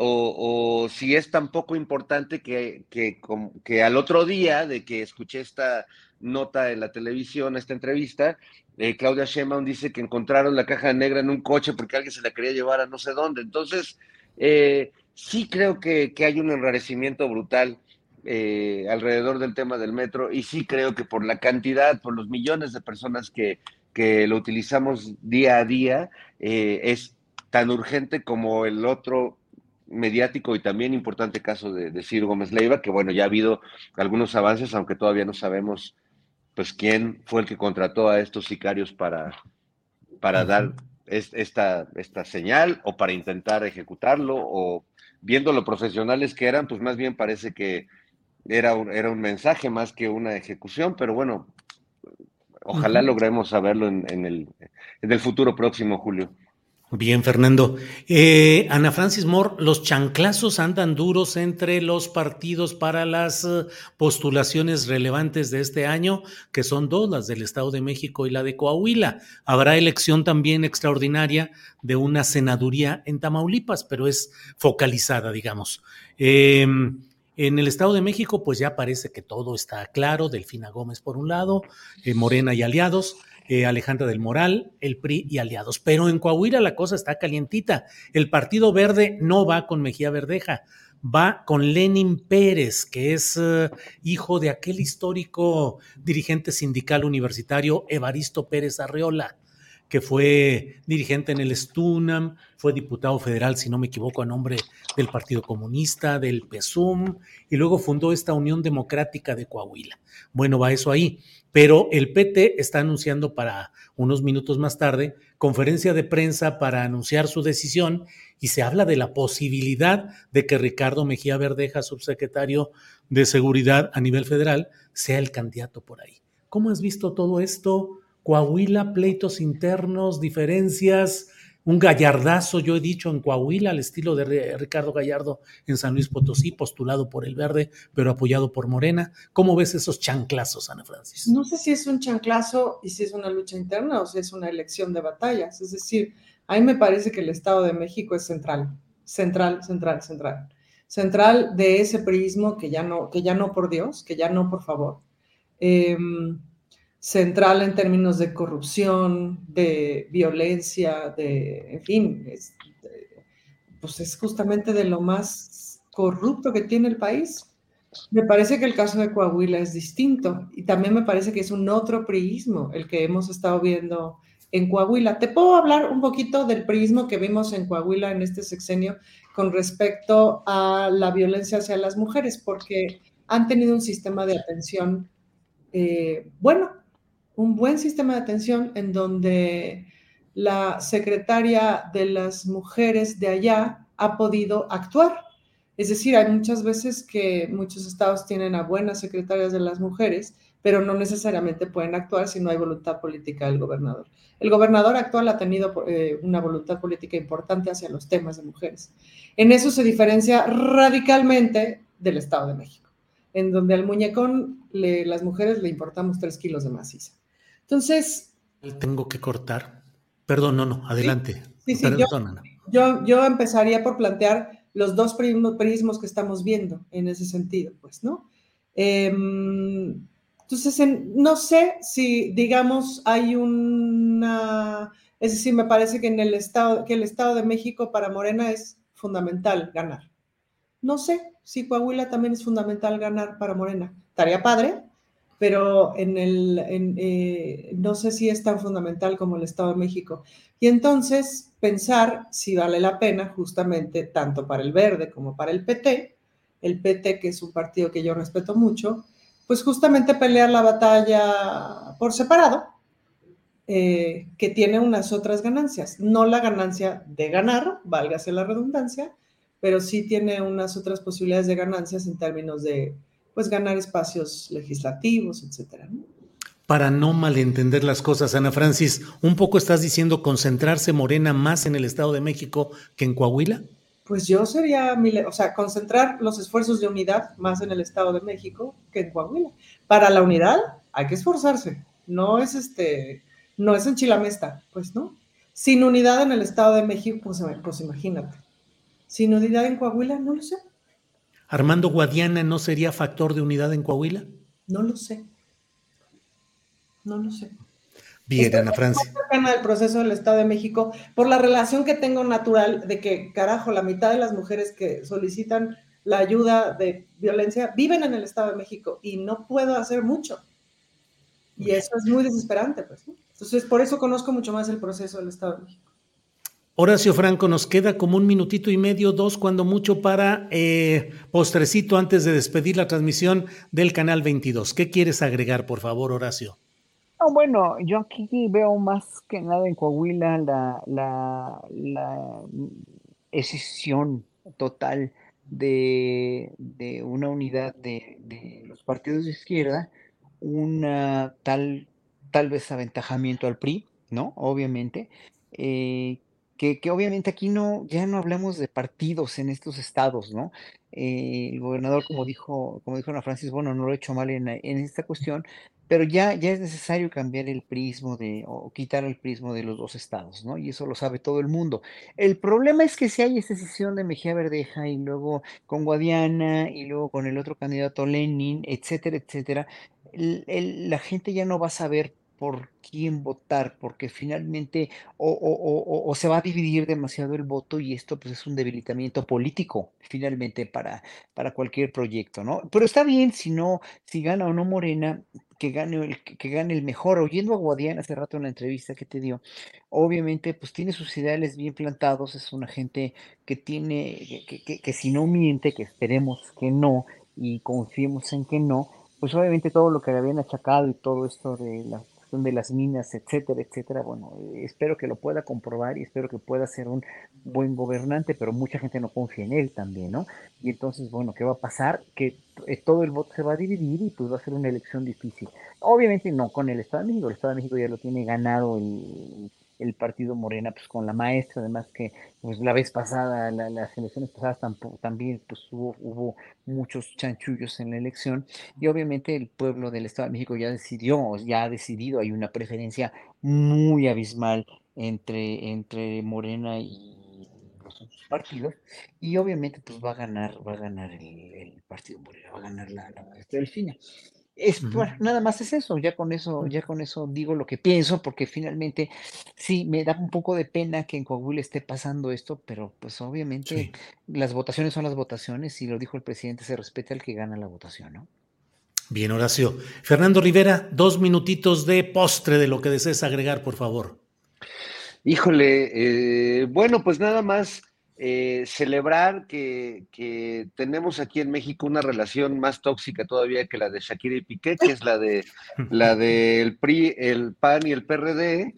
o, si es tan poco importante que, que, que al otro día de que escuché esta nota en la televisión, esta entrevista, eh, Claudia Sheinbaum dice que encontraron la caja negra en un coche porque alguien se la quería llevar a no sé dónde. Entonces, eh, sí creo que, hay un enrarecimiento brutal eh, alrededor del tema del metro y sí creo que por la cantidad, por los millones de personas que, lo utilizamos día a día, es tan urgente como el otro mediático y también importante caso de, de Ciro Gómez Leiva, que bueno, ya ha habido algunos avances, aunque todavía no sabemos pues quién fue el que contrató a estos sicarios para, para dar esta, esta señal o para intentar ejecutarlo o viendo lo profesionales que eran, pues más bien parece que era un, era un mensaje más que una ejecución, pero bueno, ojalá logremos saberlo en, en, el, en el futuro próximo, Julio. Bien, Fernando. Eh, Ana Francis Moore, los chanclazos andan duros entre los partidos para las eh, postulaciones relevantes de este año, que son dos, las del Estado de México y la de Coahuila. Habrá elección también extraordinaria de una senaduría en Tamaulipas, pero es focalizada, digamos. Em, en el Estado de México, pues ya parece que todo está claro. Delfina Gómez por un lado, eh, Morena y aliados. Eh, Alejandra del Moral, el PRI y aliados. Pero en Coahuila la cosa está calientita. El Partido Verde no va con Mejía Verdeja, va con Lenin Pérez, que es eh, hijo de aquel histórico dirigente sindical universitario Evaristo Pérez Arreola que fue dirigente en el Stunam, fue diputado federal, si no me equivoco, a nombre del Partido Comunista, del PESUM, y luego fundó esta Unión Democrática de Coahuila. Bueno, va eso ahí. Pero el PT está anunciando para unos minutos más tarde conferencia de prensa para anunciar su decisión y se habla de la posibilidad de que Ricardo Mejía Verdeja, subsecretario de Seguridad a nivel federal, sea el candidato por ahí. ¿Cómo has visto todo esto? Coahuila, pleitos internos, diferencias, un gallardazo, yo he dicho, en Coahuila, al estilo de Ricardo Gallardo en San Luis Potosí, postulado por el Verde, pero apoyado por Morena. ¿Cómo ves esos chanclazos, Ana Francis? No sé si es un chanclazo y si es una lucha interna o si es una elección de batallas. Es decir, a mí me parece que el Estado de México es central, central, central, central. Central de ese prismo que ya no, que ya no por Dios, que ya no por favor. Eh, central en términos de corrupción, de violencia, de, en fin, es, pues es justamente de lo más corrupto que tiene el país. Me parece que el caso de Coahuila es distinto y también me parece que es un otro priismo el que hemos estado viendo en Coahuila. Te puedo hablar un poquito del priismo que vimos en Coahuila en este sexenio con respecto a la violencia hacia las mujeres, porque han tenido un sistema de atención eh, bueno, un buen sistema de atención en donde la secretaria de las mujeres de allá ha podido actuar. Es decir, hay muchas veces que muchos estados tienen a buenas secretarias de las mujeres, pero no necesariamente pueden actuar si no hay voluntad política del gobernador. El gobernador actual ha tenido eh, una voluntad política importante hacia los temas de mujeres. En eso se diferencia radicalmente del Estado de México, en donde al muñecón las mujeres le importamos tres kilos de maciza. Entonces... Tengo que cortar. Perdón, no, no, adelante. Sí, sí, yo, yo, empezaría por plantear los dos prismos que estamos viendo en ese sentido, pues, ¿no? Em, entonces, no sé si, digamos, hay una, es decir, me parece que en el estado, que el Estado de México para Morena es fundamental ganar. No sé si Coahuila también es fundamental ganar para Morena. Estaría padre, pero en el, eh, no sé si es tan fundamental como el Estado de México. Y entonces pensar si vale la pena justamente tanto para el Verde como para el PT, el PT que es un partido que yo respeto mucho, pues justamente pelear la batalla por separado, eh, que tiene unas otras ganancias. No la ganancia de ganar, válgase la redundancia, pero sí tiene unas otras posibilidades de ganancias en términos de, pues, ganar espacios legislativos, etcétera. Para no malentender las cosas, Ana Francis, ¿un poco estás diciendo concentrarse Morena más en el Estado de México que en Coahuila? pues yo sería, o sea, concentrar los esfuerzos de unidad más en el Estado de México que en Coahuila. Para la unidad hay que esforzarse, no es este, no es en Chilamesta, pues no. Sin unidad en el Estado de México, pues, pues imagínate. Sin unidad en Coahuila, no lo sé. Armando Guadiana no sería factor de unidad en Coahuila? No lo sé. No lo sé. Bien, Ana Francia. del proceso del Estado de México por la relación que tengo natural de que, carajo, la mitad de las mujeres que solicitan la ayuda de violencia viven en el Estado de México y no puedo hacer mucho. Y eso es muy desesperante, pues. Entonces, por eso conozco mucho más el proceso del Estado de México. Horacio Franco, nos queda como un minutito y medio, dos, cuando mucho, para eh, postrecito antes de despedir la transmisión del Canal 22. ¿Qué quieres agregar, por favor, Horacio? No, bueno, yo aquí veo más que nada en Coahuila la, la, la decisión total de, una unidad de, de, los partidos de izquierda, una tal, tal vez aventajamiento al PRI, ¿no? Obviamente, eh, que, que, obviamente aquí no, ya no hablamos de partidos en estos estados, ¿no? Eh, el gobernador, como dijo, como dijo Ana Francis, bueno, no lo he hecho mal en, en esta cuestión, pero ya, ya es necesario cambiar el prismo de, o quitar el prismo de los dos estados, ¿no? Y eso lo sabe todo el mundo. El problema es que si hay esa decisión de Mejía Verdeja y luego con Guadiana y luego con el otro candidato Lenin, etcétera, etcétera, la gente ya no va a saber por quién votar, porque finalmente o, o, o, se va a dividir demasiado el voto y esto pues es un debilitamiento político finalmente para, para cualquier proyecto, ¿no? Pero está bien si no, si gana o no Morena, que gane el, que gane el mejor. Oyendo a Guadiana hace rato en la entrevista que te dio, obviamente pues tiene sus ideales bien plantados, es una gente que tiene, que, que, que si no miente, que esperemos que no y confiemos en que no, pues obviamente todo lo que le habían achacado y todo esto de la de las minas, etcétera, etcétera. Bueno, eh, espero que lo pueda comprobar y espero que pueda ser un buen gobernante, pero mucha gente no confía en él también, ¿no? Y entonces, bueno, ¿qué va a pasar? Que eh, todo el voto se va a dividir y pues va a ser una elección difícil. Obviamente no con el Estado de México, el Estado de México ya lo tiene ganado el, el partido Morena, pues con la maestra, además que pues la vez pasada, las elecciones pasadas también pues hubo, hubo muchos chanchullos en la elección y obviamente el pueblo del Estado de México ya decidió, ya ha decidido, hay una preferencia muy abismal entre, entre Morena y partidos y obviamente pues va a ganar, va a ganar el, partido Morena, va a ganar la, la maestra Delfina. Es, bueno, nada más es eso, ya con eso, ya con eso digo lo que pienso, porque finalmente sí, me da un poco de pena que en Coahuila esté pasando esto, pero pues obviamente las votaciones son las votaciones y lo dijo el presidente, se respeta al que gana la votación, ¿no? Bien, Horacio. Fernando Rivera, dos minutitos de postre de lo que desees agregar, por favor. Híjole, eh, bueno, pues nada más eh, celebrar que, que, tenemos aquí en México una relación más tóxica todavía que la de Shakira y Piqué, que es la de la del PRI, el PAN y el PRD,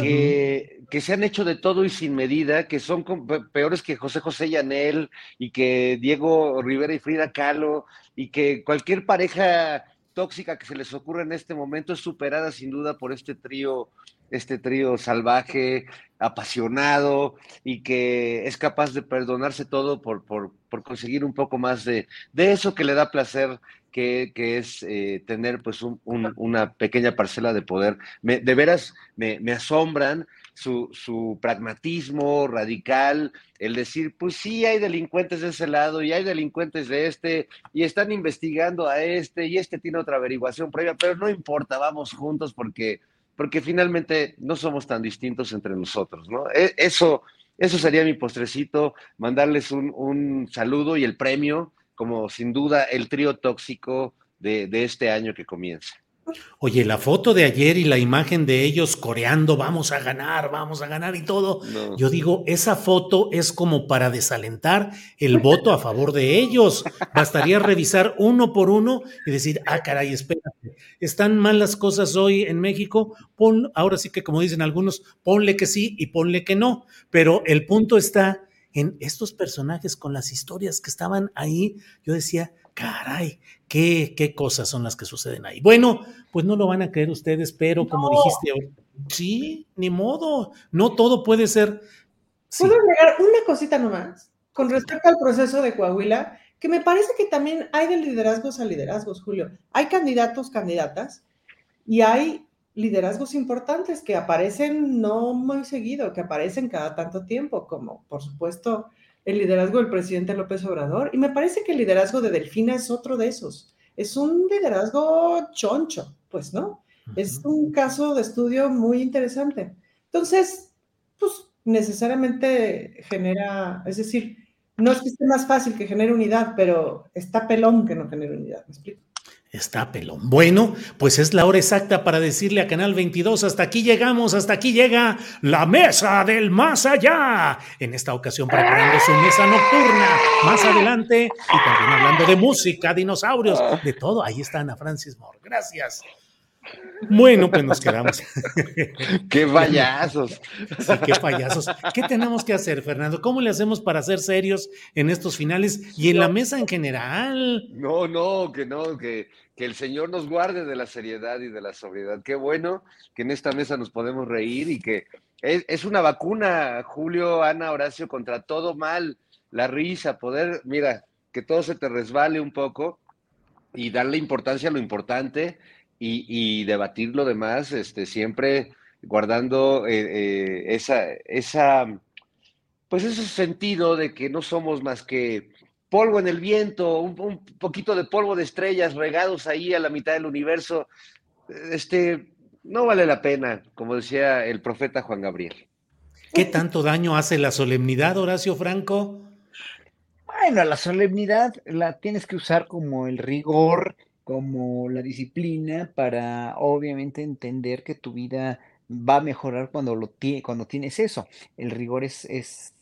que, que, se han hecho de todo y sin medida, que son peores que José José Yanel y que Diego Rivera y Frida Kahlo, y que cualquier pareja tóxica que se les ocurra en este momento es superada sin duda por este trío este trío salvaje, apasionado y que es capaz de perdonarse todo por, por, conseguir un poco más de, de, eso que le da placer, que, que es eh, tener pues una pequeña parcela de poder. de veras me, me asombran su, su, pragmatismo radical, el decir, pues sí, hay delincuentes de ese lado y hay delincuentes de este, y están investigando a este, y este tiene otra averiguación previa, pero no importa, vamos juntos porque porque finalmente no somos tan distintos entre nosotros, ¿no? E, eso, eso sería mi postrecito, mandarles un, un saludo y el premio, como sin duda el trío tóxico de, de este año que comienza. Oye, la foto de ayer y la imagen de ellos coreando, vamos a ganar, vamos a ganar y todo. Yo digo, esa foto es como para desalentar el voto a favor de ellos. Bastaría revisar uno por uno y decir, ah, caray, espérate, están mal las cosas hoy en México. Pon, ahora sí que como dicen algunos, ponle que sí y ponle que no. Pero el punto está en estos personajes con las historias que estaban ahí. Yo decía, caray, qué, qué cosas son las que suceden ahí. Bueno, pues no lo van a creer ustedes, pero como dijiste, sí, ni modo, no todo puede ser. ¿Puedo agregar una cosita nomás con respecto al proceso de Coahuila? Que me parece que también hay de liderazgos a liderazgos, Julio. Hay candidatos, candidatas, y hay liderazgos importantes que aparecen no muy seguido, que aparecen cada tanto tiempo, como por supuesto el liderazgo del presidente López Obrador. Y me parece que el liderazgo de Delfina es otro de esos. Es un liderazgo choncho, pues, ¿no? Es un caso de estudio muy interesante. Entonces, pues necesariamente genera, es decir, no es que esté más fácil que genere unidad, pero está pelón que no genere unidad, ¿me explico? Está pelón. Bueno, pues es la hora exacta para decirle a Canal 22, hasta aquí llegamos, hasta aquí llega la mesa del más allá. En esta ocasión preparando su mesa nocturna. Más adelante, y también hablando de música, dinosaurios, de todo. Ahí está Ana Francis Moore. Gracias. Bueno, pues nos quedamos. ¡Qué payasos! Sí, qué payasos. ¿Qué tenemos que hacer, Fernando? ¿Cómo le hacemos para ser serios en estos finales y en la mesa en general? No, no, que no, que, que el Señor nos guarde de la seriedad y de la sobriedad. Qué bueno que en esta mesa nos podemos reír y que es, una vacuna, Julio, Ana, Horacio, contra todo mal, la risa, poder, mira, que todo se te resbale un poco y darle importancia a lo importante y, debatir lo demás, este, siempre guardando eh, eh, esa, esa, pues ese sentido de que no somos más que polvo en el viento, un, poquito de polvo de estrellas regados ahí a la mitad del universo, este, no vale la pena, como decía el profeta Juan Gabriel. ¿Qué tanto daño hace la solemnidad, Horacio Franco? Bueno, la solemnidad la tienes que usar como el rigor como la disciplina para obviamente entender que tu vida va a mejorar cuando lo cuando tienes eso. El rigor es, es,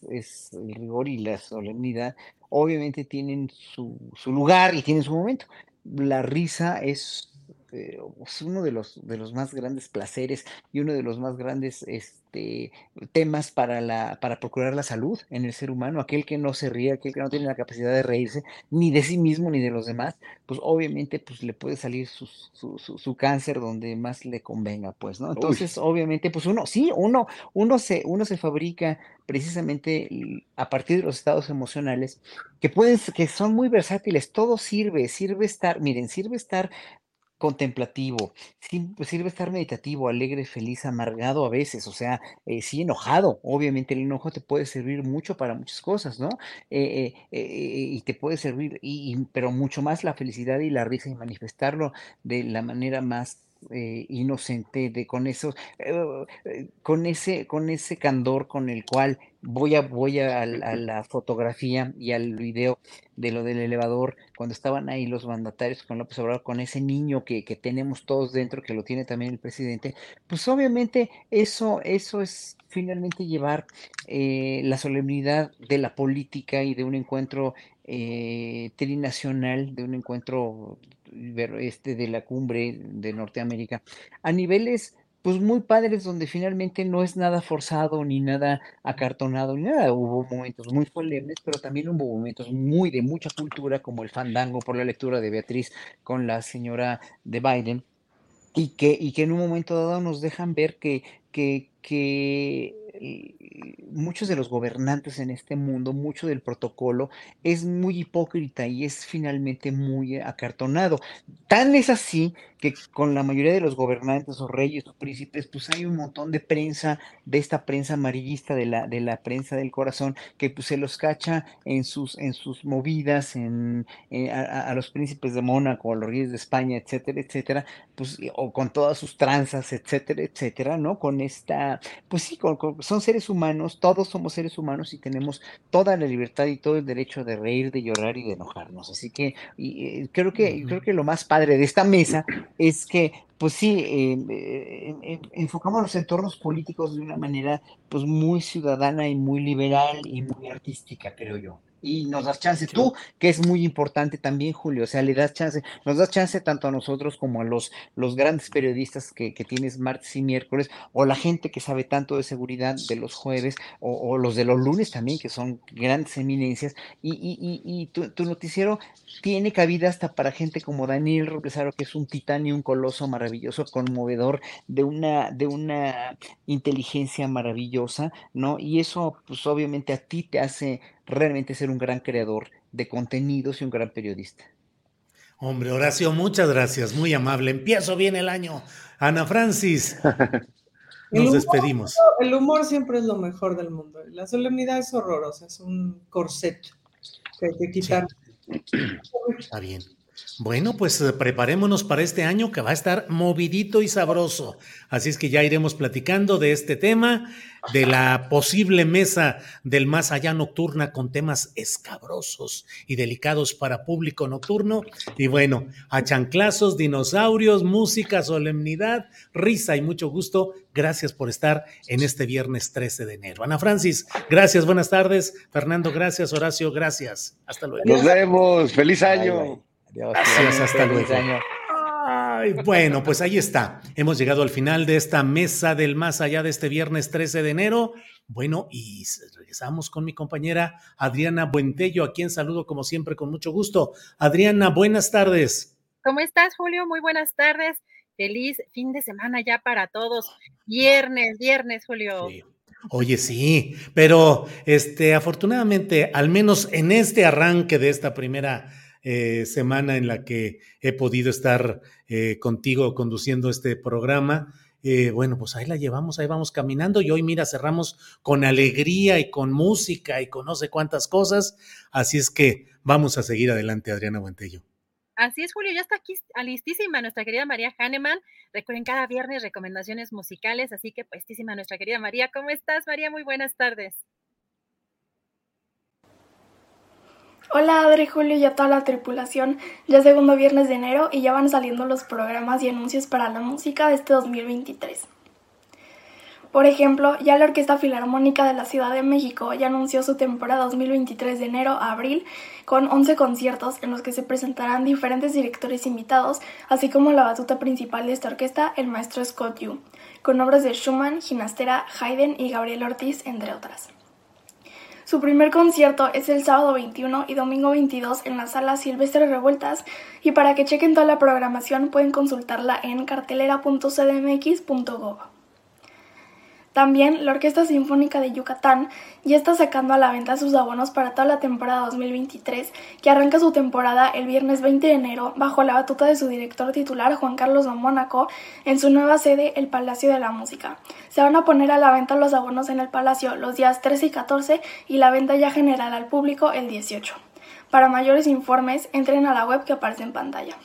el rigor y la solemnidad obviamente tienen su, su lugar y tienen su momento. La risa es eh, es uno de los, de los más grandes placeres y uno de los más grandes este, temas para, la, para procurar la salud en el ser humano. Aquel que no se ríe, aquel que no tiene la capacidad de reírse ni de sí mismo ni de los demás, pues obviamente pues, le puede salir su, su, su, cáncer donde más le convenga, pues, ¿no? Entonces, obviamente, pues uno, sí, uno, uno, se, uno se fabrica precisamente a partir de los estados emocionales que pueden, que son muy versátiles, todo sirve, sirve estar, miren, sirve estar contemplativo, pues, sirve estar meditativo, alegre, feliz, amargado a veces, o sea, eh, sí enojado, obviamente el enojo te puede servir mucho para muchas cosas, ¿no? Eh, eh, y te puede servir, pero mucho más la felicidad y la risa y manifestarlo de la manera más inocente, de con esos, con ese, con ese candor con el cual voy a, voy a, la fotografía y al video de lo del elevador, cuando estaban ahí los mandatarios con López Obrador, con ese niño que, que tenemos todos dentro, que lo tiene también el presidente, pues obviamente eso, eso es finalmente llevar eh, la solemnidad de la política y de un encuentro eh, trinacional, de un encuentro este, de la cumbre de Norteamérica, a niveles pues muy padres donde finalmente no es nada forzado ni nada acartonado ni nada. Hubo momentos muy solemnes, pero también hubo momentos muy de mucha cultura como el fandango por la lectura de Beatriz con la señora de Biden y que, y que en un momento dado nos dejan ver que, que, que muchos de los gobernantes en este mundo, mucho del protocolo es muy hipócrita y es finalmente muy acartonado. Tan es así que con la mayoría de los gobernantes o reyes o príncipes, pues hay un montón de prensa, de esta prensa amarillista, de la, de la prensa del corazón, que pues se los cacha en sus, en sus movidas, en, eh, a, los príncipes de Mónaco, a los reyes de España, etcétera, etcétera, pues, o con todas sus tranzas, etcétera, etcétera, ¿no? Con esta, pues sí, son seres humanos, todos somos seres humanos y tenemos toda la libertad y todo el derecho de reír, de llorar y de enojarnos. Así que y, eh, creo que, creo que lo más padre de esta mesa es que, pues sí, eh, eh, enfocamos los entornos políticos de una manera pues muy ciudadana y muy liberal y muy artística, creo yo y nos das chance. Tú, que es muy importante también, Julio, o sea, le das chance, nos das chance tanto a nosotros como a los, los grandes periodistas que, que tienes martes y miércoles, o la gente que sabe tanto de seguridad de los jueves, o, los de los lunes también, que son grandes eminencias, y, y, y, tu, noticiero tiene cabida hasta para gente como Daniel Roblesaro, que es un titán y un coloso maravilloso, conmovedor, de una, de una inteligencia maravillosa, ¿no? Y eso, pues obviamente a ti te hace realmente ser un gran creador de contenidos y un gran periodista. Hombre, Horacio, muchas gracias, muy amable. Empiezo bien el año. Ana Francis, nos despedimos. El humor siempre es lo mejor del mundo. La solemnidad es horrorosa, es un corset que hay que quitar. Está bien. Bueno, pues eh, preparémonos para este año que va a estar movidito y sabroso. Así es que ya iremos platicando de este tema, de la posible mesa del más allá nocturna con temas escabrosos y delicados para público nocturno. Y bueno, a chanclazos, dinosaurios, música, solemnidad, risa y mucho gusto. Gracias por estar en este viernes 13 de enero. Ana Francis, gracias, buenas tardes. Fernando, gracias. Horacio, gracias. Hasta luego. Nos vemos. Feliz año. Gracias, hasta luego. bueno, pues ahí está. Hemos llegado al final de esta mesa del más allá de este viernes 13 de enero. Bueno, y regresamos con mi compañera Adriana Buentello, a quien saludo como siempre con mucho gusto. Adriana, buenas tardes. ¿Cómo estás, Julio? Muy buenas tardes. Feliz fin de semana ya para todos. Viernes, viernes, Julio. Oye, sí, pero este, afortunadamente, al menos en este arranque de esta primera eh, semana en la que he podido estar eh, contigo conduciendo este programa. Eh, bueno, pues ahí la llevamos, ahí vamos caminando y hoy mira, cerramos con alegría y con música y con no sé cuántas cosas. Así es que vamos a seguir adelante, Adriana Buentello. Así es, Julio, ya está aquí listísima nuestra querida María Hahnemann. Recuerden cada viernes recomendaciones musicales, así que puestísima nuestra querida María. ¿Cómo estás, María? Muy buenas tardes. Hola Adri, Julio y a toda la tripulación. Ya es segundo viernes de enero y ya van saliendo los programas y anuncios para la música de este 2023. Por ejemplo, ya la Orquesta Filarmónica de la Ciudad de México ya anunció su temporada 2023 de enero a abril con 11 conciertos en los que se presentarán diferentes directores invitados, así como la batuta principal de esta orquesta, el maestro Scott Yu, con obras de Schumann, Ginastera, Haydn y Gabriel Ortiz, entre otras. Su primer concierto es el sábado 21 y domingo 22 en la sala Silvestre Revueltas y para que chequen toda la programación pueden consultarla en cartelera.cdmx.gov. También la Orquesta Sinfónica de Yucatán ya está sacando a la venta sus abonos para toda la temporada 2023, que arranca su temporada el viernes 20 de enero bajo la batuta de su director titular Juan Carlos de Mónaco en su nueva sede, el Palacio de la Música. Se van a poner a la venta los abonos en el Palacio los días 13 y 14 y la venta ya general al público el 18. Para mayores informes, entren a la web que aparece en pantalla.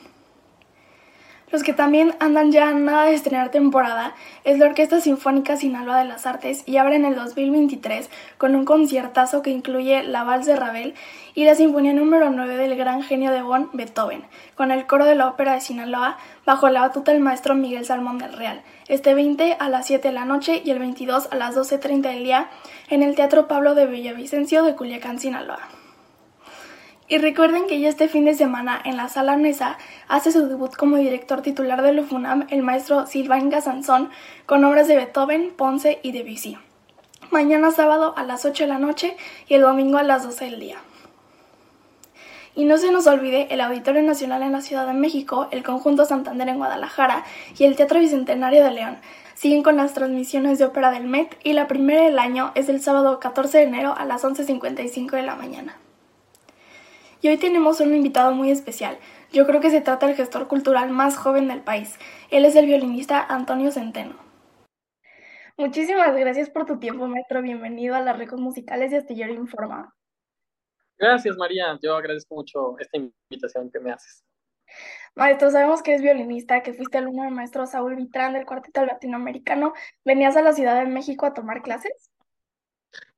Los que también andan ya nada de estrenar temporada es la Orquesta Sinfónica Sinaloa de las Artes y abren el 2023 con un conciertazo que incluye la Vals de Ravel y la Sinfonía número 9 del gran genio de Bonn, Beethoven, con el coro de la Ópera de Sinaloa bajo la batuta del maestro Miguel Salmón del Real, este 20 a las 7 de la noche y el 22 a las 12.30 del día en el Teatro Pablo de Villavicencio de Culiacán, Sinaloa. Y recuerden que ya este fin de semana en la Sala Nesa hace su debut como director titular de Lufunam el maestro Silvain Sansón con obras de Beethoven, Ponce y Debussy. Mañana sábado a las 8 de la noche y el domingo a las 12 del día. Y no se nos olvide el Auditorio Nacional en la Ciudad de México, el Conjunto Santander en Guadalajara y el Teatro Bicentenario de León. Siguen con las transmisiones de ópera del MET y la primera del año es el sábado 14 de enero a las 11.55 de la mañana. Y hoy tenemos un invitado muy especial. Yo creo que se trata del gestor cultural más joven del país. Él es el violinista Antonio Centeno. Muchísimas gracias por tu tiempo, maestro. Bienvenido a las Recos Musicales de Astillero Informa. Gracias, María. Yo agradezco mucho esta invitación que me haces. Maestro, sabemos que eres violinista, que fuiste alumno del maestro Saúl Vitrán del Cuarteto Latinoamericano. ¿Venías a la Ciudad de México a tomar clases?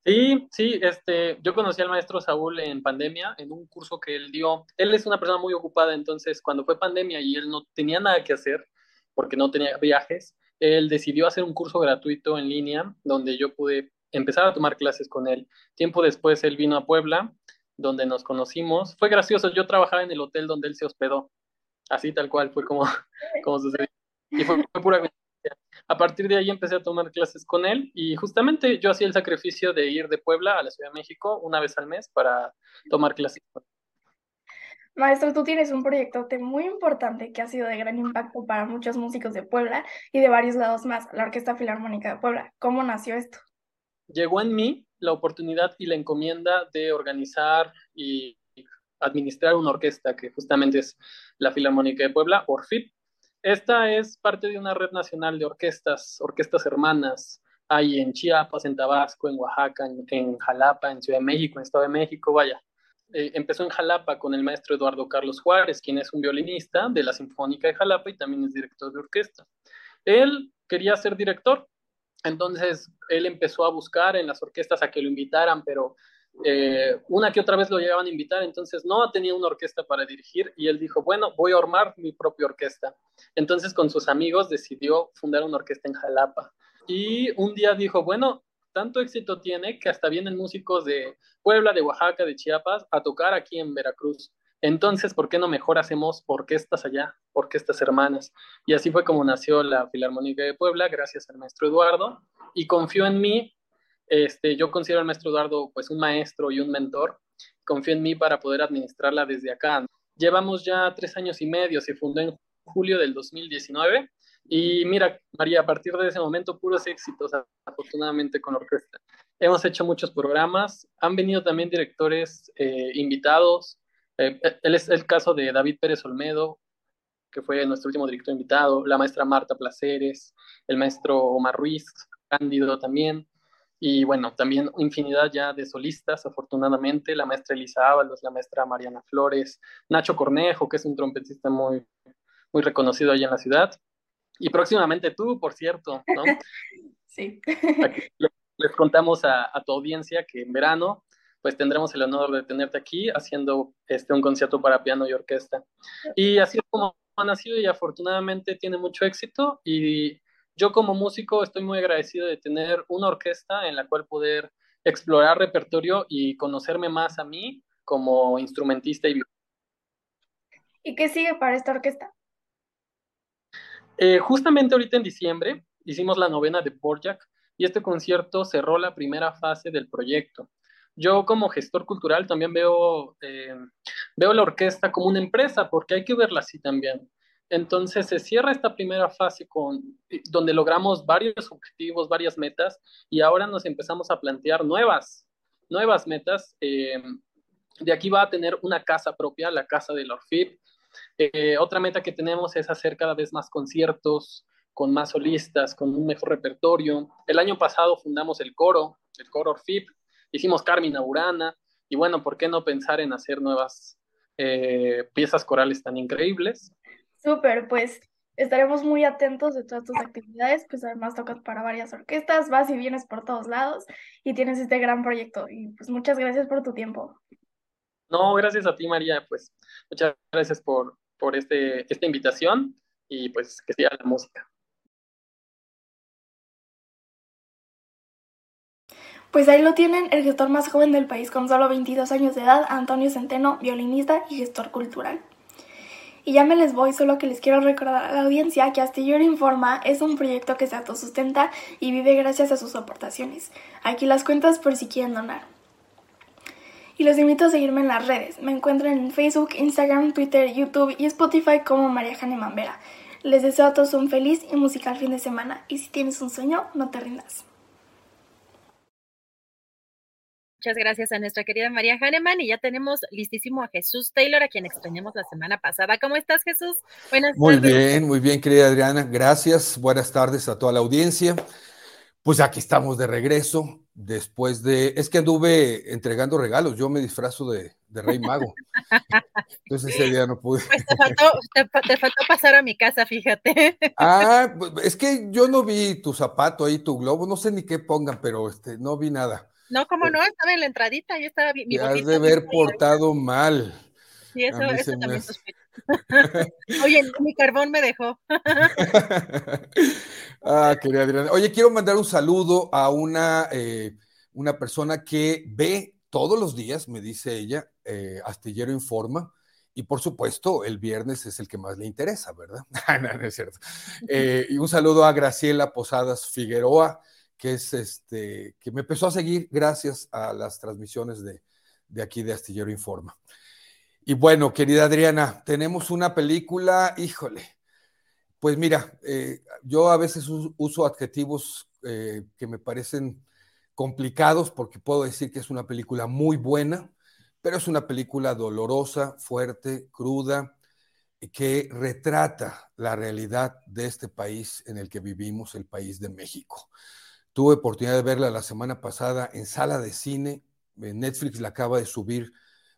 Sí, sí, este, yo conocí al maestro Saúl en pandemia, en un curso que él dio. Él es una persona muy ocupada, entonces cuando fue pandemia y él no tenía nada que hacer, porque no tenía viajes, él decidió hacer un curso gratuito en línea donde yo pude empezar a tomar clases con él. Tiempo después él vino a Puebla, donde nos conocimos. Fue gracioso, yo trabajaba en el hotel donde él se hospedó. Así tal cual fue como, sucedió. Y fue, fue pura a partir de ahí empecé a tomar clases con él y justamente yo hacía el sacrificio de ir de Puebla a la Ciudad de México una vez al mes para tomar clases. Maestro, tú tienes un proyecto muy importante que ha sido de gran impacto para muchos músicos de Puebla y de varios lados más, la Orquesta Filarmónica de Puebla. ¿Cómo nació esto? Llegó en mí la oportunidad y la encomienda de organizar y administrar una orquesta que justamente es la Filarmónica de Puebla, ORFIP, esta es parte de una red nacional de orquestas, orquestas hermanas. Hay en Chiapas, en Tabasco, en Oaxaca, en, Jalapa, en Ciudad de México, en Estado de México, vaya. Eh, empezó en Jalapa con el maestro Eduardo Carlos Juárez, quien es un violinista de la Sinfónica de Jalapa y también es director de orquesta. Él quería ser director, entonces él empezó a buscar en las orquestas a que lo invitaran, pero eh, una que otra vez lo llegaban a invitar, entonces no tenía una orquesta para dirigir y él dijo, bueno, voy a armar mi propia orquesta. Entonces con sus amigos decidió fundar una orquesta en Jalapa. Y un día dijo, bueno, tanto éxito tiene que hasta vienen músicos de Puebla, de Oaxaca, de Chiapas a tocar aquí en Veracruz. Entonces, ¿por qué no mejor hacemos orquestas allá, orquestas hermanas? Y así fue como nació la Filarmónica de Puebla, gracias al maestro Eduardo, y confió en mí este, yo considero al maestro Eduardo pues un maestro y un mentor. Confío en mí para poder administrarla desde acá. Llevamos ya tres años y medio, se fundó en julio del 2019 y mira, María, a partir de ese momento puros éxitos, afortunadamente con la orquesta. Hemos hecho muchos programas, han venido también directores eh, invitados. Eh, él es el caso de David Pérez Olmedo, que fue nuestro último director invitado, la maestra Marta Placeres, el maestro Omar Ruiz, Cándido también. Y bueno, también infinidad ya de solistas, afortunadamente, la maestra Elisa Ábalos, la maestra Mariana Flores, Nacho Cornejo, que es un trompetista muy, muy reconocido allá en la ciudad. Y próximamente tú, por cierto, ¿no? Sí. les contamos a, tu audiencia que en verano pues tendremos el honor de tenerte aquí haciendo este, un concierto para piano y orquesta. Y así es como ha nacido y afortunadamente tiene mucho éxito y yo como músico estoy muy agradecido de tener una orquesta en la cual poder explorar repertorio y conocerme más a mí como instrumentista y ¿Y qué sigue para esta orquesta? Eh, justamente ahorita en diciembre hicimos la novena de Borjak y este concierto cerró la primera fase del proyecto. Yo como gestor cultural también veo, eh, veo la orquesta como una empresa porque hay que verla así también. Entonces se cierra esta primera fase con, donde logramos varios objetivos, varias metas, y ahora nos empezamos a plantear nuevas, nuevas metas. Eh, de aquí va a tener una casa propia, la casa del Orfib. Eh, otra meta que tenemos es hacer cada vez más conciertos con más solistas, con un mejor repertorio. El año pasado fundamos el coro, el coro Orfib, hicimos Carmina Burana, y bueno, ¿por qué no pensar en hacer nuevas eh, piezas corales tan increíbles? Súper, pues Estaremos muy atentos de todas tus actividades, pues además tocas para varias orquestas, vas y vienes por todos lados y tienes este gran proyecto. Y pues muchas gracias por tu tiempo. No, gracias a ti, María. Pues muchas gracias por, por este, esta invitación y pues que siga la música. Pues ahí lo tienen, el gestor más joven del país con solo 22 años de edad, Antonio Centeno, violinista y gestor cultural. Y ya me les voy, solo que les quiero recordar a la audiencia que Astillero Informa es un proyecto que se autosustenta y vive gracias a sus aportaciones. Aquí las cuentas por si quieren donar. Y los invito a seguirme en las redes. Me encuentran en Facebook, Instagram, Twitter, YouTube y Spotify como María Jane Mambera. Les deseo a todos un feliz y musical fin de semana. Y si tienes un sueño, no te rindas. Muchas gracias a nuestra querida María Hahnemann y ya tenemos listísimo a Jesús Taylor, a quien extrañamos la semana pasada. ¿Cómo estás, Jesús? Buenas muy tardes. Muy bien, muy bien, querida Adriana. Gracias. Buenas tardes a toda la audiencia. Pues aquí estamos de regreso después de... Es que anduve entregando regalos. Yo me disfrazo de, de Rey Mago. Entonces ese día no pude. Pues te faltó, te faltó pasar a mi casa, fíjate. Ah, es que yo no vi tu zapato ahí, tu globo. No sé ni qué pongan, pero este, no vi nada. No, como no, estaba en la entradita, yo estaba mi Te has de haber portado mal. Sí, eso, eso también Oye, mi carbón me dejó. ah, querida Adriana. Oye, quiero mandar un saludo a una, eh, una persona que ve todos los días, me dice ella, eh, Astillero Informa, y por supuesto, el viernes es el que más le interesa, ¿verdad? no, no es cierto. Eh, y un saludo a Graciela Posadas Figueroa, que es este, que me empezó a seguir gracias a las transmisiones de, aquí de Astillero Informa. Y bueno, querida Adriana, tenemos una película, híjole, pues mira, eh, yo a veces uso adjetivos eh, que me parecen complicados porque puedo decir que es una película muy buena, pero es una película dolorosa, fuerte, cruda, que retrata la realidad de este país en el que vivimos, el país de México. Tuve oportunidad de verla la semana pasada en sala de cine. Netflix la acaba de subir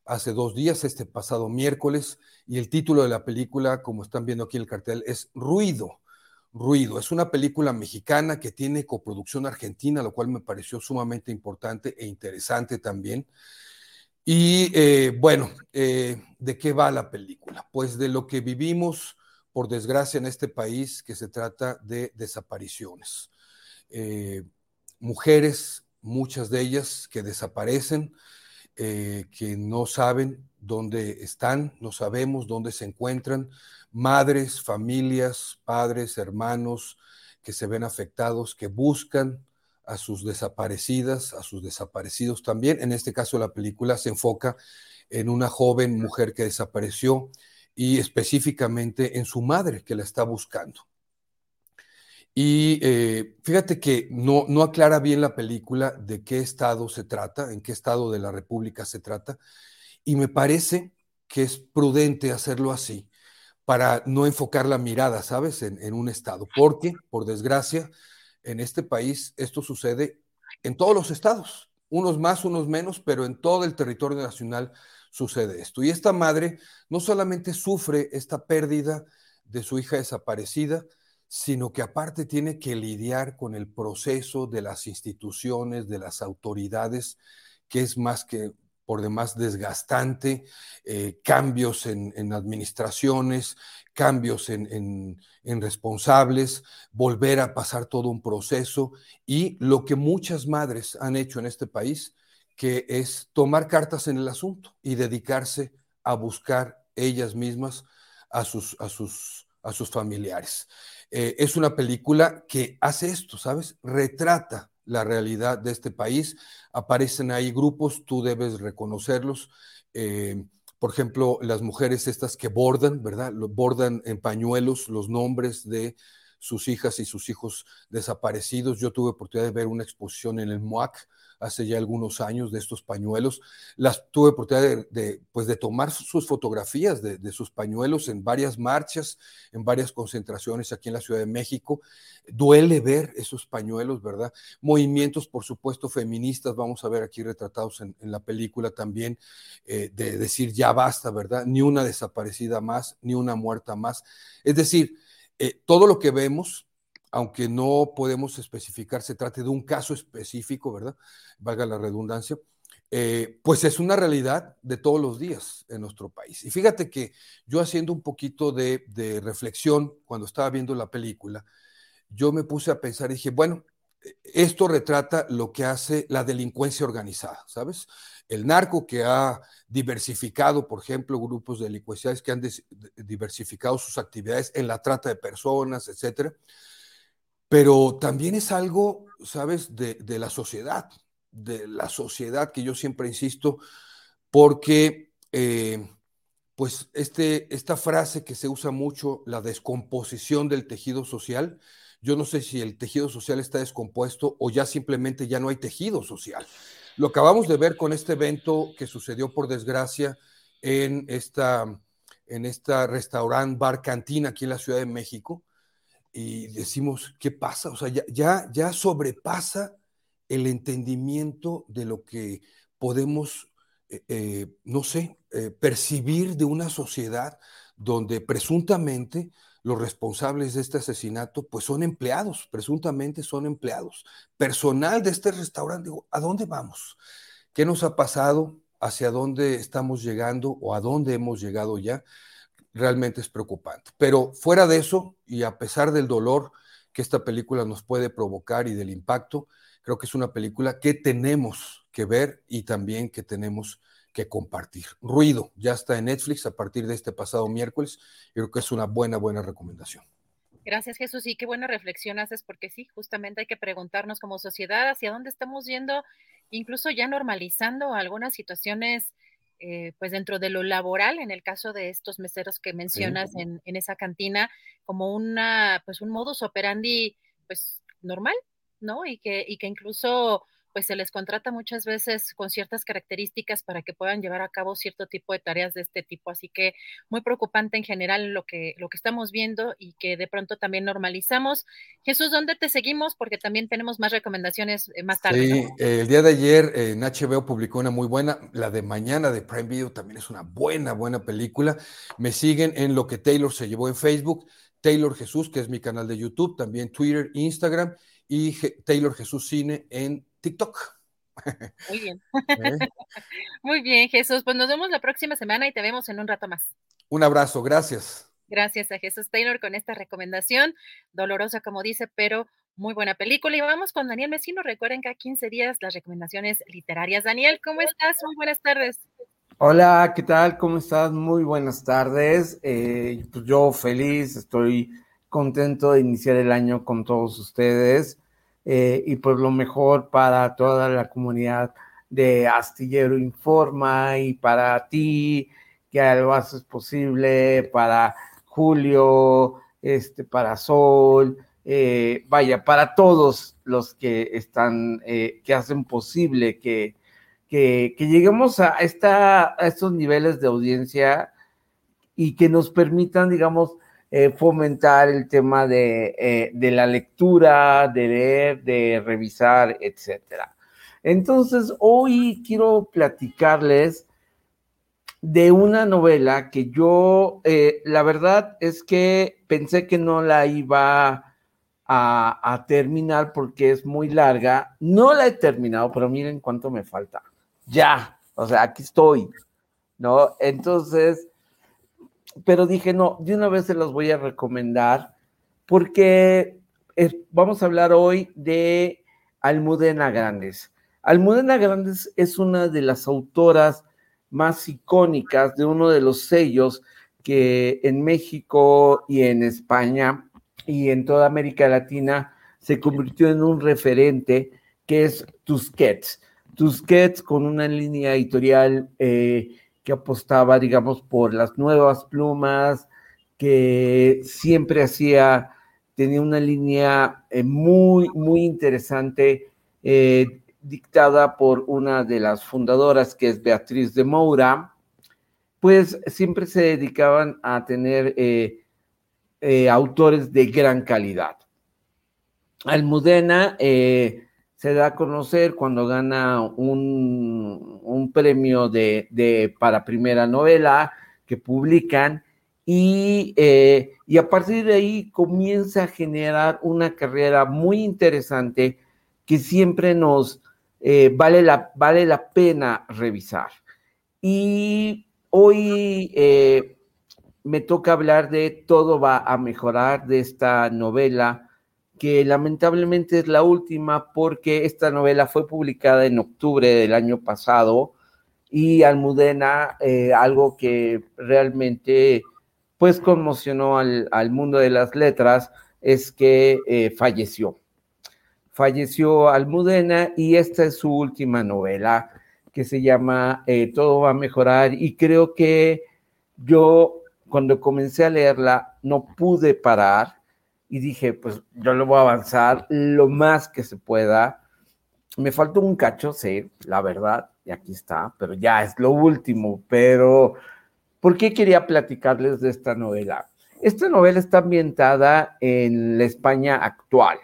hace dos días, este pasado miércoles, y el título de la película, como están viendo aquí en el cartel, es Ruido. Ruido. Es una película mexicana que tiene coproducción argentina, lo cual me pareció sumamente importante e interesante también. Y eh, bueno, eh, ¿de qué va la película? Pues de lo que vivimos, por desgracia, en este país, que se trata de desapariciones. Eh, mujeres, muchas de ellas que desaparecen, eh, que no saben dónde están, no sabemos dónde se encuentran, madres, familias, padres, hermanos que se ven afectados, que buscan a sus desaparecidas, a sus desaparecidos también. En este caso la película se enfoca en una joven mujer que desapareció y específicamente en su madre que la está buscando. Y eh, fíjate que no, no aclara bien la película de qué estado se trata, en qué estado de la República se trata, y me parece que es prudente hacerlo así para no enfocar la mirada, ¿sabes?, en, en un estado, porque, por desgracia, en este país esto sucede en todos los estados, unos más, unos menos, pero en todo el territorio nacional sucede esto. Y esta madre no solamente sufre esta pérdida de su hija desaparecida, sino que aparte tiene que lidiar con el proceso de las instituciones, de las autoridades, que es más que por demás desgastante, eh, cambios en, administraciones, cambios en, responsables, volver a pasar todo un proceso y lo que muchas madres han hecho en este país, que es tomar cartas en el asunto y dedicarse a buscar ellas mismas a sus, familiares. Eh, es una película que hace esto, ¿sabes? Retrata la realidad de este país. Aparecen ahí grupos, tú debes reconocerlos. Eh, por ejemplo, las mujeres estas que bordan, ¿verdad? Bordan en pañuelos los nombres de sus hijas y sus hijos desaparecidos. Yo tuve oportunidad de ver una exposición en el MOAC hace ya algunos años de estos pañuelos. Las tuve oportunidad de, pues de tomar sus fotografías de, de, sus pañuelos en varias marchas, en varias concentraciones aquí en la Ciudad de México. Duele ver esos pañuelos, ¿verdad? Movimientos, por supuesto, feministas, vamos a ver aquí retratados en, en la película también, eh, de decir ya basta, ¿verdad? Ni una desaparecida más, ni una muerta más. Es decir, Eh, todo lo que vemos, aunque no podemos especificar, se trate de un caso específico, ¿verdad? Valga la redundancia, eh, pues es una realidad de todos los días en nuestro país. Y fíjate que yo haciendo un poquito de, reflexión cuando estaba viendo la película, yo me puse a pensar y dije, bueno, esto retrata lo que hace la delincuencia organizada, ¿sabes? El narco que ha diversificado, por ejemplo, grupos delincuenciales que han diversificado sus actividades en la trata de personas, etcétera. Pero también es algo, ¿sabes?, de, la sociedad de la sociedad, que yo siempre insisto, porque eh, pues este, esta frase que se usa mucho, la descomposición del tejido social, yo no sé si el tejido social está descompuesto o ya simplemente ya no hay tejido social. Lo acabamos de ver con este evento que sucedió por desgracia en esta, en esta restaurant bar cantina aquí en la Ciudad de México y decimos, ¿qué pasa? O sea, ya, ya, ya sobrepasa el entendimiento de lo que podemos, eh, eh, no sé, eh, percibir de una sociedad donde presuntamente los responsables de este asesinato pues son empleados, presuntamente son empleados, personal de este restaurante. ¿a dónde vamos? ¿Qué nos ha pasado? ¿Hacia dónde estamos llegando o a dónde hemos llegado ya? Realmente es preocupante. Pero fuera de eso, y a pesar del dolor que esta película nos puede provocar y del impacto, creo que es una película que tenemos que ver y también que tenemos que compartir. Ruido, ya está en Netflix a partir de este pasado miércoles. Creo que es una buena, buena recomendación. Gracias, Jesús. Y qué buena reflexión haces, porque sí, justamente hay que preguntarnos como sociedad hacia dónde estamos yendo, incluso ya normalizando algunas situaciones, eh, pues dentro de lo laboral, en el caso de estos meseros que mencionas en, en, esa cantina, como una, pues un modus operandi, pues normal, ¿no? Y que, y que incluso pues se les contrata muchas veces con ciertas características para que puedan llevar a cabo cierto tipo de tareas de este tipo. Así que muy preocupante en general lo que, lo que estamos viendo y que de pronto también normalizamos. Jesús, ¿dónde te seguimos? Porque también tenemos más recomendaciones eh, más tarde. Sí, el día de ayer en HBO publicó una muy buena, la de mañana de Prime Video también es una buena, buena película. Me siguen en lo que Taylor se llevó en Facebook, Taylor Jesús, que es mi canal de YouTube, también Twitter, Instagram y Taylor Jesús Cine en TikTok. Muy bien. ¿Eh? Muy bien, Jesús. Pues nos vemos la próxima semana y te vemos en un rato más. Un abrazo, gracias. Gracias a Jesús Taylor con esta recomendación, dolorosa como dice, pero muy buena película. Y vamos con Daniel Mesino. Recuerden que a 15 días las recomendaciones literarias. Daniel, ¿cómo estás? Muy buenas tardes. Hola, ¿qué tal? ¿Cómo estás? Muy buenas tardes. Eh, pues yo feliz, estoy contento de iniciar el año con todos ustedes. Eh, y pues lo mejor para toda la comunidad de Astillero Informa y para ti, que lo haces posible, para Julio, este, para Sol, eh, vaya, para todos los que están, eh, que hacen posible que, que, lleguemos a, esta, a estos niveles de audiencia y que nos permitan, digamos, eh, fomentar el tema de, eh, de, la lectura, de leer, de revisar, etcétera. Entonces, hoy quiero platicarles de una novela que yo, eh, la verdad es que pensé que no la iba a, a, terminar porque es muy larga. No la he terminado, pero miren cuánto me falta. Ya, o sea, aquí estoy, ¿no? Entonces, pero dije, no, de una vez se los voy a recomendar porque vamos a hablar hoy de Almudena Grandes. Almudena Grandes es una de las autoras más icónicas de uno de los sellos que en México y en España y en toda América Latina se convirtió en un referente que es Tusquets. Tusquets con una línea editorial eh, que apostaba, digamos, por las nuevas plumas, que siempre hacía, tenía una línea eh, muy, muy interesante, eh, dictada por una de las fundadoras, que es Beatriz de Moura, pues siempre se dedicaban a tener eh, autores de gran calidad. Almudena se da a conocer cuando gana un, premio de, para primera novela que publican y, eh, y a partir de ahí comienza a generar una carrera muy interesante que siempre nos eh, vale, la, vale la pena revisar. Y hoy eh, me toca hablar de Todo va a mejorar de esta novela que lamentablemente es la última porque esta novela fue publicada en octubre del año pasado y Almudena, eh, algo que realmente pues conmocionó al, mundo de las letras, es que eh, falleció. Falleció Almudena y esta es su última novela que se llama eh, Todo va a mejorar y creo que yo cuando comencé a leerla no pude parar y dije, pues yo lo voy a avanzar lo más que se pueda. Me faltó un cacho, sí, la verdad, y aquí está, pero ya es lo último. Pero, ¿por qué quería platicarles de esta novela? Esta novela está ambientada en la España actual.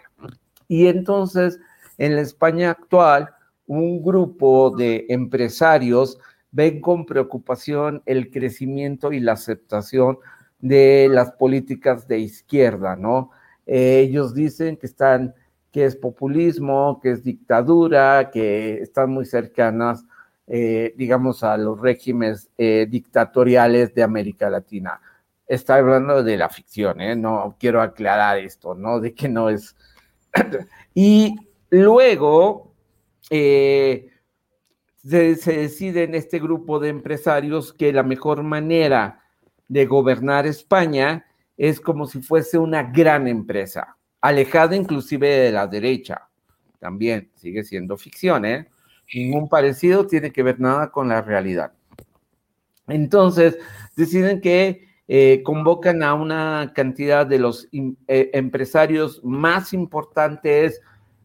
Y entonces, en la España actual, un grupo de empresarios ven con preocupación el crecimiento y la aceptación de las políticas de izquierda, ¿no? Eh, ellos dicen que están, que es populismo, que es dictadura, que están muy cercanas, eh, digamos, a los regímenes eh, dictatoriales de América Latina. Está hablando de la ficción. No quiero aclarar esto, ¿no? De que no es. y luego se, se decide en este grupo de empresarios que la mejor manera de gobernar España es como si fuese una gran empresa, alejada inclusive de la derecha. También sigue siendo ficción, ¿eh? Ningún parecido tiene que ver nada con la realidad. Entonces, deciden que eh, convocan a una cantidad de los eh, empresarios más importantes,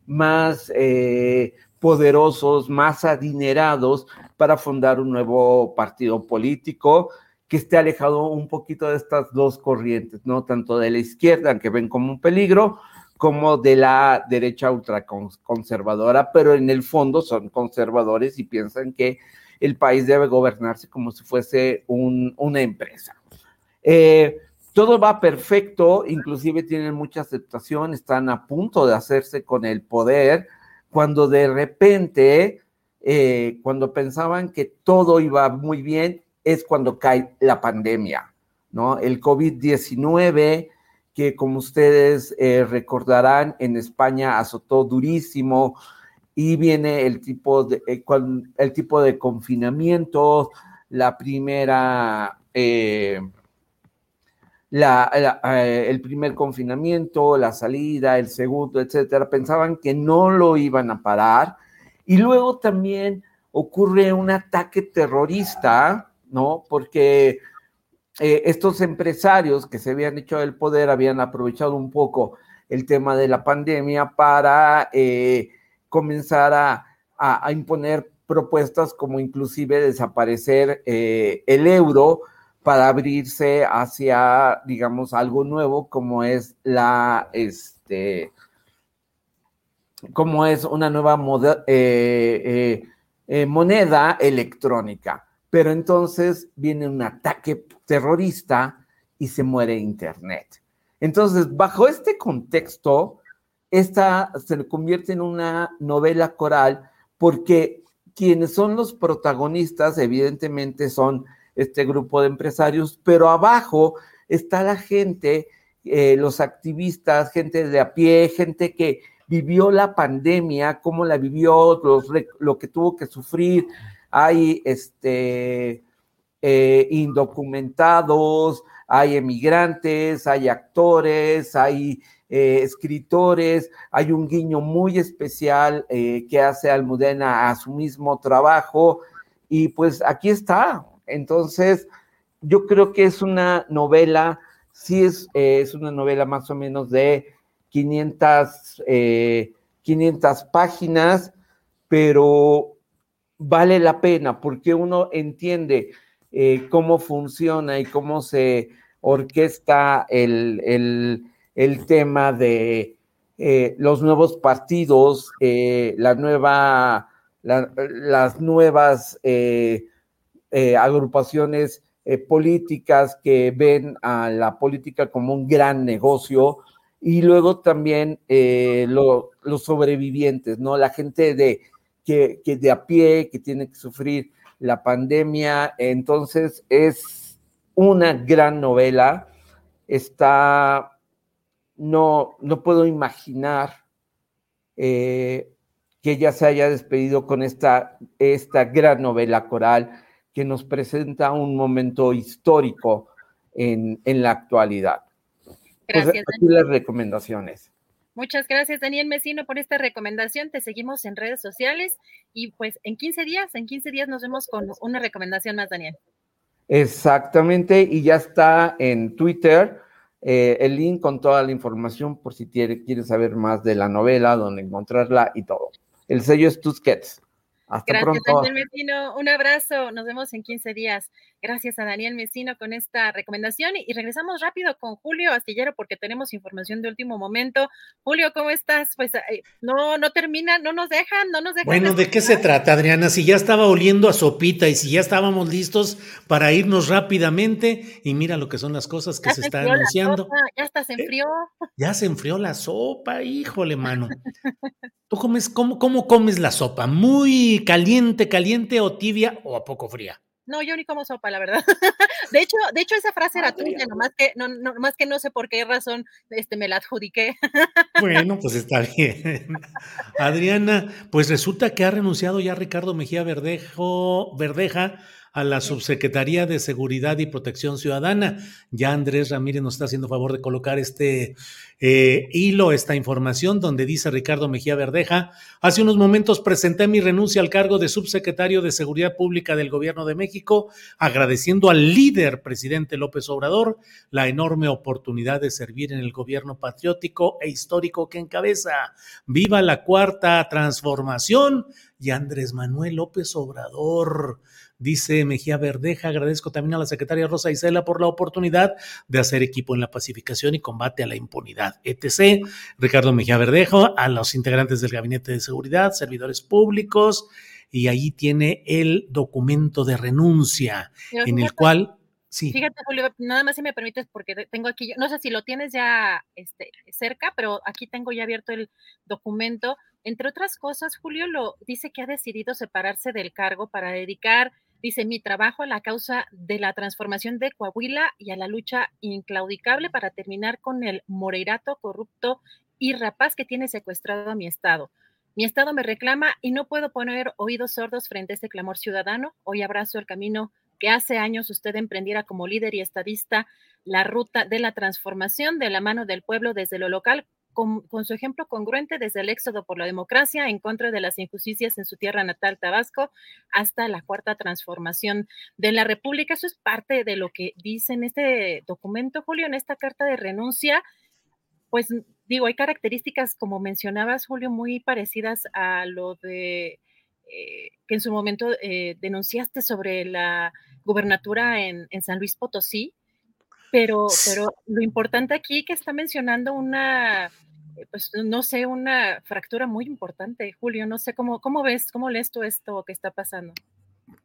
más eh, poderosos, más adinerados para fundar un nuevo partido político que esté alejado un poquito de estas dos corrientes, ¿no? Tanto de la izquierda, que ven como un peligro, como de la derecha ultraconservadora, pero en el fondo son conservadores y piensan que el país debe gobernarse como si fuese una empresa. Eh, todo va perfecto, inclusive tienen mucha aceptación, están a punto de hacerse con el poder, cuando de repente, eh, cuando pensaban que todo iba muy bien, es cuando cae la pandemia, ¿no? El COVID-19, que como ustedes eh, recordarán, en España azotó durísimo y viene el tipo de, eh, el tipo de confinamiento, la primera... Eh, el primer confinamiento, la salida, el segundo, etcétera, pensaban que no lo iban a parar. Y luego también ocurre un ataque terrorista ¿no? Porque eh, estos empresarios que se habían hecho del poder habían aprovechado un poco el tema de la pandemia para eh, comenzar a, imponer propuestas como inclusive desaparecer eh, el euro para abrirse hacia, digamos, algo nuevo como es la, este, como es una nueva moneda electrónica pero entonces viene un ataque terrorista y se muere Internet. Entonces, bajo este contexto, esta se convierte en una novela coral porque quienes son los protagonistas, evidentemente, son este grupo de empresarios, pero abajo está la gente, eh, los activistas, gente de a pie, gente que vivió la pandemia, cómo la vivió, lo que tuvo que sufrir, hay este, eh, indocumentados, hay emigrantes, hay actores, hay eh, escritores, hay un guiño muy especial eh, que hace Almudena a su mismo trabajo y pues aquí está. Entonces, yo creo que es una novela, sí es, es una novela más o menos de 500, 500 páginas, pero vale la pena porque uno entiende eh, cómo funciona y cómo se orquesta el, tema de eh, los nuevos partidos, eh, la nueva, las nuevas agrupaciones políticas que ven a la política como un gran negocio y luego también los sobrevivientes, ¿no? La gente de, que, que de a pie, que tiene que sufrir la pandemia. Entonces es una gran novela. Está, no, no puedo imaginar eh, que ella se haya despedido con esta, esta gran novela coral que nos presenta un momento histórico en, en la actualidad. Pues, Gracias. aquí las recomendaciones. Muchas gracias, Daniel Mesino, por esta recomendación. Te seguimos en redes sociales y pues en 15 días, en 15 días nos vemos con una recomendación más, Daniel. Exactamente, y ya está en Twitter eh, el link con toda la información por si quiere, quiere saber más de la novela, dónde encontrarla y todo. El sello es Tusquets. Hasta Gracias, pronto. Daniel Mesino. Un abrazo. Nos vemos en 15 días. Gracias a Daniel Mesino con esta recomendación. Y regresamos rápido con Julio Astillero porque tenemos información de último momento. Julio, ¿cómo estás? Pues eh, no, no termina, no nos dejan, no nos dejan. Bueno, ¿de qué se trata, Adriana? Si ya estaba oliendo a sopita y si ya estábamos listos para irnos rápidamente, y mira lo que son las cosas que Ya se se está anunciando. sopa, ya hasta se enfrió. Ya se enfrió la sopa, híjole, mano. ¿Tú comes, cómo, cómo comes la sopa? ¿Muy caliente, caliente o tibia o a poco fría? No, yo ni como sopa, la verdad. De hecho, de hecho esa frase era tuya, nomás que no, no, nomás que no sé por qué razón este, me la adjudiqué. Bueno, pues está bien. Adriana, pues resulta que ha renunciado ya Ricardo Mejía Verdejo, Verdeja a la Subsecretaría de Seguridad y Protección Ciudadana. Ya Andrés Ramírez nos está haciendo favor de colocar este eh, hilo, esta información, donde dice Ricardo Mejía Verdeja, hace unos momentos presenté mi renuncia al cargo de subsecretario de Seguridad Pública del Gobierno de México, agradeciendo al líder presidente López Obrador la enorme oportunidad de servir en el gobierno patriótico e histórico que encabeza. Viva la cuarta transformación y Andrés Manuel López Obrador. Dice Mejía Verdeja, agradezco también a la secretaria Rosa Isela por la oportunidad de hacer equipo en la pacificación y combate a la impunidad, etc. Ricardo Mejía Verdejo, a los integrantes del Gabinete de Seguridad, servidores públicos, y ahí tiene el documento de renuncia Pero en el cual, sí, Fíjate, Julio, nada más si me permites, porque te- tengo aquí, no sé si lo tienes ya este, cerca, pero aquí tengo ya abierto el documento. Entre otras cosas, Julio lo dice que ha decidido separarse del cargo para dedicar, dice, mi trabajo a la causa de la transformación de Coahuila y a la lucha inclaudicable para terminar con el moreirato corrupto y rapaz que tiene secuestrado a mi estado. Mi estado me reclama y no puedo poner oídos sordos frente a este clamor ciudadano. Hoy abrazo el camino que hace años usted emprendiera como líder y estadista la ruta de la transformación de la mano del pueblo desde lo local, con, con, su ejemplo congruente desde el éxodo por la democracia en contra de las injusticias en su tierra natal, Tabasco, hasta la cuarta transformación de la República. Eso es parte de lo que dice en este documento, Julio, en esta carta de renuncia. Pues digo, hay características, como mencionabas, Julio, muy parecidas a lo de eh, que en su momento eh, denunciaste sobre la gubernatura en, en San Luis Potosí, pero, pero lo importante aquí que está mencionando una, pues no sé, una fractura muy importante, Julio, no sé cómo, cómo ves, cómo lees tú esto que está pasando.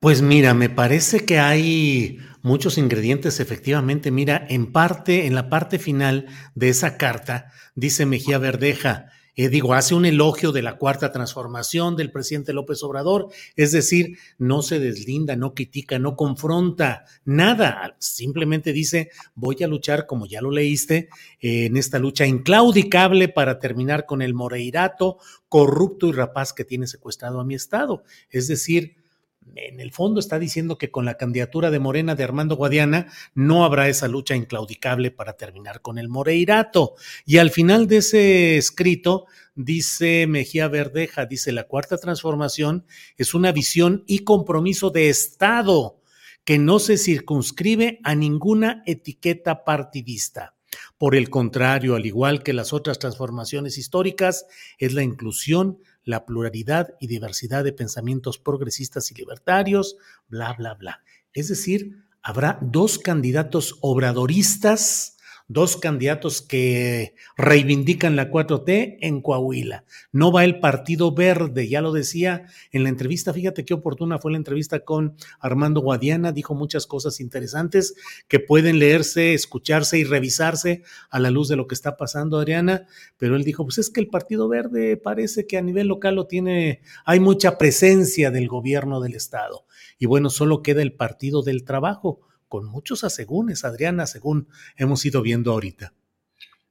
Pues mira, me parece que hay muchos ingredientes, efectivamente. Mira, en parte, en la parte final de esa carta, dice Mejía Verdeja, eh, digo, hace un elogio de la cuarta transformación del presidente López Obrador, es decir, no se deslinda, no critica, no confronta, nada, simplemente dice, voy a luchar, como ya lo leíste, eh, en esta lucha inclaudicable para terminar con el moreirato corrupto y rapaz que tiene secuestrado a mi estado. Es decir, en el fondo está diciendo que con la candidatura de Morena de Armando Guadiana no habrá esa lucha inclaudicable para terminar con el Moreirato. Y al final de ese escrito dice Mejía Verdeja, dice la cuarta transformación es una visión y compromiso de Estado que no se circunscribe a ninguna etiqueta partidista. Por el contrario, al igual que las otras transformaciones históricas, es la inclusión, la pluralidad y diversidad de pensamientos progresistas y libertarios, bla, bla, bla. Es decir, habrá dos candidatos obradoristas, dos candidatos que reivindican la 4T en Coahuila. No va el Partido Verde, ya lo decía en la entrevista, fíjate qué oportuna fue la entrevista con Armando Guadiana, dijo muchas cosas interesantes que pueden leerse, escucharse y revisarse a la luz de lo que está pasando, Adriana, pero él dijo, pues es que el Partido Verde parece que a nivel local lo tiene, hay mucha presencia del gobierno del Estado. Y bueno, solo queda el Partido del Trabajo con muchos asegúnes, Adriana, según hemos ido viendo ahorita.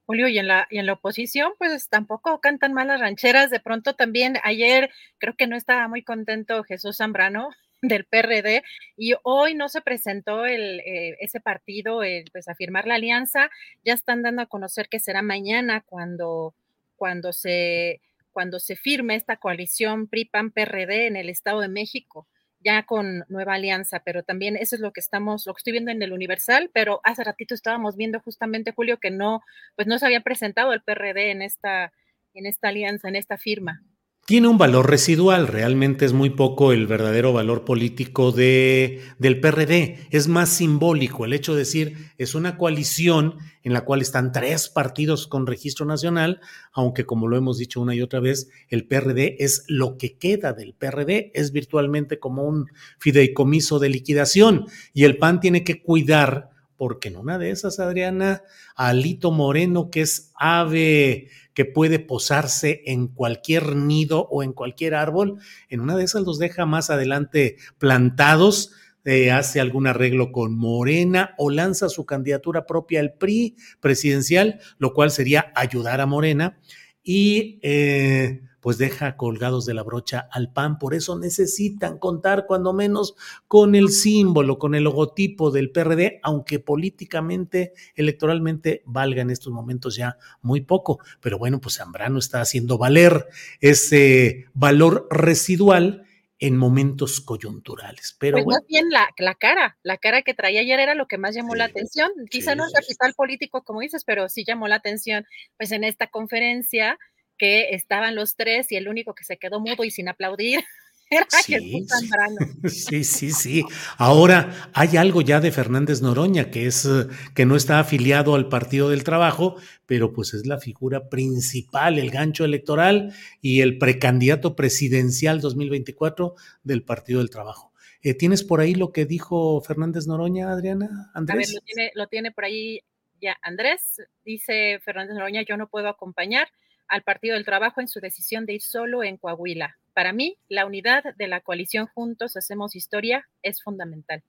Julio, y en la, y en la oposición, pues tampoco cantan mal las rancheras. De pronto también ayer creo que no estaba muy contento Jesús Zambrano del PRD y hoy no se presentó el, eh, ese partido pues a firmar la alianza. Ya están dando a conocer que será mañana cuando, cuando, se, cuando se firme esta coalición PRI-PAN-PRD en el Estado de México ya con Nueva Alianza, pero también eso es lo que estamos, lo que estoy viendo en el Universal, pero hace ratito estábamos viendo justamente, Julio, que no, pues no se había presentado el PRD en esta, en esta alianza, en esta firma tiene un valor residual, realmente es muy poco el verdadero valor político de, del PRD, es más simbólico el hecho de decir es una coalición en la cual están tres partidos con registro nacional, aunque como lo hemos dicho una y otra vez, el PRD es lo que queda del PRD, es virtualmente como un fideicomiso de liquidación. Y el PAN tiene que cuidar porque en una de esas, Adriana, Alito Moreno, que es ave que puede posarse en cualquier nido o en cualquier árbol, en una de esas los deja más adelante plantados, eh, hace algún arreglo con Morena o lanza su candidatura propia al PRI presidencial, lo cual sería ayudar a Morena. Y eh, pues deja colgados de la brocha al PAN. Por eso necesitan contar cuando menos con el símbolo, con el logotipo del PRD, aunque políticamente, electoralmente valga en estos momentos ya muy poco. Pero bueno, pues Zambrano está haciendo valer ese valor residual en momentos coyunturales. Pero pues bueno. más bien la, la, cara, la cara que traía ayer era lo que más llamó la atención. Quizá no es capital político, como dices, pero sí llamó la atención, pues en esta conferencia que estaban los tres y el único que se quedó mudo y sin aplaudir era Sí, Jesús Zambrano. Sí, sí, sí. Ahora hay algo ya de Fernández Noroña, que es eh, que no está afiliado al Partido del Trabajo, pero pues es la figura principal, el gancho electoral y el precandidato presidencial 2024 del Partido del Trabajo. Eh, ¿Tienes por ahí lo que dijo Fernández Noroña, Adriana? A ver, Andrés. lo tiene, lo tiene por ahí ya Andrés. Dice Fernández Noroña, yo no puedo acompañar al Partido del Trabajo en su decisión de ir solo en Coahuila. Para mí, la unidad de la coalición Juntos Hacemos Historia es fundamental.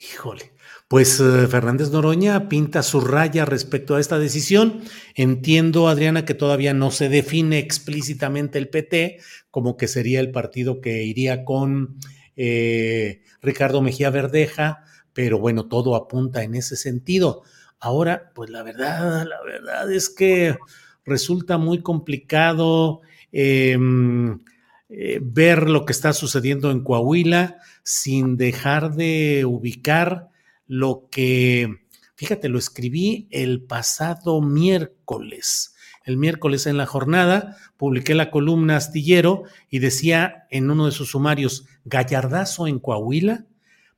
Híjole, pues eh, Fernández Noroña pinta su raya respecto a esta decisión. Entiendo, Adriana, que todavía no se define explícitamente el PT como que sería el partido que iría con eh, Ricardo Mejía Verdeja, pero bueno, todo apunta en ese sentido. Ahora, pues la verdad, la verdad es que resulta muy complicado eh, eh, ver lo que está sucediendo en Coahuila sin dejar de ubicar lo que, fíjate, lo escribí el pasado miércoles. El miércoles en la jornada publiqué la columna Astillero y decía en uno de sus sumarios, Gallardazo en Coahuila,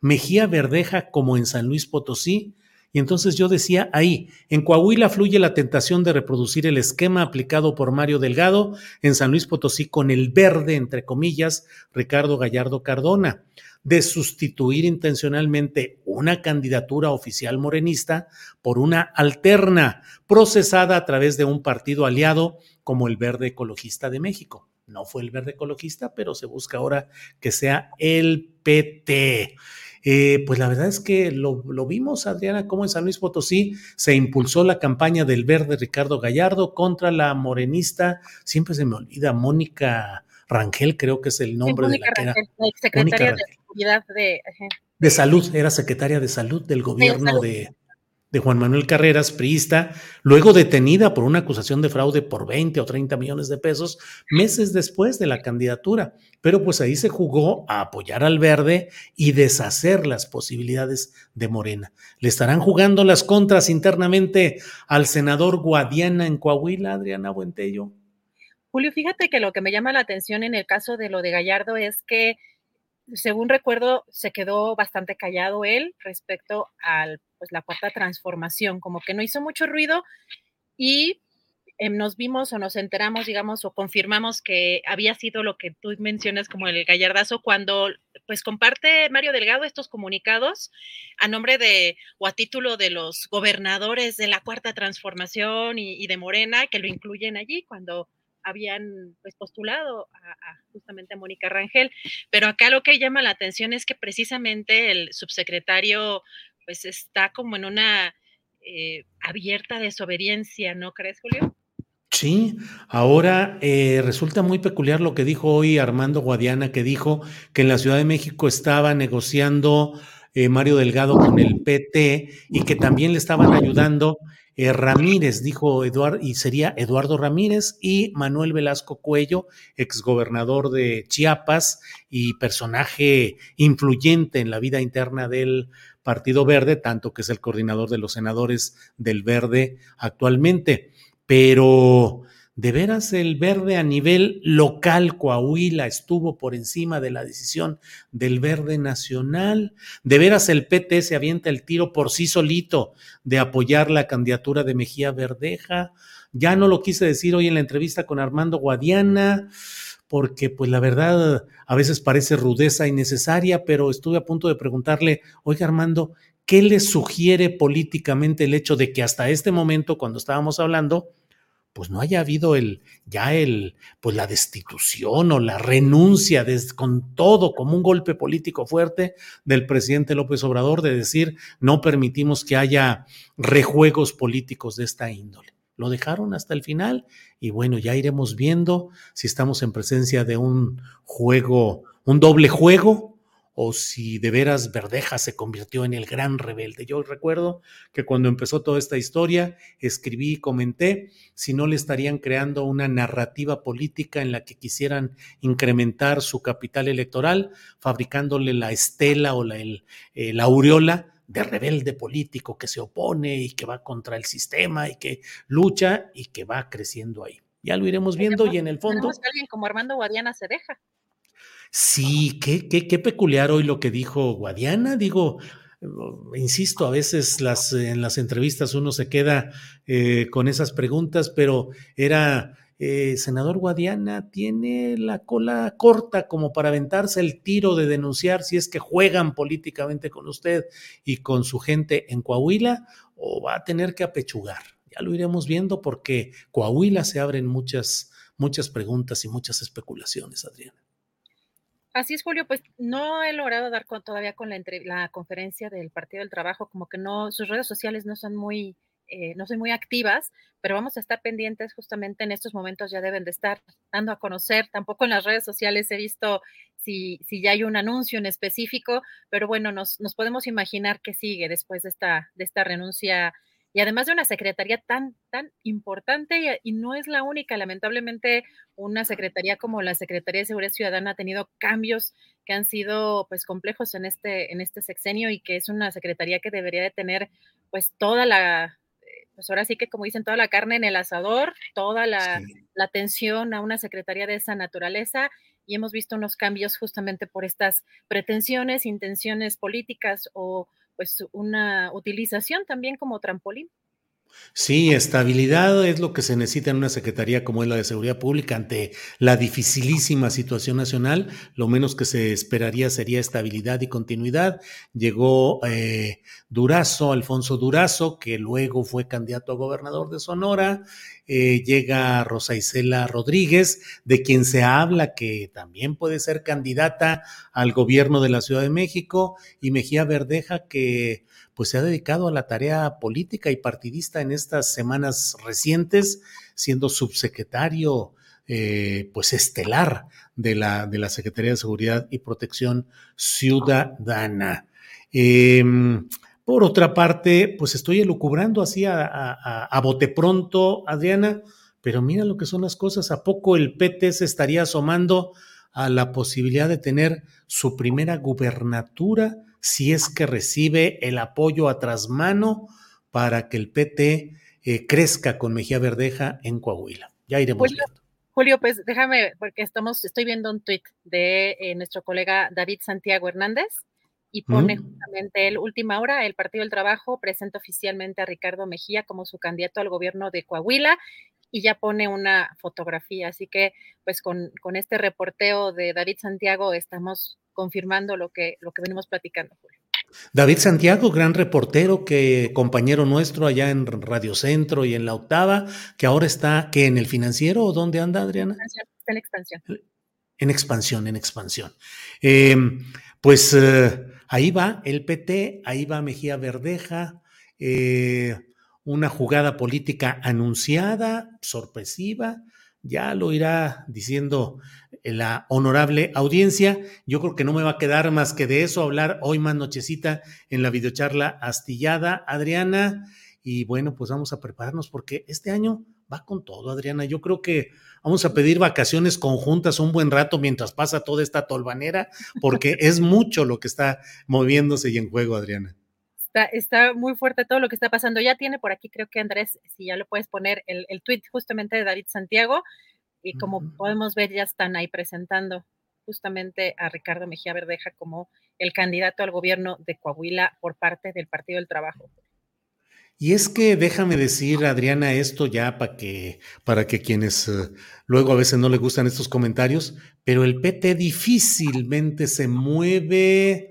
Mejía Verdeja como en San Luis Potosí, y entonces yo decía ahí, en Coahuila fluye la tentación de reproducir el esquema aplicado por Mario Delgado en San Luis Potosí con el verde, entre comillas, Ricardo Gallardo Cardona, de sustituir intencionalmente una candidatura oficial morenista por una alterna, procesada a través de un partido aliado como el Verde Ecologista de México. No fue el Verde Ecologista, pero se busca ahora que sea el PT. Eh, pues la verdad es que lo, lo, vimos, Adriana, como en San Luis Potosí se impulsó la campaña del verde Ricardo Gallardo contra la morenista, siempre se me olvida, Mónica Rangel, creo que es el nombre Sí, de la que era. Secretaria de Seguridad de... salud, era secretaria de salud del gobierno salud. de, de Juan Manuel Carreras, priista, luego detenida por una acusación de fraude por 20 o 30 millones de pesos meses después de la candidatura. Pero pues ahí se jugó a apoyar al verde y deshacer las posibilidades de Morena. ¿Le estarán jugando las contras internamente al senador Guadiana en Coahuila, Adriana Buentello? Julio, fíjate que lo que me llama la atención en el caso de lo de Gallardo es que, según recuerdo, se quedó bastante callado él respecto al pues la cuarta transformación, como que no hizo mucho ruido y em, nos vimos o nos enteramos, digamos, o confirmamos que había sido lo que tú mencionas como el gallardazo cuando pues comparte Mario Delgado estos comunicados a nombre de o a título de los gobernadores de la cuarta transformación y, de Morena que lo incluyen allí cuando habían pues, postulado justamente a Mónica Rangel. Pero acá lo que llama la atención es que precisamente el subsecretario pues está como en una eh, abierta desobediencia, ¿no crees, Julio? Sí, ahora eh, resulta muy peculiar lo que dijo hoy Armando Guadiana, que dijo que en la Ciudad de México estaba negociando eh, Mario Delgado con el PT y que también le estaban ayudando Ramírez, dijo Eduardo, y sería Eduardo Ramírez y Manuel Velasco Cuello, exgobernador de Chiapas y personaje influyente en la vida interna del Partido Verde, tanto que es el coordinador de los senadores del Verde actualmente. Pero de veras el verde a nivel local, Coahuila, estuvo por encima de la decisión del verde nacional. De veras el PT se avienta el tiro por sí solito de apoyar la candidatura de Mejía Verdeja. Ya no lo quise decir hoy en la entrevista con Armando Guadiana porque pues la verdad a veces parece rudeza innecesaria, pero estuve a punto de preguntarle, oiga Armando, ¿qué le sugiere políticamente el hecho de que hasta este momento, cuando estábamos hablando, pues no haya habido el, ya el, pues la destitución o la renuncia con todo como un golpe político fuerte del presidente López Obrador de decir no permitimos que haya rejuegos políticos de esta índole. Lo dejaron hasta el final y bueno, ya iremos viendo si estamos en presencia de un juego, un doble juego o si de veras Verdeja se convirtió en el gran rebelde. Yo recuerdo que cuando empezó toda esta historia, escribí y comenté si no le estarían creando una narrativa política en la que quisieran incrementar su capital electoral, fabricándole la estela o la, eh, la aureola de rebelde político que se opone y que va contra el sistema y que lucha y que va creciendo ahí. Ya lo iremos viendo y en el fondo... Que alguien como Armando Guadiana se deja. Sí, qué, qué, qué peculiar hoy lo que dijo Guadiana. Digo, insisto, a veces las, en las entrevistas uno se queda eh, con esas preguntas, pero era, eh, senador Guadiana, ¿tiene la cola corta como para aventarse el tiro de denunciar si es que juegan políticamente con usted y con su gente en Coahuila o va a tener que apechugar? Ya lo iremos viendo porque Coahuila se abren muchas, muchas preguntas y muchas especulaciones, Adriana. Así es, Julio, pues no he logrado dar todavía con la, la conferencia del Partido del Trabajo, como que no, sus redes sociales no son muy, eh, no son muy activas, pero vamos a estar pendientes justamente en estos momentos, ya deben de estar dando a conocer, tampoco en las redes sociales he visto si, si ya hay un anuncio en específico, pero bueno, nos, nos podemos imaginar qué sigue después de esta, de esta renuncia y además de una secretaría tan, tan importante y, no es la única, lamentablemente una secretaría como la Secretaría de Seguridad Ciudadana ha tenido cambios que han sido pues complejos en este, en este sexenio y que es una secretaría que debería de tener pues toda la, pues ahora sí que como dicen, toda la carne en el asador, toda la, la atención a una secretaría de esa naturaleza y hemos visto unos cambios justamente por estas pretensiones, intenciones políticas o pues una utilización también como trampolín. Sí, estabilidad es lo que se necesita en una secretaría como es la de Seguridad Pública ante la dificilísima situación nacional. Lo menos que se esperaría sería estabilidad y continuidad. Llegó eh, Durazo, Alfonso Durazo, que luego fue candidato a gobernador de Sonora. Eh, llega Rosa Isela Rodríguez, de quien se habla que también puede ser candidata al gobierno de la Ciudad de México, y Mejía Verdeja, que pues se ha dedicado a la tarea política y partidista en estas semanas recientes, siendo subsecretario eh, pues estelar de la, de la Secretaría de Seguridad y Protección Ciudadana. Em, por otra parte, pues estoy elucubrando así a, a, bote pronto, Adriana, pero mira lo que son las cosas. ¿A poco el PT se estaría asomando a la posibilidad de tener su primera gubernatura si es que recibe el apoyo a trasmano para que el PT eh, crezca con Mejía Verdeja en Coahuila. Ya iremos Julio, viendo. Julio, pues déjame, porque estamos, estoy viendo un tuit de eh, nuestro colega David Santiago Hernández, y pone justamente el última hora, el Partido del Trabajo presenta oficialmente a Ricardo Mejía como su candidato al gobierno de Coahuila y ya pone una fotografía. Así que, pues con, con este reporteo de David Santiago estamos confirmando lo que, lo que venimos platicando, David Santiago, gran reportero, que compañero nuestro allá en Radio Centro y en la octava, que ahora está, que en el financiero o dónde anda, Adriana? Está en expansión. En expansión, en expansión. Eh, pues eh, ahí va el PT, ahí va Mejía Verdeja, eh, una jugada política anunciada, sorpresiva, ya lo irá diciendo la honorable audiencia. Yo creo que no me va a quedar más que de eso hablar hoy más nochecita en la videocharla astillada, Adriana. Y bueno, pues vamos a prepararnos porque este año va con todo, Adriana. Yo creo que vamos a pedir vacaciones conjuntas un buen rato mientras pasa toda esta tolvanera, porque es mucho lo que está moviéndose y en juego, Adriana. Está, está, muy fuerte todo lo que está pasando. Ya tiene por aquí, creo que Andrés, si ya lo puedes poner, el, el tweet justamente de David Santiago. Y como podemos ver, ya están ahí presentando justamente a Ricardo Mejía Verdeja como el candidato al gobierno de Coahuila por parte del Partido del Trabajo. Y es que déjame decir, Adriana, esto ya para que, para que quienes eh, luego a veces no le gustan estos comentarios, pero el PT difícilmente se mueve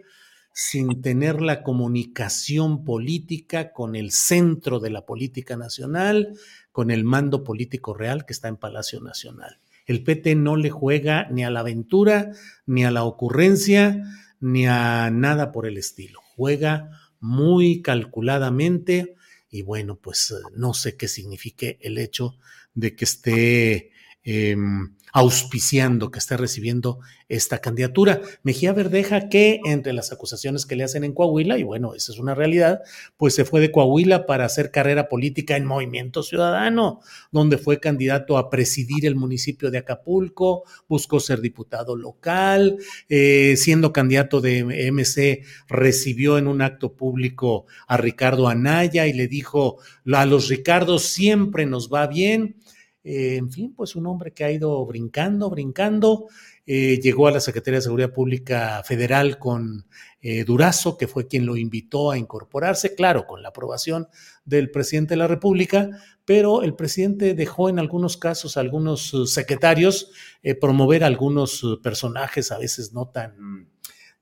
sin tener la comunicación política con el centro de la política nacional, con el mando político real que está en Palacio Nacional. El PT no le juega ni a la aventura, ni a la ocurrencia, ni a nada por el estilo. Juega muy calculadamente y bueno, pues eh, no sé qué signifique el hecho de que esté em, auspiciando, que esté recibiendo esta candidatura. Mejía Verdeja, que entre las acusaciones que le hacen en Coahuila, y bueno, esa es una realidad, pues se fue de Coahuila para hacer carrera política en Movimiento Ciudadano, donde fue candidato a presidir el municipio de Acapulco, buscó ser diputado local, eh, siendo candidato de MC, recibió en un acto público a Ricardo Anaya y le dijo, a los Ricardos siempre nos va bien eh, en fin, pues un hombre que ha ido brincando, brincando. Eh, llegó a la Secretaría de Seguridad Pública Federal con eh, Durazo, que fue quien lo invitó a incorporarse, claro, con la aprobación del presidente de la República, pero el presidente dejó en algunos casos a algunos secretarios promover algunos personajes a veces no tan,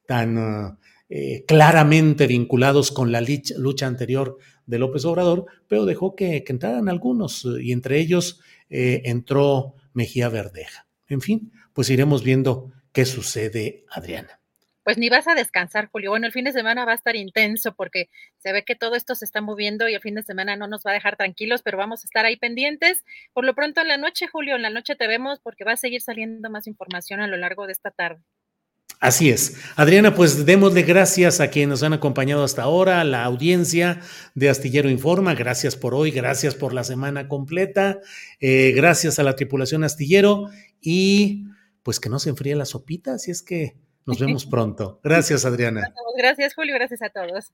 tan claramente vinculados con la lucha anterior de López Obrador, pero dejó que, entraran algunos, y entre ellos eh, entró Mejía Verdeja. En fin, pues iremos viendo qué sucede, Adriana. Pues ni vas a descansar, Julio. Bueno, el fin de semana va a estar intenso porque se ve que todo esto se está moviendo y el fin de semana no nos va a dejar tranquilos, pero vamos a estar ahí pendientes. Por lo pronto en la noche, Julio, en la noche te vemos porque va a seguir saliendo más información a lo largo de esta tarde. Así es. Adriana, pues démosle gracias a quienes nos han acompañado hasta ahora, a la audiencia de Astillero Informa. Gracias por hoy, gracias por la semana completa, eh, gracias a la tripulación Astillero y pues que no se enfríe la sopita, así es que nos vemos pronto. Gracias, Adriana. Gracias, Julio, gracias a todos.